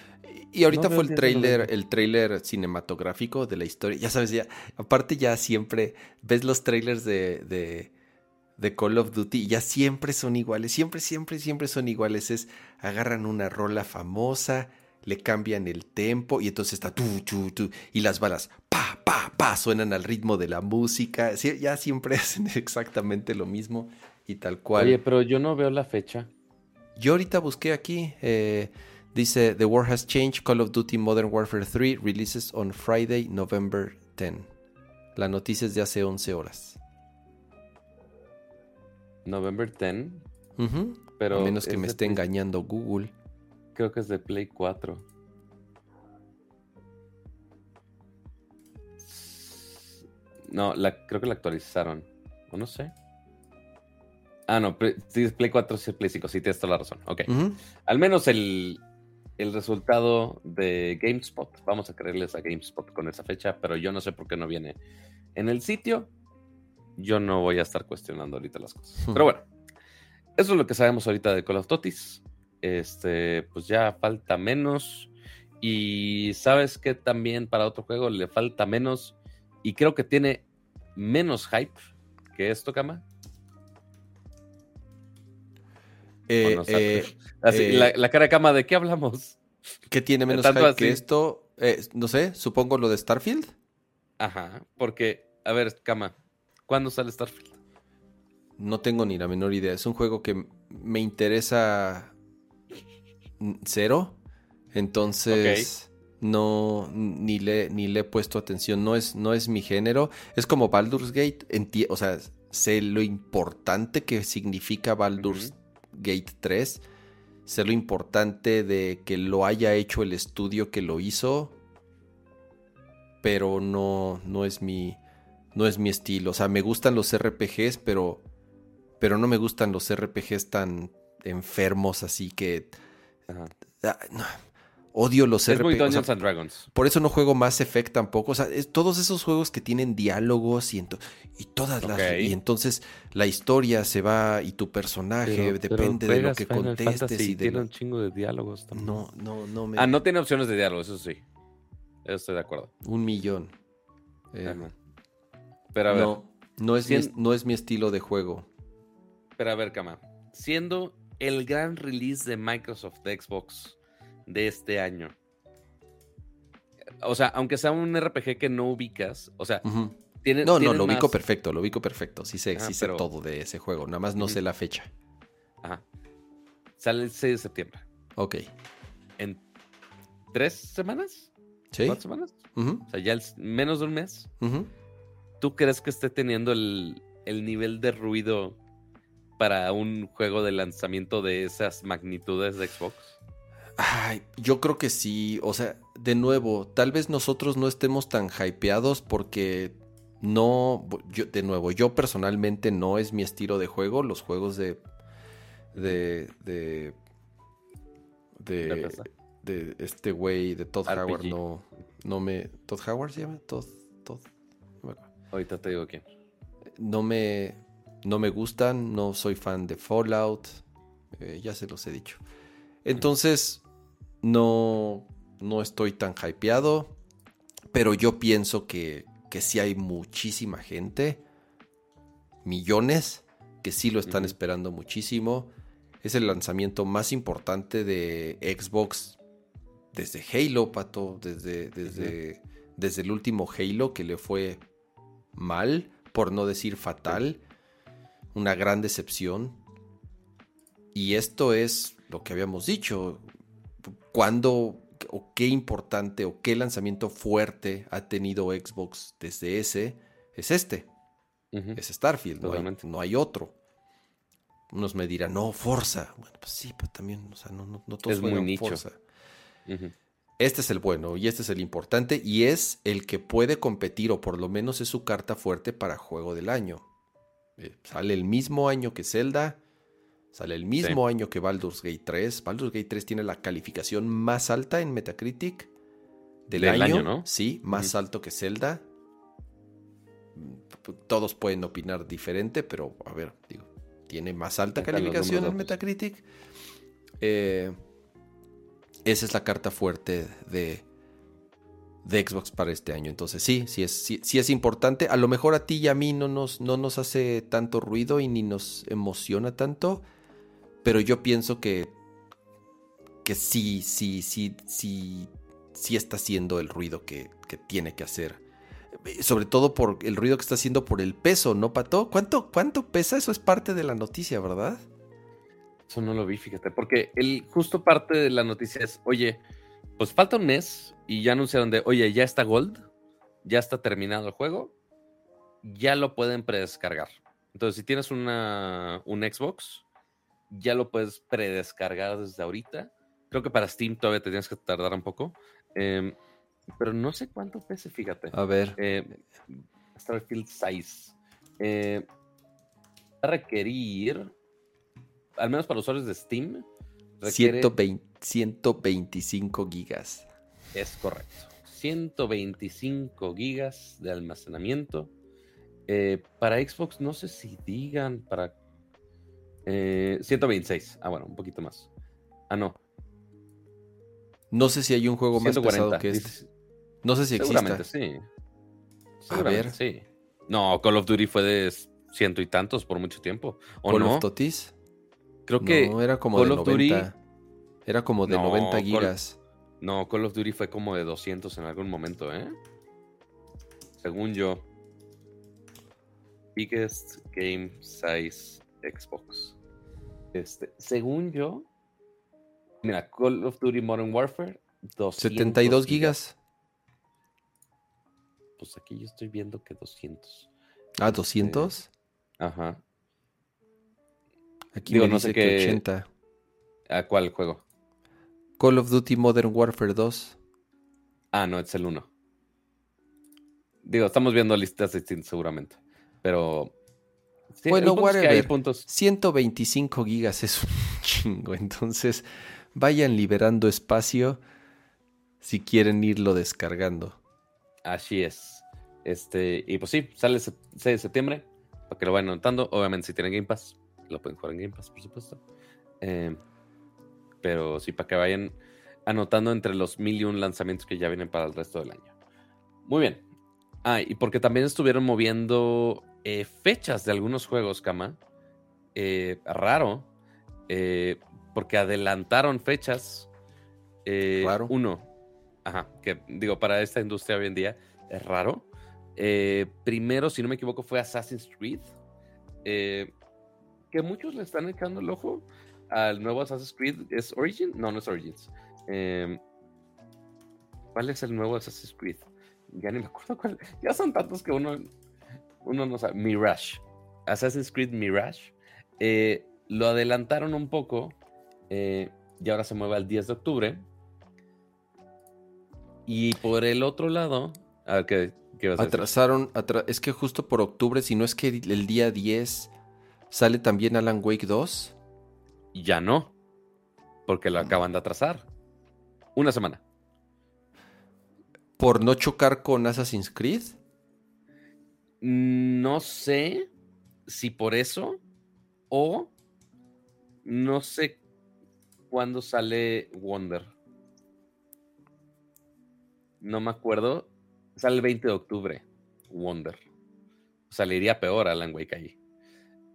A: Y ahorita fue el trailer, el trailer cinematográfico de la historia. Ya sabes, ya, aparte ya siempre ves los trailers de, de, de, Call of Duty y ya siempre son iguales. Siempre, siempre, siempre son iguales. Es agarran una rola famosa, le cambian el tempo y entonces está tu, tu, tu, y las balas pa, pa, pa, suenan al ritmo de la música. ya siempre hacen exactamente lo mismo y tal cual.
B: Oye, pero yo no veo la fecha.
A: Yo ahorita busqué aquí, eh, dice The War Has Changed, Call of Duty Modern Warfare 3 releases on Friday, November 10. La noticia es de hace 11 horas.
B: November 10.
A: pero A menos que me esté engañando Google.
B: Creo que es de Play 4. No, la, creo que la actualizaron. O no sé. Ah, no, Play 4 sí, Play 5, sí, tienes toda la razón. Ok. Al menos el, el, resultado de GameSpot. Vamos a creerles a GameSpot con esa fecha, pero yo no sé por qué no viene en el sitio. Yo no voy a estar cuestionando ahorita las cosas. Pero bueno, eso es lo que sabemos ahorita de Call of Duty. Este, pues ya falta menos. Y sabes que también para otro juego le falta menos. Y creo que tiene menos hype que esto, Kama.
A: Eh, eh,
B: eh, la, cara de Kama, ¿de qué hablamos?
A: ¿Qué tiene menos hype que esto? no sé, supongo lo de Starfield.
B: Ajá, porque, a ver, Kama, ¿cuándo sale Starfield?
A: No tengo ni la menor idea. Es un juego que me interesa cero. Entonces, no, ni le, ni le he puesto atención. No es, no es mi género. Es como Baldur's Gate. o sea, sé lo importante que significa Baldur's Gate 3. Sé lo importante de que lo haya hecho el estudio que lo hizo. Pero no, no es mi. No es mi estilo. O sea, me gustan los RPGs, pero. Pero no me gustan los RPGs tan enfermos, así que Ah, odio los
B: es Dragons.
A: Por eso no juego Mass Effect tampoco. O sea, todos esos juegos que tienen diálogos y, y todas las. Y entonces la historia se va y tu personaje depende de lo que contestes. y
B: tiene un chingo de diálogos
A: también. No, no, no me.
B: Ah, no tiene opciones de diálogos, eso sí. Eso estoy de acuerdo.
A: Un millón.
B: Eh, pero a ver.
A: No, no es, mi, no es mi estilo de juego.
B: Pero a ver, Kama. Siendo el gran release de Microsoft de Xbox de este año. O sea, aunque sea un RPG que no ubicas, o sea, tiene,
A: No, no, lo ubico perfecto, lo ubico perfecto. Sí sé, sí sé todo de ese juego, nada más no sé la fecha.
B: Ajá. Sale el 6 de septiembre.
A: Ok.
B: ¿En tres semanas?
A: Sí.
B: ¿Cuatro semanas? O sea, ya menos de un mes. ¿Tú crees que esté teniendo el, el nivel de ruido para un juego de lanzamiento de esas magnitudes de Xbox?
A: Ay, yo creo que sí. O sea, de nuevo, tal vez nosotros no estemos tan hypeados porque no. Yo, de nuevo, yo personalmente no es mi estilo de juego. Los juegos de. de. de. de, este güey, de Todd Howard, no, no me. ¿Todd Howard se llama? Todd. Todd.
B: Ahorita te digo quién.
A: No me no me gustan, no soy fan de Fallout, eh, ya se los he dicho. Entonces, no, no estoy tan hypeado, pero yo pienso que, que sí hay muchísima gente, millones, que sí lo están esperando muchísimo. Es el lanzamiento más importante de Xbox desde Halo, Pato, desde, desde, desde el último Halo que le fue mal, por no decir fatal. Una gran decepción. Y esto es lo que habíamos dicho. ¿Cuándo o qué importante o qué lanzamiento fuerte ha tenido Xbox desde ese? Es este, es Starfield, no hay, no hay otro. Unos me dirán, no, Forza. Bueno, pues sí, pero también, o sea, no, no, no todos
B: Es muy nicho.
A: Forza. Este es el bueno y este es el importante y es el que puede competir o por lo menos es su carta fuerte para juego del año. Eh, sale el mismo año que Zelda, sale el mismo año que Baldur's Gate 3. Baldur's Gate 3 tiene la calificación más alta en Metacritic del,
B: Del
A: año,
B: año, ¿no?
A: Sí, más alto que Zelda. Todos pueden opinar diferente, pero a ver, digo, tiene más alta calificación en Metacritic. Eh, esa es la carta fuerte de, de Xbox para este año. Entonces sí, sí es, sí, sí es importante. A lo mejor a ti y a mí no nos, no nos hace tanto ruido y ni nos emociona tanto. Pero yo pienso que, que sí, sí, sí, sí, sí está haciendo el ruido que, que tiene que hacer. Sobre todo por el ruido que está haciendo por el peso, ¿no, Pato? ¿Cuánto, cuánto pesa? Eso es parte de la noticia, ¿verdad?
B: Eso no lo vi, fíjate, porque el justo parte de la noticia es, oye, pues falta un mes y ya anunciaron de, oye, ya está Gold, ya está terminado el juego, ya lo pueden predescargar. Entonces, si tienes una, un Xbox, ya lo puedes predescargar desde ahorita. Creo que para Steam todavía te tienes que tardar un poco, em, pero no sé cuánto pese, fíjate.
A: A ver.
B: Eh, Starfield 6. Eh, va a requerir, al menos para usuarios de Steam, requiere,
A: 120 125 gigas.
B: es correcto, 125 gigas de almacenamiento. Eh, para Xbox, no sé si digan para... eh, 126, ah bueno, un poquito más. Ah, no,
A: No sé si hay un juego más
B: 140.
A: pesado que este. No sé si exista.
B: Seguramente sí.
A: A ver.
B: sí. No, Call of Duty fue de ciento y tantos por mucho tiempo. ¿O
A: Call
B: no?
A: of Totis.
B: Creo que
A: no, era como
B: Call
A: de
B: of Duty-
A: 90. Era como de
B: No,
A: 90
B: Call-
A: gigas.
B: No, Call of Duty fue como de 200 en algún momento, ¿eh? Según yo. Biggest Game Size Xbox. Este, según yo. Mira, Call of Duty Modern Warfare. 200
A: 72 gigas.
B: Pues aquí yo estoy viendo que 200.
A: Ah, 200.
B: Ajá.
A: Aquí
B: digo,
A: me
B: no
A: dice
B: sé
A: que
B: qué-
A: 80.
B: ¿A cuál juego?
A: Call of Duty Modern Warfare 2.
B: Ah, no, es el 1. Digo, estamos viendo listas distintas seguramente. Pero. sí,
A: Bueno,
B: el punto es que hay
A: whatever.
B: puntos.
A: 125 gigas es un chingo. Entonces, vayan liberando espacio si quieren irlo descargando.
B: Así es. Este, y pues sí, sale el 6 de septiembre. Para que lo vayan anotando. Obviamente, si tienen Game Pass, lo pueden jugar en Game Pass, por supuesto. Eh, pero sí, para que vayan anotando entre los mil y un lanzamientos que ya vienen para el resto del año. Muy bien. Ah, y porque también estuvieron moviendo eh, fechas de algunos juegos, Kama. Eh, raro. eh, porque adelantaron fechas.
A: Raro.
B: Uno. Ajá. Que digo, para esta industria hoy en día es raro. Primero, si no me equivoco, fue Assassin's Creed. eh, que muchos le están echando el ojo al nuevo Assassin's Creed. ¿Es Origin? No, no es Origins. Eh, ¿Cuál es el nuevo Assassin's Creed? Ya ni me acuerdo cuál. Ya son tantos que uno, uno no sabe. Mirage. Assassin's Creed Mirage. Eh, lo adelantaron un poco. eh, y ahora se mueve al 10 de octubre. Y por el otro lado. A ver, ¿qué, qué ibas a?
A: Atrasaron, atra- es que justo por octubre, si no es que el día 10 sale también Alan Wake 2.
B: Ya no. Porque lo acaban de atrasar. Una semana.
A: Por no chocar con Assassin's Creed.
B: No sé si por eso o no sé cuándo sale Wonder. No me acuerdo. Sale el 20 de octubre. Wonder. O sea, le iría peor a Alan Wake ahí.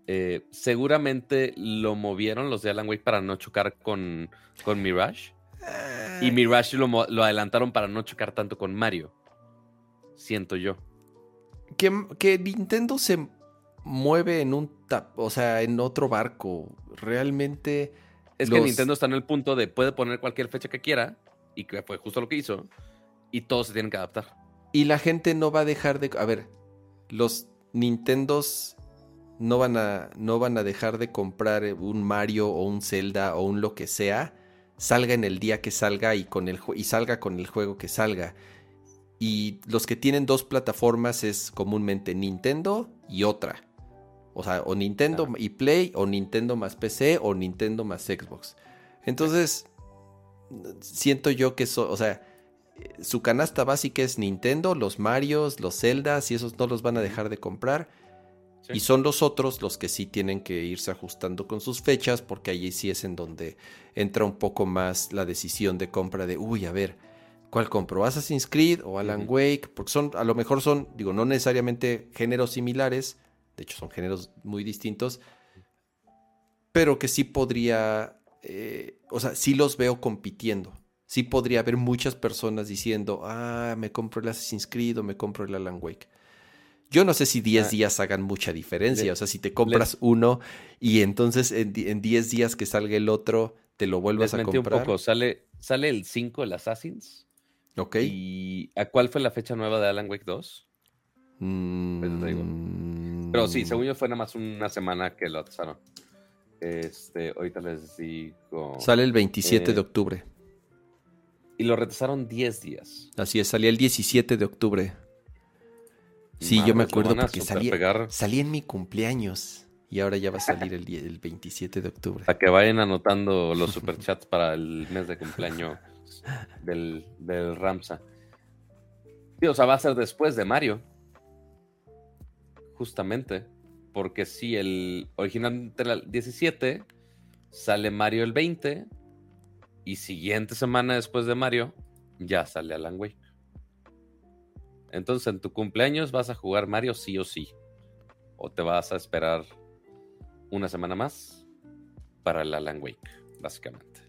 B: Eh, seguramente lo movieron los de Alan Wake para no chocar con, con Mirage. Y Mirage lo, lo, adelantaron para no chocar tanto con Mario. Siento yo.
A: Que, que Nintendo se mueve en un o sea, en otro barco. Realmente.
B: Es que Nintendo está en el punto de puede poner cualquier fecha que quiera. Y que fue justo lo que hizo. Y todos se tienen que adaptar.
A: Y la gente no va a dejar de. A ver, los Nintendos no van a, no van a dejar de comprar un Mario o un Zelda o un lo que sea, salga en el día que salga y, con el, y salga con el juego que salga. Y los que tienen dos plataformas es comúnmente Nintendo y otra. O sea, o Nintendo y Play, o Nintendo más PC, o Nintendo más Xbox. Entonces, siento yo que eso, o sea, su canasta básica es Nintendo, los Marios, los Zeldas, y esos no los van a dejar de comprar. Y son los otros los que sí tienen que irse ajustando con sus fechas, porque allí sí es en donde entra un poco más la decisión de compra de, uy, a ver, ¿cuál compro? ¿Assassin's Creed o Alan Wake? Porque son, a lo mejor son, digo, no necesariamente géneros similares, de hecho son géneros muy distintos, pero que sí podría, eh, o sea, sí los veo compitiendo. Sí podría haber muchas personas diciendo, ah, me compro el Assassin's Creed o me compro el Alan Wake. Yo no sé si 10 ah. días hagan mucha diferencia. o sea, si te compras uno y entonces en 10 días que salga el otro, te lo vuelvas a comprar. un poco.
B: Sale, sale el 5 el Assassins.
A: Ok.
B: ¿Y a cuál fue la fecha nueva de Alan Wake 2? Mm. Pero sí, según yo fue nada más una semana que lo atrasaron. Este, ahorita les digo.
A: Sale el 27 de eh, octubre.
B: Y lo retrasaron 10 días.
A: Así es, salía el 17 de octubre. Sí, yo me acuerdo porque salí, en mi cumpleaños y ahora ya va a salir el, el 27 de octubre.
B: Para que vayan anotando los superchats para el mes de cumpleaños del, del Ramsa. Sí, o sea, va a ser después de Mario. Justamente. Porque si el original el 17 sale Mario el 20 y siguiente semana después de Mario ya sale Alan Wake. Entonces, en tu cumpleaños vas a jugar Mario sí o sí. O te vas a esperar una semana más para el Alan Wake, básicamente.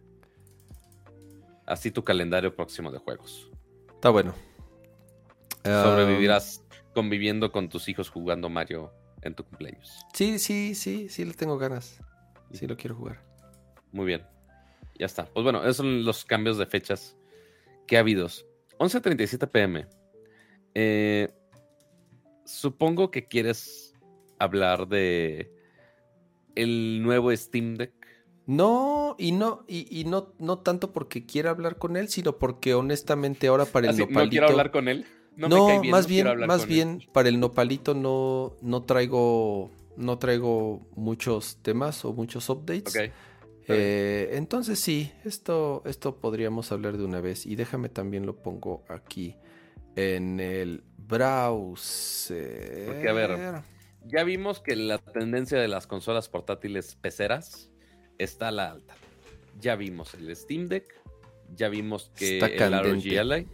B: Así tu calendario próximo de juegos.
A: Está bueno.
B: Sobrevivirás conviviendo con tus hijos jugando Mario en tu cumpleaños.
A: Sí, sí, sí, sí le tengo ganas. Sí lo quiero jugar.
B: Muy bien. Ya está. Pues bueno, esos son los cambios de fechas que ha habido. 11.37 pm. Eh, supongo que quieres hablar de el nuevo Steam Deck.
A: No, y no, y, no, no tanto porque quiera hablar con él, sino porque honestamente ahora para el
B: ah, nopalito. ¿No quiero hablar con él?
A: No, más bien, más bien para el nopalito no, no traigo, no traigo muchos temas o muchos updates. Eh, entonces sí, esto, esto podríamos hablar de una vez. Y déjame también lo pongo aquí en el browser.
B: Porque, a ver, ya vimos que la tendencia de las consolas portátiles peceras está a la alta. Ya vimos el Steam Deck, ya vimos que el RG Ally,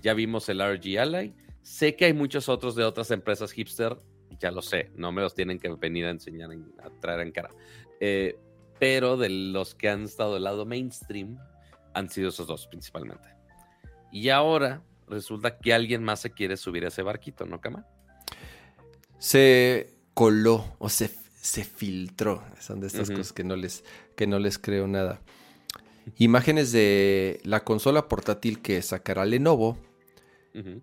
B: ya vimos el RG Ally. Sé que hay muchos otros de otras empresas hipster, ya lo sé, no me los tienen que venir a enseñar, a traer en cara. Eh, pero de los que han estado del lado mainstream, han sido esos dos principalmente. Y ahora resulta que alguien más se quiere subir a ese barquito, ¿no, Cama?
A: Se coló o se, se filtró. Son de estas cosas que no, les, que no les creo nada. Imágenes de la consola portátil que sacará Lenovo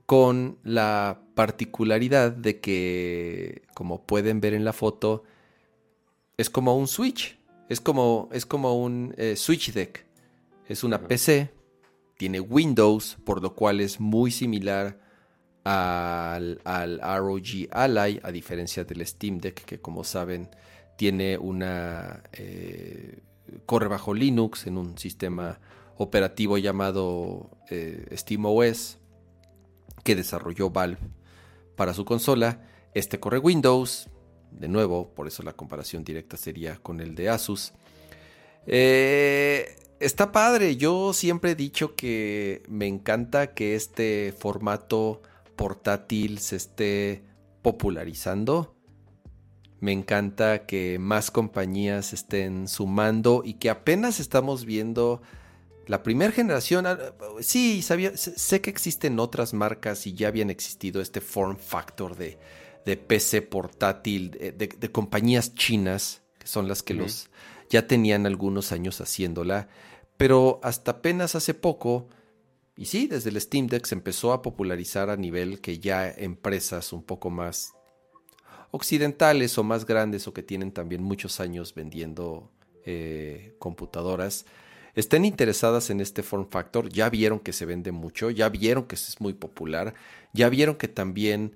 A: con la particularidad de que, como pueden ver en la foto, es como un Switch. Es como, es como un eh, Switch Deck. Es una PC tiene Windows, por lo cual es muy similar al, ROG Ally, a diferencia del Steam Deck, que como saben tiene una... Eh, corre bajo Linux en un sistema operativo llamado eh, SteamOS que desarrolló Valve para su consola. Este corre Windows, de nuevo, por eso la comparación directa sería con el de Asus. Eh, está padre. Yo siempre he dicho que me encanta que este formato portátil se esté popularizando. Me encanta que más compañías estén sumando y que apenas estamos viendo la primera generación. Ah, sí, sabía, sé que existen otras marcas y ya habían existido este form factor de, PC portátil de, compañías chinas, que son las que los ya tenían algunos años haciéndola. Pero hasta apenas hace poco, y sí, desde el Steam Deck se empezó a popularizar a nivel que ya empresas un poco más occidentales o más grandes o que tienen también muchos años vendiendo eh, computadoras estén interesadas en este form factor, ya vieron que se vende mucho, ya vieron que es muy popular, ya vieron que también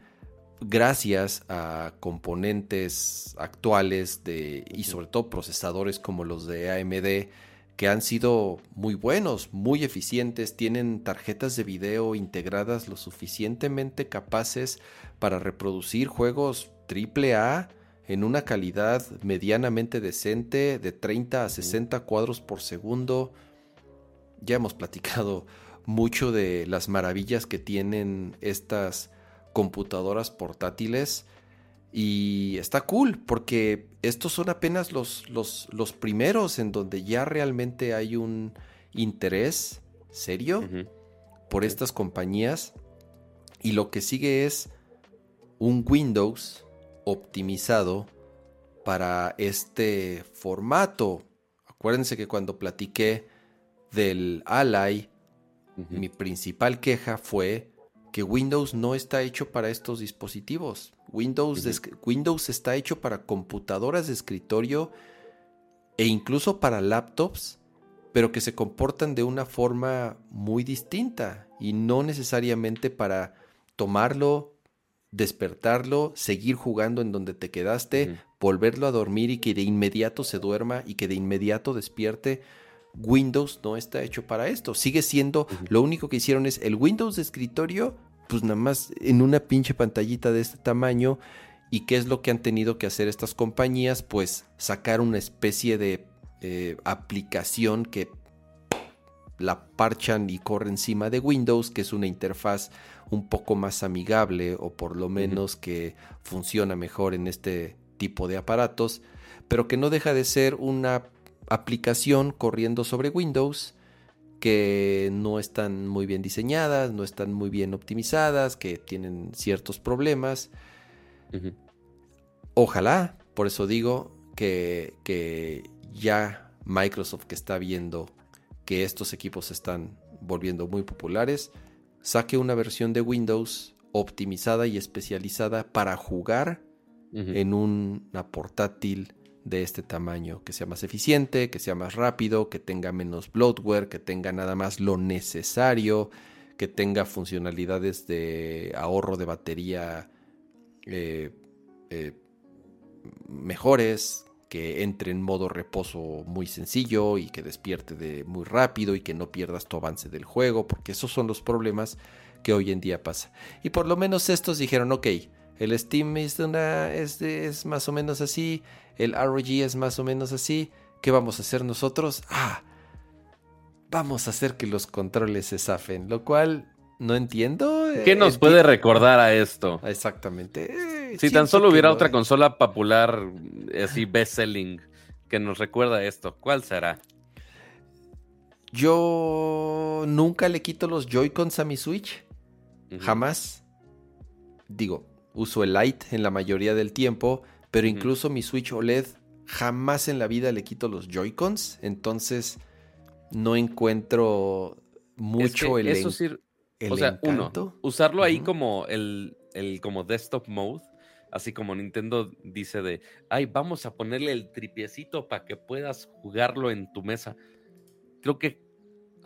A: gracias a componentes actuales de, y sobre todo procesadores como los de AMD, que han sido muy buenos, muy eficientes, tienen tarjetas de video integradas lo suficientemente capaces para reproducir juegos AAA en una calidad medianamente decente de 30 a 60 cuadros por segundo. Ya hemos platicado mucho de las maravillas que tienen estas computadoras portátiles y está cool porque estos son apenas los, los, los primeros en donde ya realmente hay un interés serio por estas compañías. Y lo que sigue es un Windows optimizado para este formato. Acuérdense que cuando platiqué del Ally, mi principal queja fue que Windows no está hecho para estos dispositivos. Windows, Windows está hecho para computadoras de escritorio e incluso para laptops, pero que se comportan de una forma muy distinta y no necesariamente para tomarlo, despertarlo, seguir jugando en donde te quedaste, volverlo a dormir y que de inmediato se duerma y que de inmediato despierte. Windows no está hecho para esto. Sigue siendo, lo único que hicieron es el Windows de escritorio, pues nada más en una pinche pantallita de este tamaño. ¿Y qué es lo que han tenido que hacer estas compañías? Pues sacar una especie de eh, aplicación que la parchan y corre encima de Windows, que es una interfaz un poco más amigable o por lo menos que funciona mejor en este tipo de aparatos, pero que no deja de ser una aplicación corriendo sobre Windows que no están muy bien diseñadas, no están muy bien optimizadas, que tienen ciertos problemas. Ojalá, por eso digo que, que ya Microsoft que está viendo que estos equipos están volviendo muy populares, saque una versión de Windows optimizada y especializada para jugar en una portátil de este tamaño, que sea más eficiente, que sea más rápido, que tenga menos bloatware, que tenga nada más lo necesario, que tenga funcionalidades de ahorro de batería eh, eh, mejores, que entre en modo reposo muy sencillo y que despierte de muy rápido y que no pierdas tu avance del juego, porque esos son los problemas que hoy en día pasa. Y por lo menos estos dijeron, ok, el Steam es, más o menos así, el ROG es más o menos así, ¿qué vamos a hacer nosotros? Ah, vamos a hacer que los controles se zafen, lo cual no entiendo.
B: ¿Qué nos puede recordar a esto?
A: Exactamente.
B: Si tan solo hubiera otra consola popular, así best-selling, que nos recuerda esto, ¿cuál será?
A: Yo nunca le quito los Joy-Cons a mi Switch. Jamás. Digo, uso el Lite en la mayoría del tiempo, pero incluso mi Switch OLED jamás en la vida le quito los Joy-Cons. Entonces, no encuentro mucho el,
B: eso o sea, uno, usarlo ahí como el, el como desktop mode así como Nintendo dice de, ay, vamos a ponerle el tripiecito para que puedas jugarlo en tu mesa. Creo que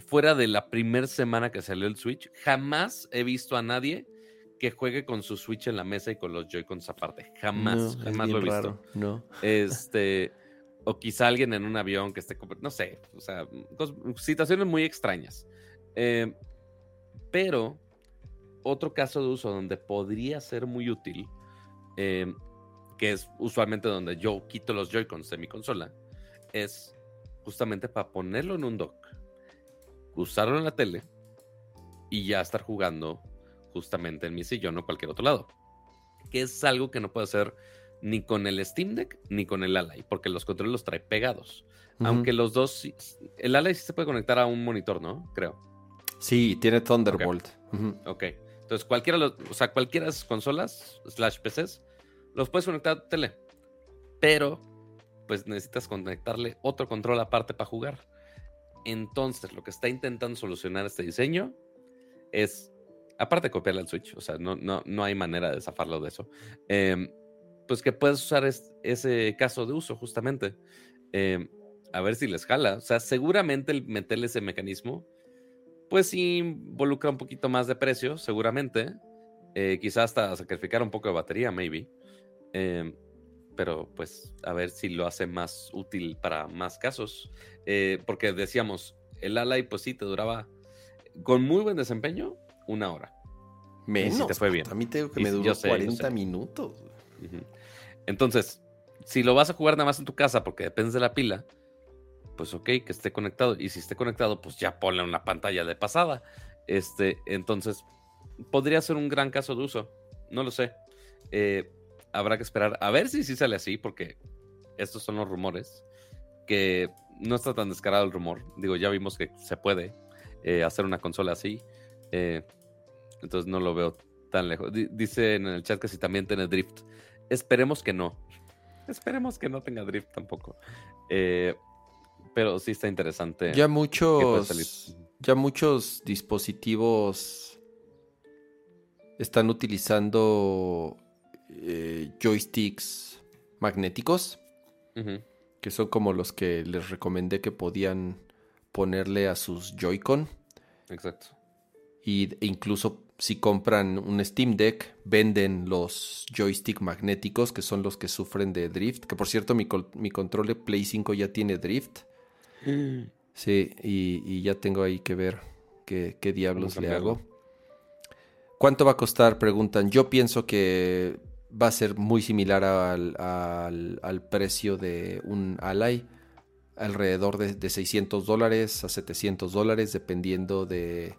B: fuera de la primera semana que salió el Switch, jamás he visto a nadie que juegue con su Switch en la mesa y con los Joy-Cons aparte. Jamás, jamás lo he visto.
A: no.
B: Este, o quizá alguien en un avión que esté, no sé, o sea, situaciones muy extrañas. Eh, pero otro caso de uso donde podría ser muy útil Em, que es usualmente donde yo quito los Joy-Cons de mi consola, es justamente para ponerlo en un dock, usarlo en la tele y ya estar jugando justamente en mi sillón o cualquier otro lado. Que es algo que no puedo hacer ni con el Steam Deck ni con el Ally, porque los controles los trae pegados. Aunque los dos, el Ally sí se puede conectar a un monitor, ¿no? Creo.
A: Sí, tiene Thunderbolt.
B: Ok. Entonces, cualquiera, o sea, cualquiera de esas consolas, slash PCs, los puedes conectar a tu tele. Pero, pues necesitas conectarle otro control aparte para jugar. Entonces, lo que está intentando solucionar este diseño es, aparte de copiarle al Switch, o sea, no, no, no hay manera de zafarlo de eso. Eh, pues que puedes usar ese caso de uso justamente. Em, a ver si les jala. O sea, seguramente el meterle ese mecanismo, pues sí involucra un poquito más de precio, seguramente. Eh, quizás hasta sacrificar un poco de batería, maybe. Em, pero pues a ver si lo hace más útil para más casos. Eh, porque decíamos, el Ally pues sí te duraba con muy buen desempeño una hora.
A: Menos. te fue bien. A mí tengo que me duró 40 minutos.
B: Entonces, si lo vas a jugar nada más en tu casa porque depende de la pila, pues ok, que esté conectado. Y si esté conectado, pues ya ponle una pantalla de pasada. Este, entonces, podría ser un gran caso de uso. No lo sé. Eh, habrá que esperar a ver si sí sale así, porque estos son los rumores. Que no está tan descarado el rumor. Digo, ya vimos que se puede eh, hacer una consola así. Eh, entonces no lo veo tan lejos. dice en el chat que si también tiene drift. Esperemos que no. Esperemos que no tenga drift tampoco. Eh, pero sí está interesante.
A: Ya muchos, ya muchos dispositivos están utilizando eh, joysticks magnéticos, que son como los que les recomendé que podían ponerle a sus Joy-Con.
B: Exacto.
A: Y, e incluso si compran un Steam Deck, venden los joystick magnéticos, que son los que sufren de drift. Que por cierto, mi, mi control de Play 5 ya tiene drift. Mm. Sí, y, ya tengo ahí que ver qué, diablos le hago. ¿Cuánto va a costar? Preguntan. Yo pienso que va a ser muy similar al, al, precio de un Ally. Alrededor de, de 600 dólares a 700 dólares, dependiendo de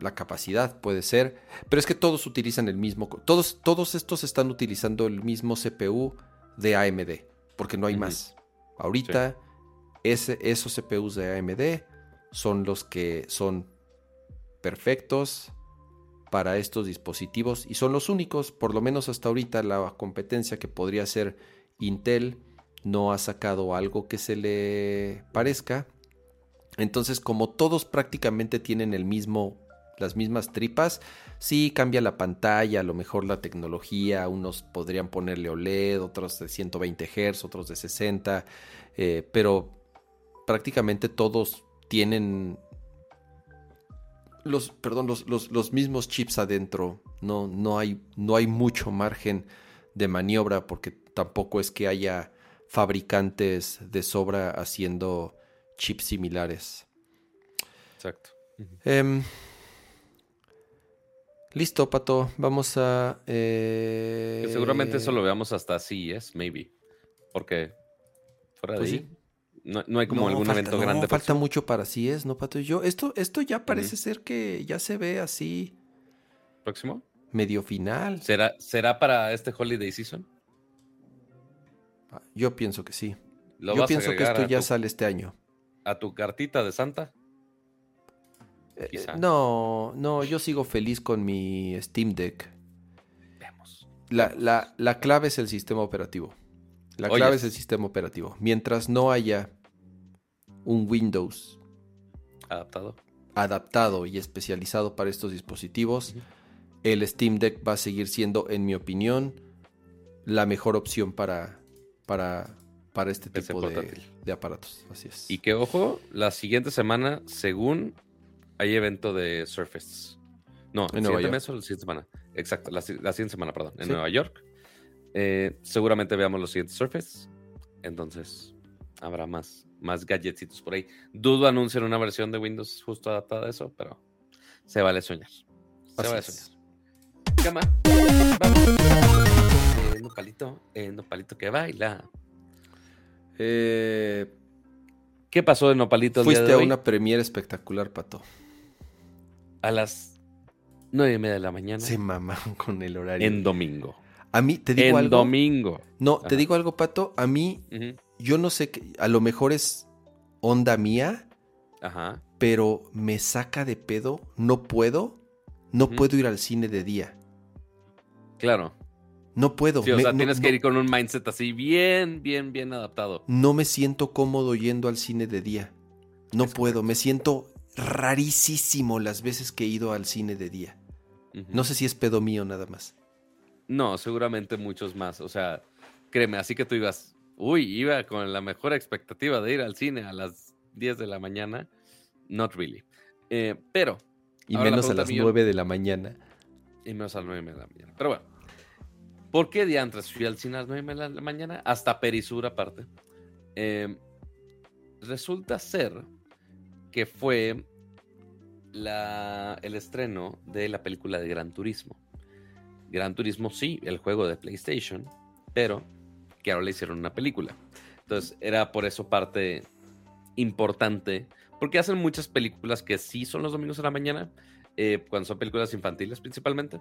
A: la capacidad puede ser, pero es que todos utilizan el mismo, todos, todos estos están utilizando el mismo CPU de AMD, porque no hay más. Ahorita ese, esos CPUs de AMD son los que son perfectos para estos dispositivos y son los únicos, por lo menos hasta ahorita la competencia que podría ser Intel no ha sacado algo que se le parezca. Entonces, como todos prácticamente tienen el mismo las mismas tripas. Sí, cambia la pantalla, a lo mejor la tecnología, unos podrían ponerle OLED, otros de 120 Hz, otros de 60, eh, pero prácticamente todos tienen los, perdón, los, mismos chips adentro. No, no, hay, no hay mucho margen de maniobra porque tampoco es que haya fabricantes de sobra haciendo chips similares.
B: Exacto.
A: Listo, Pato, vamos a... Eh...
B: seguramente eso lo veamos hasta CES, maybe. Porque fuera de pues ahí, no, hay como algún evento grande.
A: Falta mucho para CES, ¿no, Pato? Yo, esto, esto ya parece ser que ya se ve así.
B: ¿Próximo?
A: Medio final.
B: ¿Será, ¿será para este holiday season?
A: Ah, yo pienso que sí. Yo pienso que esto ya sale este año.
B: ¿A tu cartita de Santa?
A: Eh, no, no, yo sigo feliz con mi Steam Deck.
B: Vemos.
A: La, clave es el sistema operativo. La clave es el sistema operativo. Mientras no haya un Windows
B: adaptado,
A: adaptado y especializado para estos dispositivos, el Steam Deck va a seguir siendo, en mi opinión, la mejor opción para, para, para este tipo de, de, aparatos. Así es.
B: Y que ojo, la siguiente semana, según hay evento de Surface. No, en Nueva York. Mes o la siguiente semana. Exacto, la, siguiente semana, perdón, en Nueva York. Eh, seguramente veamos los siguientes Surface. Entonces, habrá más, más gadgetsitos por ahí. Dudo anunciar una versión de Windows justo adaptada a eso, pero se vale soñar. Se vale soñar. Cama. Vamos. Eh, nopalito, eh, nopalito que baila.
A: Eh,
B: ¿Qué pasó de Nopalito?
A: Fuiste a una premiere espectacular, Pato
B: a las nueve y media de la mañana.
A: Se mamaron con el horario.
B: En domingo.
A: A mí, te digo
B: en
A: algo.
B: domingo.
A: No,
B: Ajá.
A: te digo algo, Pato. A mí, yo no sé, a lo mejor es onda mía,
B: Ajá.
A: pero me saca de pedo. No puedo, no puedo ir al cine de día.
B: Claro.
A: No puedo.
B: Sí, o
A: me-
B: sea,
A: no-
B: tienes
A: no-
B: que ir con un mindset así bien, bien, bien adaptado.
A: No me siento cómodo yendo al cine de día. No
B: Es
A: puedo. Me siento rarísimo las veces que he ido al cine de día. No sé si es pedo mío nada más.
B: No, seguramente muchos más. O sea, créeme, así que tú ibas, uy, iba con la mejor expectativa de ir al cine a las 10 de la mañana. Not really. Eh, pero,
A: Y
B: la
A: menos a las
B: millón.
A: 9 de la mañana.
B: y menos a las 9 de la mañana. Pero bueno, ¿por qué diantres fui al cine a las 9 de la mañana? Hasta Perisur aparte. Eh, resulta ser que fue la- el estreno de la película de Gran Turismo. Gran Turismo, sí, el juego de PlayStation, pero que ahora le hicieron una película. Entonces, era por eso parte importante, porque hacen muchas películas que sí son los domingos a la mañana, eh, cuando son películas infantiles principalmente.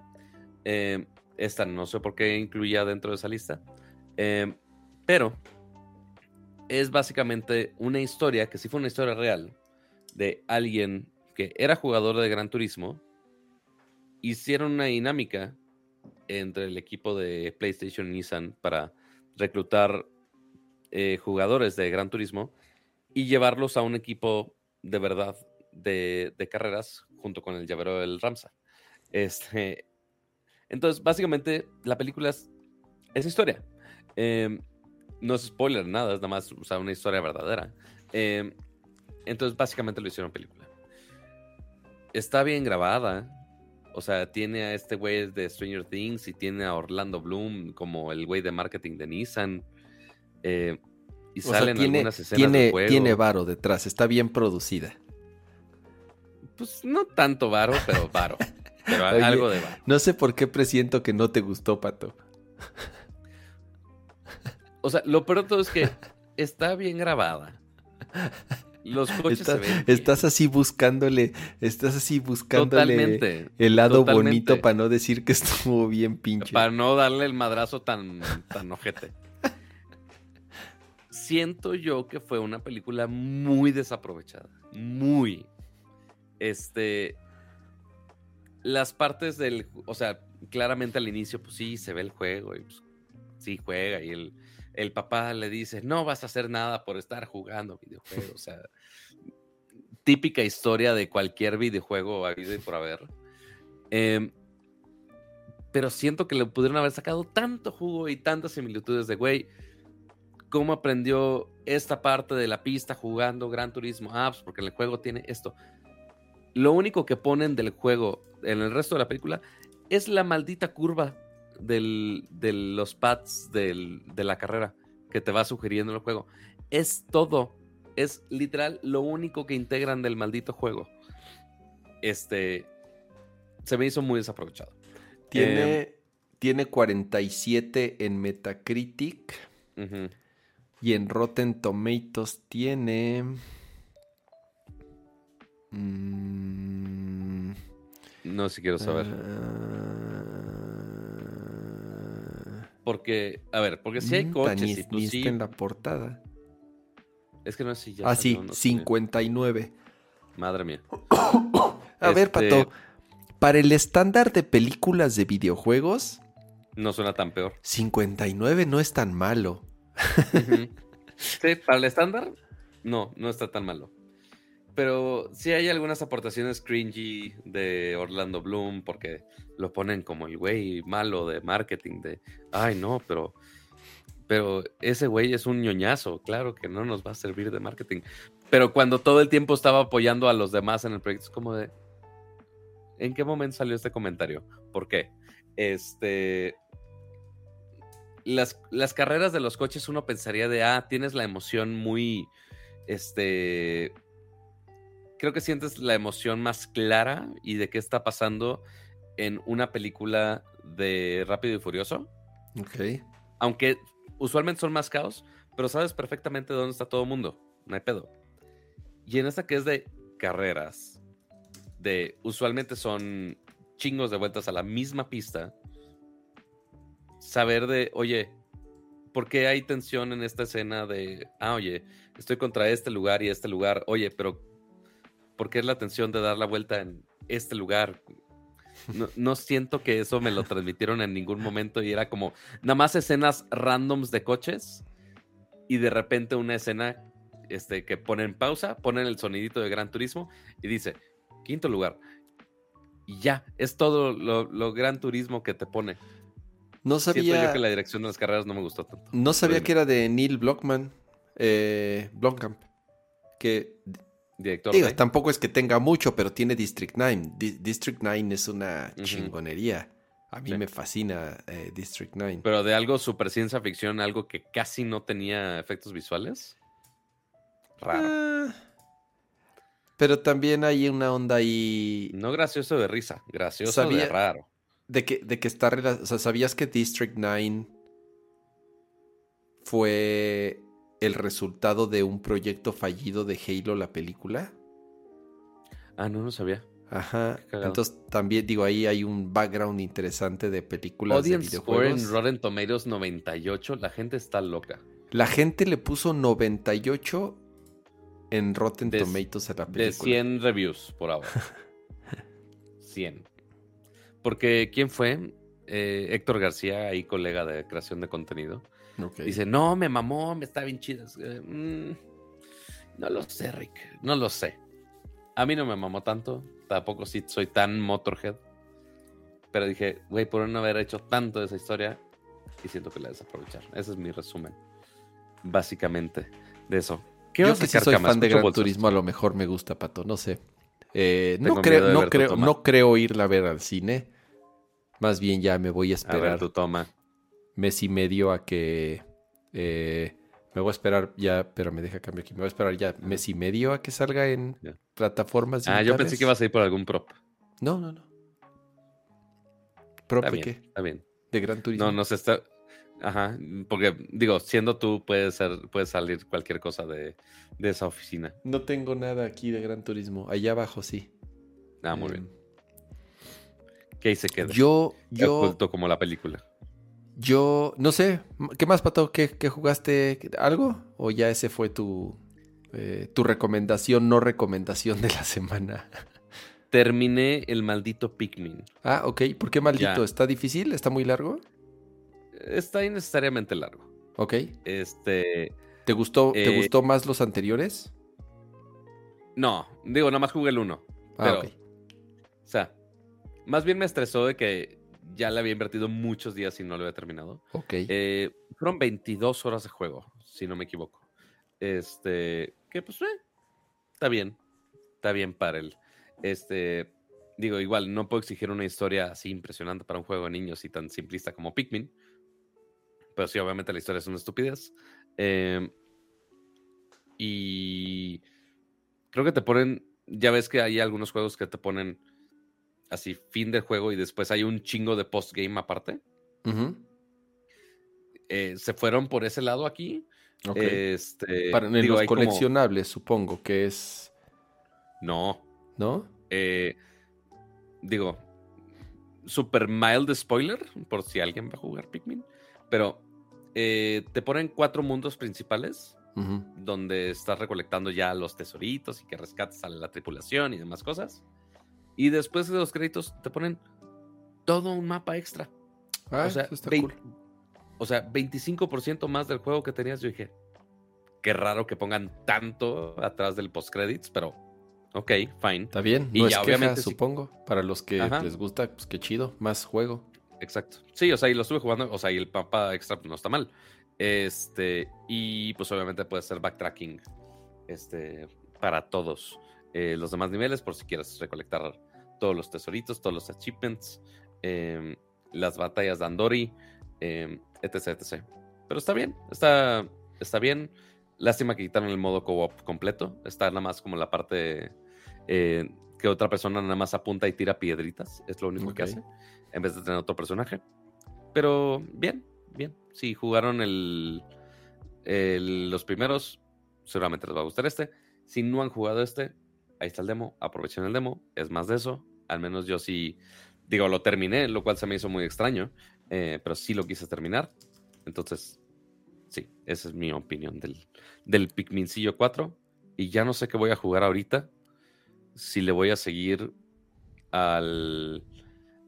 B: Eh, esta no sé por qué incluía dentro de esa lista, Eh, pero es básicamente una historia que sí fue una historia real de alguien que era jugador de Gran Turismo. Hicieron una dinámica entre el equipo de PlayStation y Nissan para reclutar eh, jugadores de Gran Turismo y llevarlos a un equipo de verdad de, carreras junto con el llavero del Ramsa. Este, entonces, básicamente, la película es, historia. Eh, no es spoiler, nada, es nada más o una historia verdadera. Eh, entonces, básicamente lo hicieron película. Está bien grabada. O sea, tiene a este güey de Stranger Things y tiene a Orlando Bloom como el güey de marketing de Nissan. Eh, y
A: O sea,
B: salen
A: tiene,
B: algunas escenas
A: tiene,
B: del juego.
A: tiene varo detrás. Está bien producida.
B: Pues no tanto varo, pero varo. Pero
A: Oye,
B: algo de varo.
A: No sé por qué presiento que no te gustó, Pato.
B: O sea, lo peor de todo es que está bien grabada. Los coches
A: Estás,
B: se ven. bien.
A: estás así buscándole, estás así buscándole
B: Totalmente.
A: el lado
B: totalmente.
A: bonito para no decir que estuvo bien pinche.
B: Para no darle el madrazo tan, tan ojete. Siento yo que fue una película muy desaprovechada. Muy. Este. Las partes del. O sea, claramente al inicio, pues sí, se ve el juego y pues, sí juega. Y el, el papá le dice: No vas a hacer nada por estar jugando videojuegos. O sea, típica historia de cualquier videojuego habido y por haber. Em, pero siento que le pudieron haber sacado tanto jugo y tantas similitudes de, güey, cómo aprendió esta parte de la pista jugando Gran Turismo Apps, porque el juego tiene esto. Lo único que ponen del juego en el resto de la película es la maldita curva del- de los pads del- de la carrera que te va sugiriendo el juego. Es todo. Es literal lo único que integran del maldito juego. Este. Se me hizo muy desaprovechado.
A: Tiene,
B: Em.
A: tiene 47 en Metacritic y en Rotten Tomatoes tiene... mm,
B: No si quiero saber.
A: ah,
B: Porque, a ver, porque si hay coches y tú sí.
A: en la portada.
B: Es que no sé si ya
A: ah, sí,
B: salió, no sé.
A: 59.
B: Madre mía.
A: A ver,
B: Este-
A: Pato, para el estándar de películas de videojuegos,
B: No suena tan peor.
A: 59 no es tan malo.
B: Sí, para el estándar, no, no está tan malo. Pero sí hay algunas aportaciones cringy de Orlando Bloom porque lo ponen como el güey malo de marketing de, ay no, pero pero ese güey es un ñoñazo, claro que no nos va a servir de marketing. Pero cuando todo el tiempo estaba apoyando a los demás en el proyecto es como de ¿En qué momento salió este comentario? ¿Por qué? Este las, las carreras de los coches uno pensaría de, ah, tienes la emoción muy, este, creo que sientes la emoción más clara y de qué está pasando en una película de Rápido y Furioso,
A: Ok.
B: aunque usualmente son más caos, pero sabes perfectamente dónde está todo el mundo, no hay pedo. Y en esta que es de carreras, de usualmente son chingos de vueltas a la misma pista, saber de, oye, ¿por qué hay tensión en esta escena de, ah, oye, estoy contra este lugar y este lugar, oye, pero ¿por qué es la tensión de dar la vuelta en este lugar? No, no, siento que eso me lo transmitieron en ningún momento y era como nada más escenas randoms de coches y de repente una escena este, que ponen pausa, ponen el sonidito de Gran Turismo y dice, quinto lugar. Y ya, es todo lo, Gran Turismo que te pone.
A: No sabía.
B: yo que la dirección de las carreras no me gustó tanto.
A: No sabía que era de Neil Blockman, eh, Blomkamp. Que. Director. Digo, tampoco es que tenga mucho, pero tiene District 9. District 9 es una chingonería. A mí me fascina eh, District 9.
B: Pero de algo super ciencia ficción, algo que casi no tenía efectos visuales. Raro. Ah,
A: pero también hay una onda ahí.
B: No gracioso de risa, gracioso de raro.
A: De que, de que está. O sea, ¿sabías que District 9 fue el resultado de un proyecto fallido de Halo, la película?
B: Ah, no, no sabía.
A: Ajá. Entonces también digo, ahí hay un background interesante de películas de videojuegos.
B: en Rotten Tomatoes 98, la gente está loca.
A: La gente le puso 98 en Rotten Tomatoes a la película.
B: De 100 reviews por ahora. 100. Porque, ¿quién fue? Eh, Héctor García, ahí colega de creación de contenido. Dice, no, me mamó, me está bien chida. Mm, no lo sé, Rick. No lo sé. A mí no me mamó tanto. Tampoco sí soy tan Motorhead. Pero dije, güey, por no haber hecho tanto de esa historia, y siento que la desaprovechar. Ese es mi resumen. Básicamente, de eso.
A: ¿Qué Yo que si soy fan de Gran Turismo, a lo mejor me gusta, Pato, no sé. Eh, no, creo, no, creo, no creo irla a ver al cine. Más bien ya me voy a esperar. A
B: tu toma.
A: Mes y medio a que. Eh, me voy a esperar ya, pero me deja cambiar aquí. Me voy a esperar ya mes y medio a que salga en plataformas.
B: Ah, yo pensé que ibas a ir por algún prop.
A: No, no, no. ¿Prop
B: de
A: qué?
B: Está bien.
A: De Gran Turismo.
B: No, no se está. Ajá, porque digo, siendo tú, puede, ser, puede salir cualquier cosa de, esa oficina.
A: No tengo nada aquí de Gran Turismo. Allá abajo sí.
B: Ah, muy bien. ¿Qué ahí se queda?
A: Yo, yo.
B: como la película.
A: Yo, no sé. ¿Qué más, Pato? ¿Qué, jugaste? ¿Algo? ¿O ya ese fue tu, eh, tu recomendación, no recomendación de la semana?
B: Terminé el maldito Pikmin.
A: Ah, ok. ¿Por qué maldito? ¿Está difícil? ¿Está muy largo?
B: está innecesariamente largo.
A: Ok.
B: Este.
A: ¿Te gustó, ¿te eh, gustó más los anteriores?
B: No, digo, nada más jugué el 1. Ah, ok. O sea, más bien me estresó de que ya le había invertido muchos días y no lo había terminado.
A: Ok.
B: Eh, fueron 22 horas de juego, si no me equivoco. Este, que pues, eh, está bien. Está bien para él. Este, digo, igual, no puedo exigir una historia así impresionante para un juego de niños y tan simplista como Pikmin. Pero sí, obviamente la historia es una estupidez. Em, y creo que te ponen, ya ves que hay algunos juegos que te ponen así fin del juego y después hay un chingo de postgame aparte. Eh, se fueron por ese lado aquí. Este,
A: Para, en los coleccionables, supongo que es.
B: No.
A: ¿No?
B: Eh, digo, super mild spoiler, por si alguien va a jugar Pikmin. Pero eh, te ponen cuatro mundos principales, donde estás recolectando ya los tesoritos y que rescatas a la tripulación y demás cosas. Y después de los créditos te ponen todo un mapa extra.
A: Ah, o sea,
B: O sea, 25% más del juego que tenías. Yo dije, qué raro que pongan tanto atrás del post credits, pero ok, fine.
A: Está bien, y ya, obviamente supongo. Para los que les gusta, pues qué chido, más juego.
B: Exacto. Sí, o sea, y lo estuve jugando, o sea, y el mapa extra pues, no está mal. Este, y pues obviamente puede ser backtracking este, para todos eh, los demás niveles, por si quieres recolectar todos los tesoritos, todos los achievements, em, las batallas de Andori, em, etc, etc. Pero está bien, está, está bien. Lástima que quitaron el modo co-op completo. Está nada más como la parte eh, que otra persona nada más apunta y tira piedritas. Es lo único que hace en vez de tener otro personaje. Pero bien, bien. Si jugaron el, los primeros, seguramente les va a gustar este. Si no han jugado este, ahí está el demo. Aprovechen el demo. Es más de eso. Al menos yo sí digo, lo terminé, lo cual se me hizo muy extraño, eh, pero sí lo quise terminar. Entonces, sí, esa es mi opinión del, del Pikmincillo 4. Y ya no sé qué voy a jugar ahorita. Si le voy a seguir al.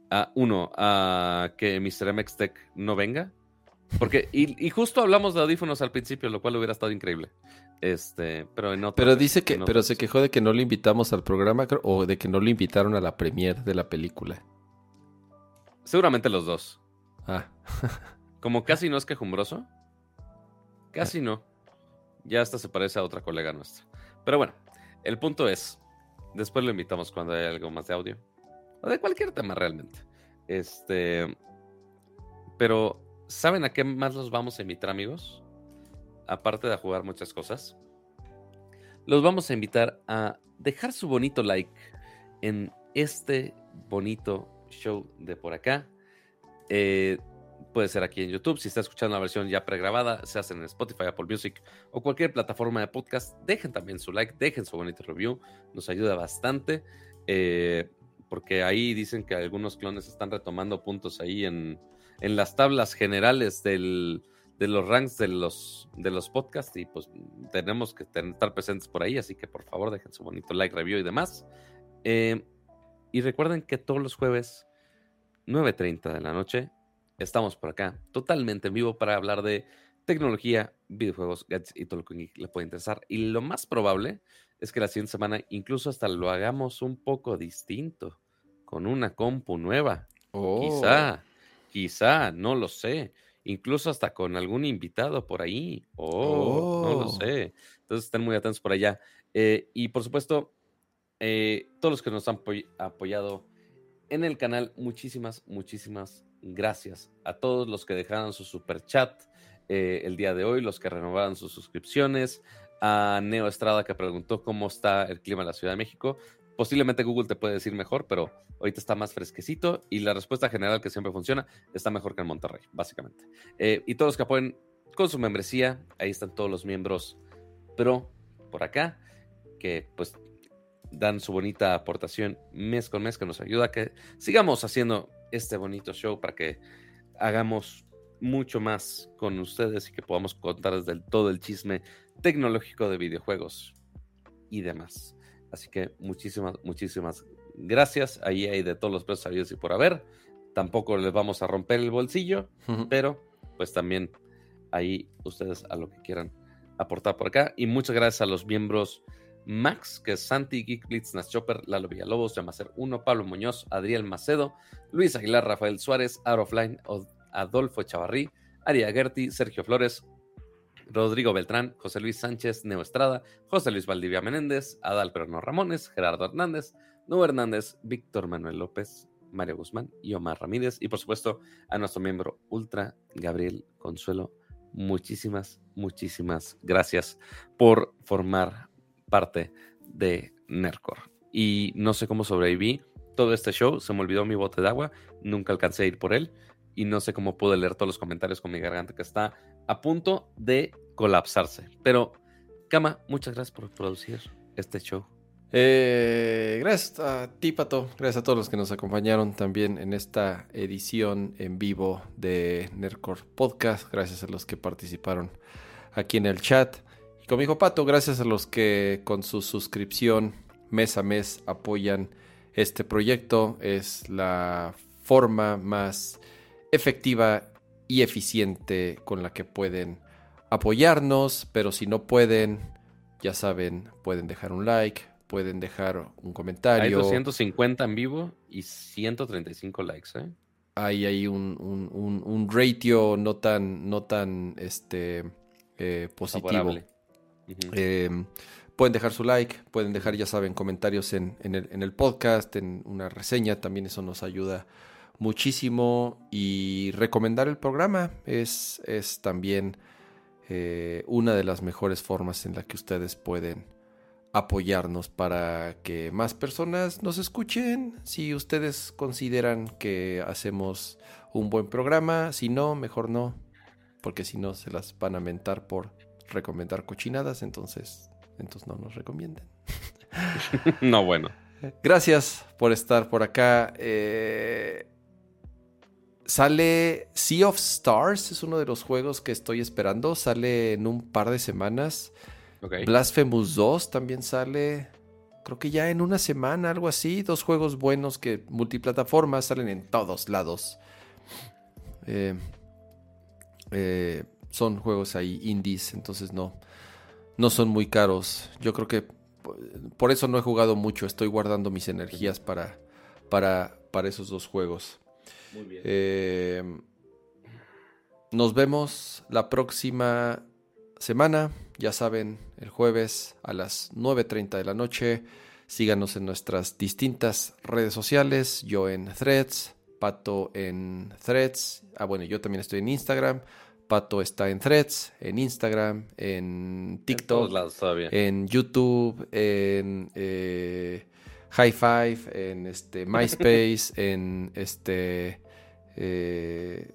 B: A, uno, a que Mr. MX Tech no venga. Porque, y, justo hablamos de audífonos al principio, lo cual hubiera estado increíble. Este, pero en
A: Pero dice que, pero se quejó de que no lo invitamos al programa o de que no lo invitaron a la premiere de la película.
B: Seguramente los dos.
A: Ah.
B: Como casi no es quejumbroso. Casi no. Ya hasta se parece a otra colega nuestra. Pero bueno, el punto es, después lo invitamos cuando haya algo más de audio. O de cualquier tema realmente. Este. Pero, ¿saben a qué más los vamos a invitar, amigos? Aparte de jugar muchas cosas. Los vamos a invitar a dejar su bonito like en este bonito show de por acá. Eh, puede ser aquí en YouTube. Si está escuchando la versión ya pregrabada, se hace en Spotify, Apple Music o cualquier plataforma de podcast. Dejen también su like, dejen su bonito review. Nos ayuda bastante. Eh, porque ahí dicen que algunos clones están retomando puntos ahí en, en las tablas generales del, de los ranks de los, de los podcasts y pues tenemos que estar presentes por ahí, así que por favor dejen su bonito like, review y demás. Eh, y recuerden que todos los jueves, 9.30 de la noche, estamos por acá, totalmente en vivo para hablar de tecnología, videojuegos, gadgets y todo lo que le puede interesar. Y lo más probable es que la siguiente semana incluso hasta lo hagamos un poco distinto, con una compu nueva. Quizá, oh. quizá, no lo sé. Incluso hasta con algún invitado por ahí. Oh, no lo oh. sé. Entonces estén muy atentos por allá. Eh, y por supuesto, eh, todos los que nos han apoyado en el canal, muchísimas, muchísimas gracias a todos los que dejaron su super chat eh, el día de hoy, los que renovaron sus suscripciones, a Neo Estrada que preguntó cómo está el clima en la Ciudad de México. Posiblemente Google te puede decir mejor, pero ahorita está más fresquecito y la respuesta general que siempre funciona está mejor que en Monterrey, básicamente. Eh, y todos los que apoyen con su membresía, ahí están todos los miembros pro por acá, que pues dan su bonita aportación mes con mes que nos ayuda a que sigamos haciendo este bonito show para que hagamos mucho más con ustedes y que podamos contar desde todo el chisme tecnológico de videojuegos y demás. Así que muchísimas, muchísimas gracias. Ahí hay de todos los precios sabidos y por haber. Tampoco les vamos a romper el bolsillo, pero pues también ahí ustedes a lo que quieran aportar por acá. Y muchas gracias a los miembros Max, que es Santi, Geek Blitz, Chopper, Lalo Villalobos, Yamacer 1, Pablo Muñoz, Adriel Macedo, Luis Aguilar, Rafael Suárez, Offline, Adolfo Chavarrí, Aria Gerti, Sergio Flores, Rodrigo Beltrán, José Luis Sánchez, Neo Estrada, José Luis Valdivia Menéndez, Adal Perno Ramones, Gerardo Hernández, Nuevo Hernández, Víctor Manuel López, Mario Guzmán y Omar Ramírez. Y por supuesto a nuestro miembro Ultra, Gabriel Consuelo. Muchísimas, muchísimas gracias por formar parte de Nercor. Y no sé cómo sobreviví todo este show, se me olvidó mi bote de agua, nunca alcancé a ir por él y no sé cómo pude leer todos los comentarios con mi garganta que está a punto de colapsarse. Pero, Kama, muchas gracias por producir este show.
A: Eh, gracias a ti, Pato. Gracias a todos los que nos acompañaron también en esta edición en vivo de Nercor Podcast. Gracias a los que participaron aquí en el chat. Y como dijo Pato, gracias a los que con su suscripción mes a mes apoyan este proyecto. Es la forma más efectiva y eficiente con la que pueden apoyarnos, pero si no pueden, ya saben, pueden dejar un like, pueden dejar un comentario. Hay
B: 250 en vivo y 135 likes, ¿eh?
A: Hay ahí un, un, ratio no tan, no tan este, eh, positivo. Em, pueden dejar su like, pueden dejar, ya saben, comentarios en, el, en el podcast, en una reseña, también eso nos ayuda muchísimo y recomendar el programa es, es también eh, una de las mejores formas en la que ustedes pueden apoyarnos para que más personas nos escuchen. Si ustedes consideran que hacemos un buen programa, si no, mejor no, porque si no se las van a mentar por recomendar cochinadas, entonces, entonces no nos recomienden.
B: no, bueno.
A: Gracias por estar por acá. Eh, sale Sea of Stars, es uno de los juegos que estoy esperando. Sale en un par de semanas. Blasphemous 2 también sale. Creo que ya en una semana, algo así. Dos juegos buenos que multiplataformas salen en todos lados. Eh, eh, son juegos ahí indies, entonces no, no son muy caros. Yo creo que por- por eso no he jugado mucho. Estoy guardando mis energías para, para, para esos dos juegos.
B: Muy bien.
A: Eh, nos vemos la próxima semana. Ya saben, el jueves a las 9.30 de la noche. Síganos en nuestras distintas redes sociales. Yo en Threads, Pato en Threads. Ah, bueno, yo también estoy en Instagram. Pato está en Threads, en Instagram, en
B: En todos
A: TikTok,
B: lados todavía.
A: en YouTube, en eh, High Five, en este MySpace, en este eh,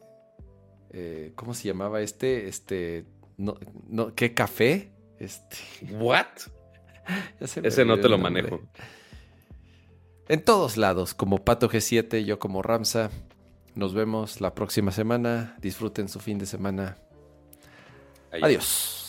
A: eh, ¿cómo se llamaba este? Este no, no, ¿qué café? Este,
B: ¿What? Ese no te lo
A: nombre.
B: manejo.
A: En todos lados, como Pato G7, yo como Ramsa. Nos vemos la próxima semana. Disfruten su fin de semana. Adiós.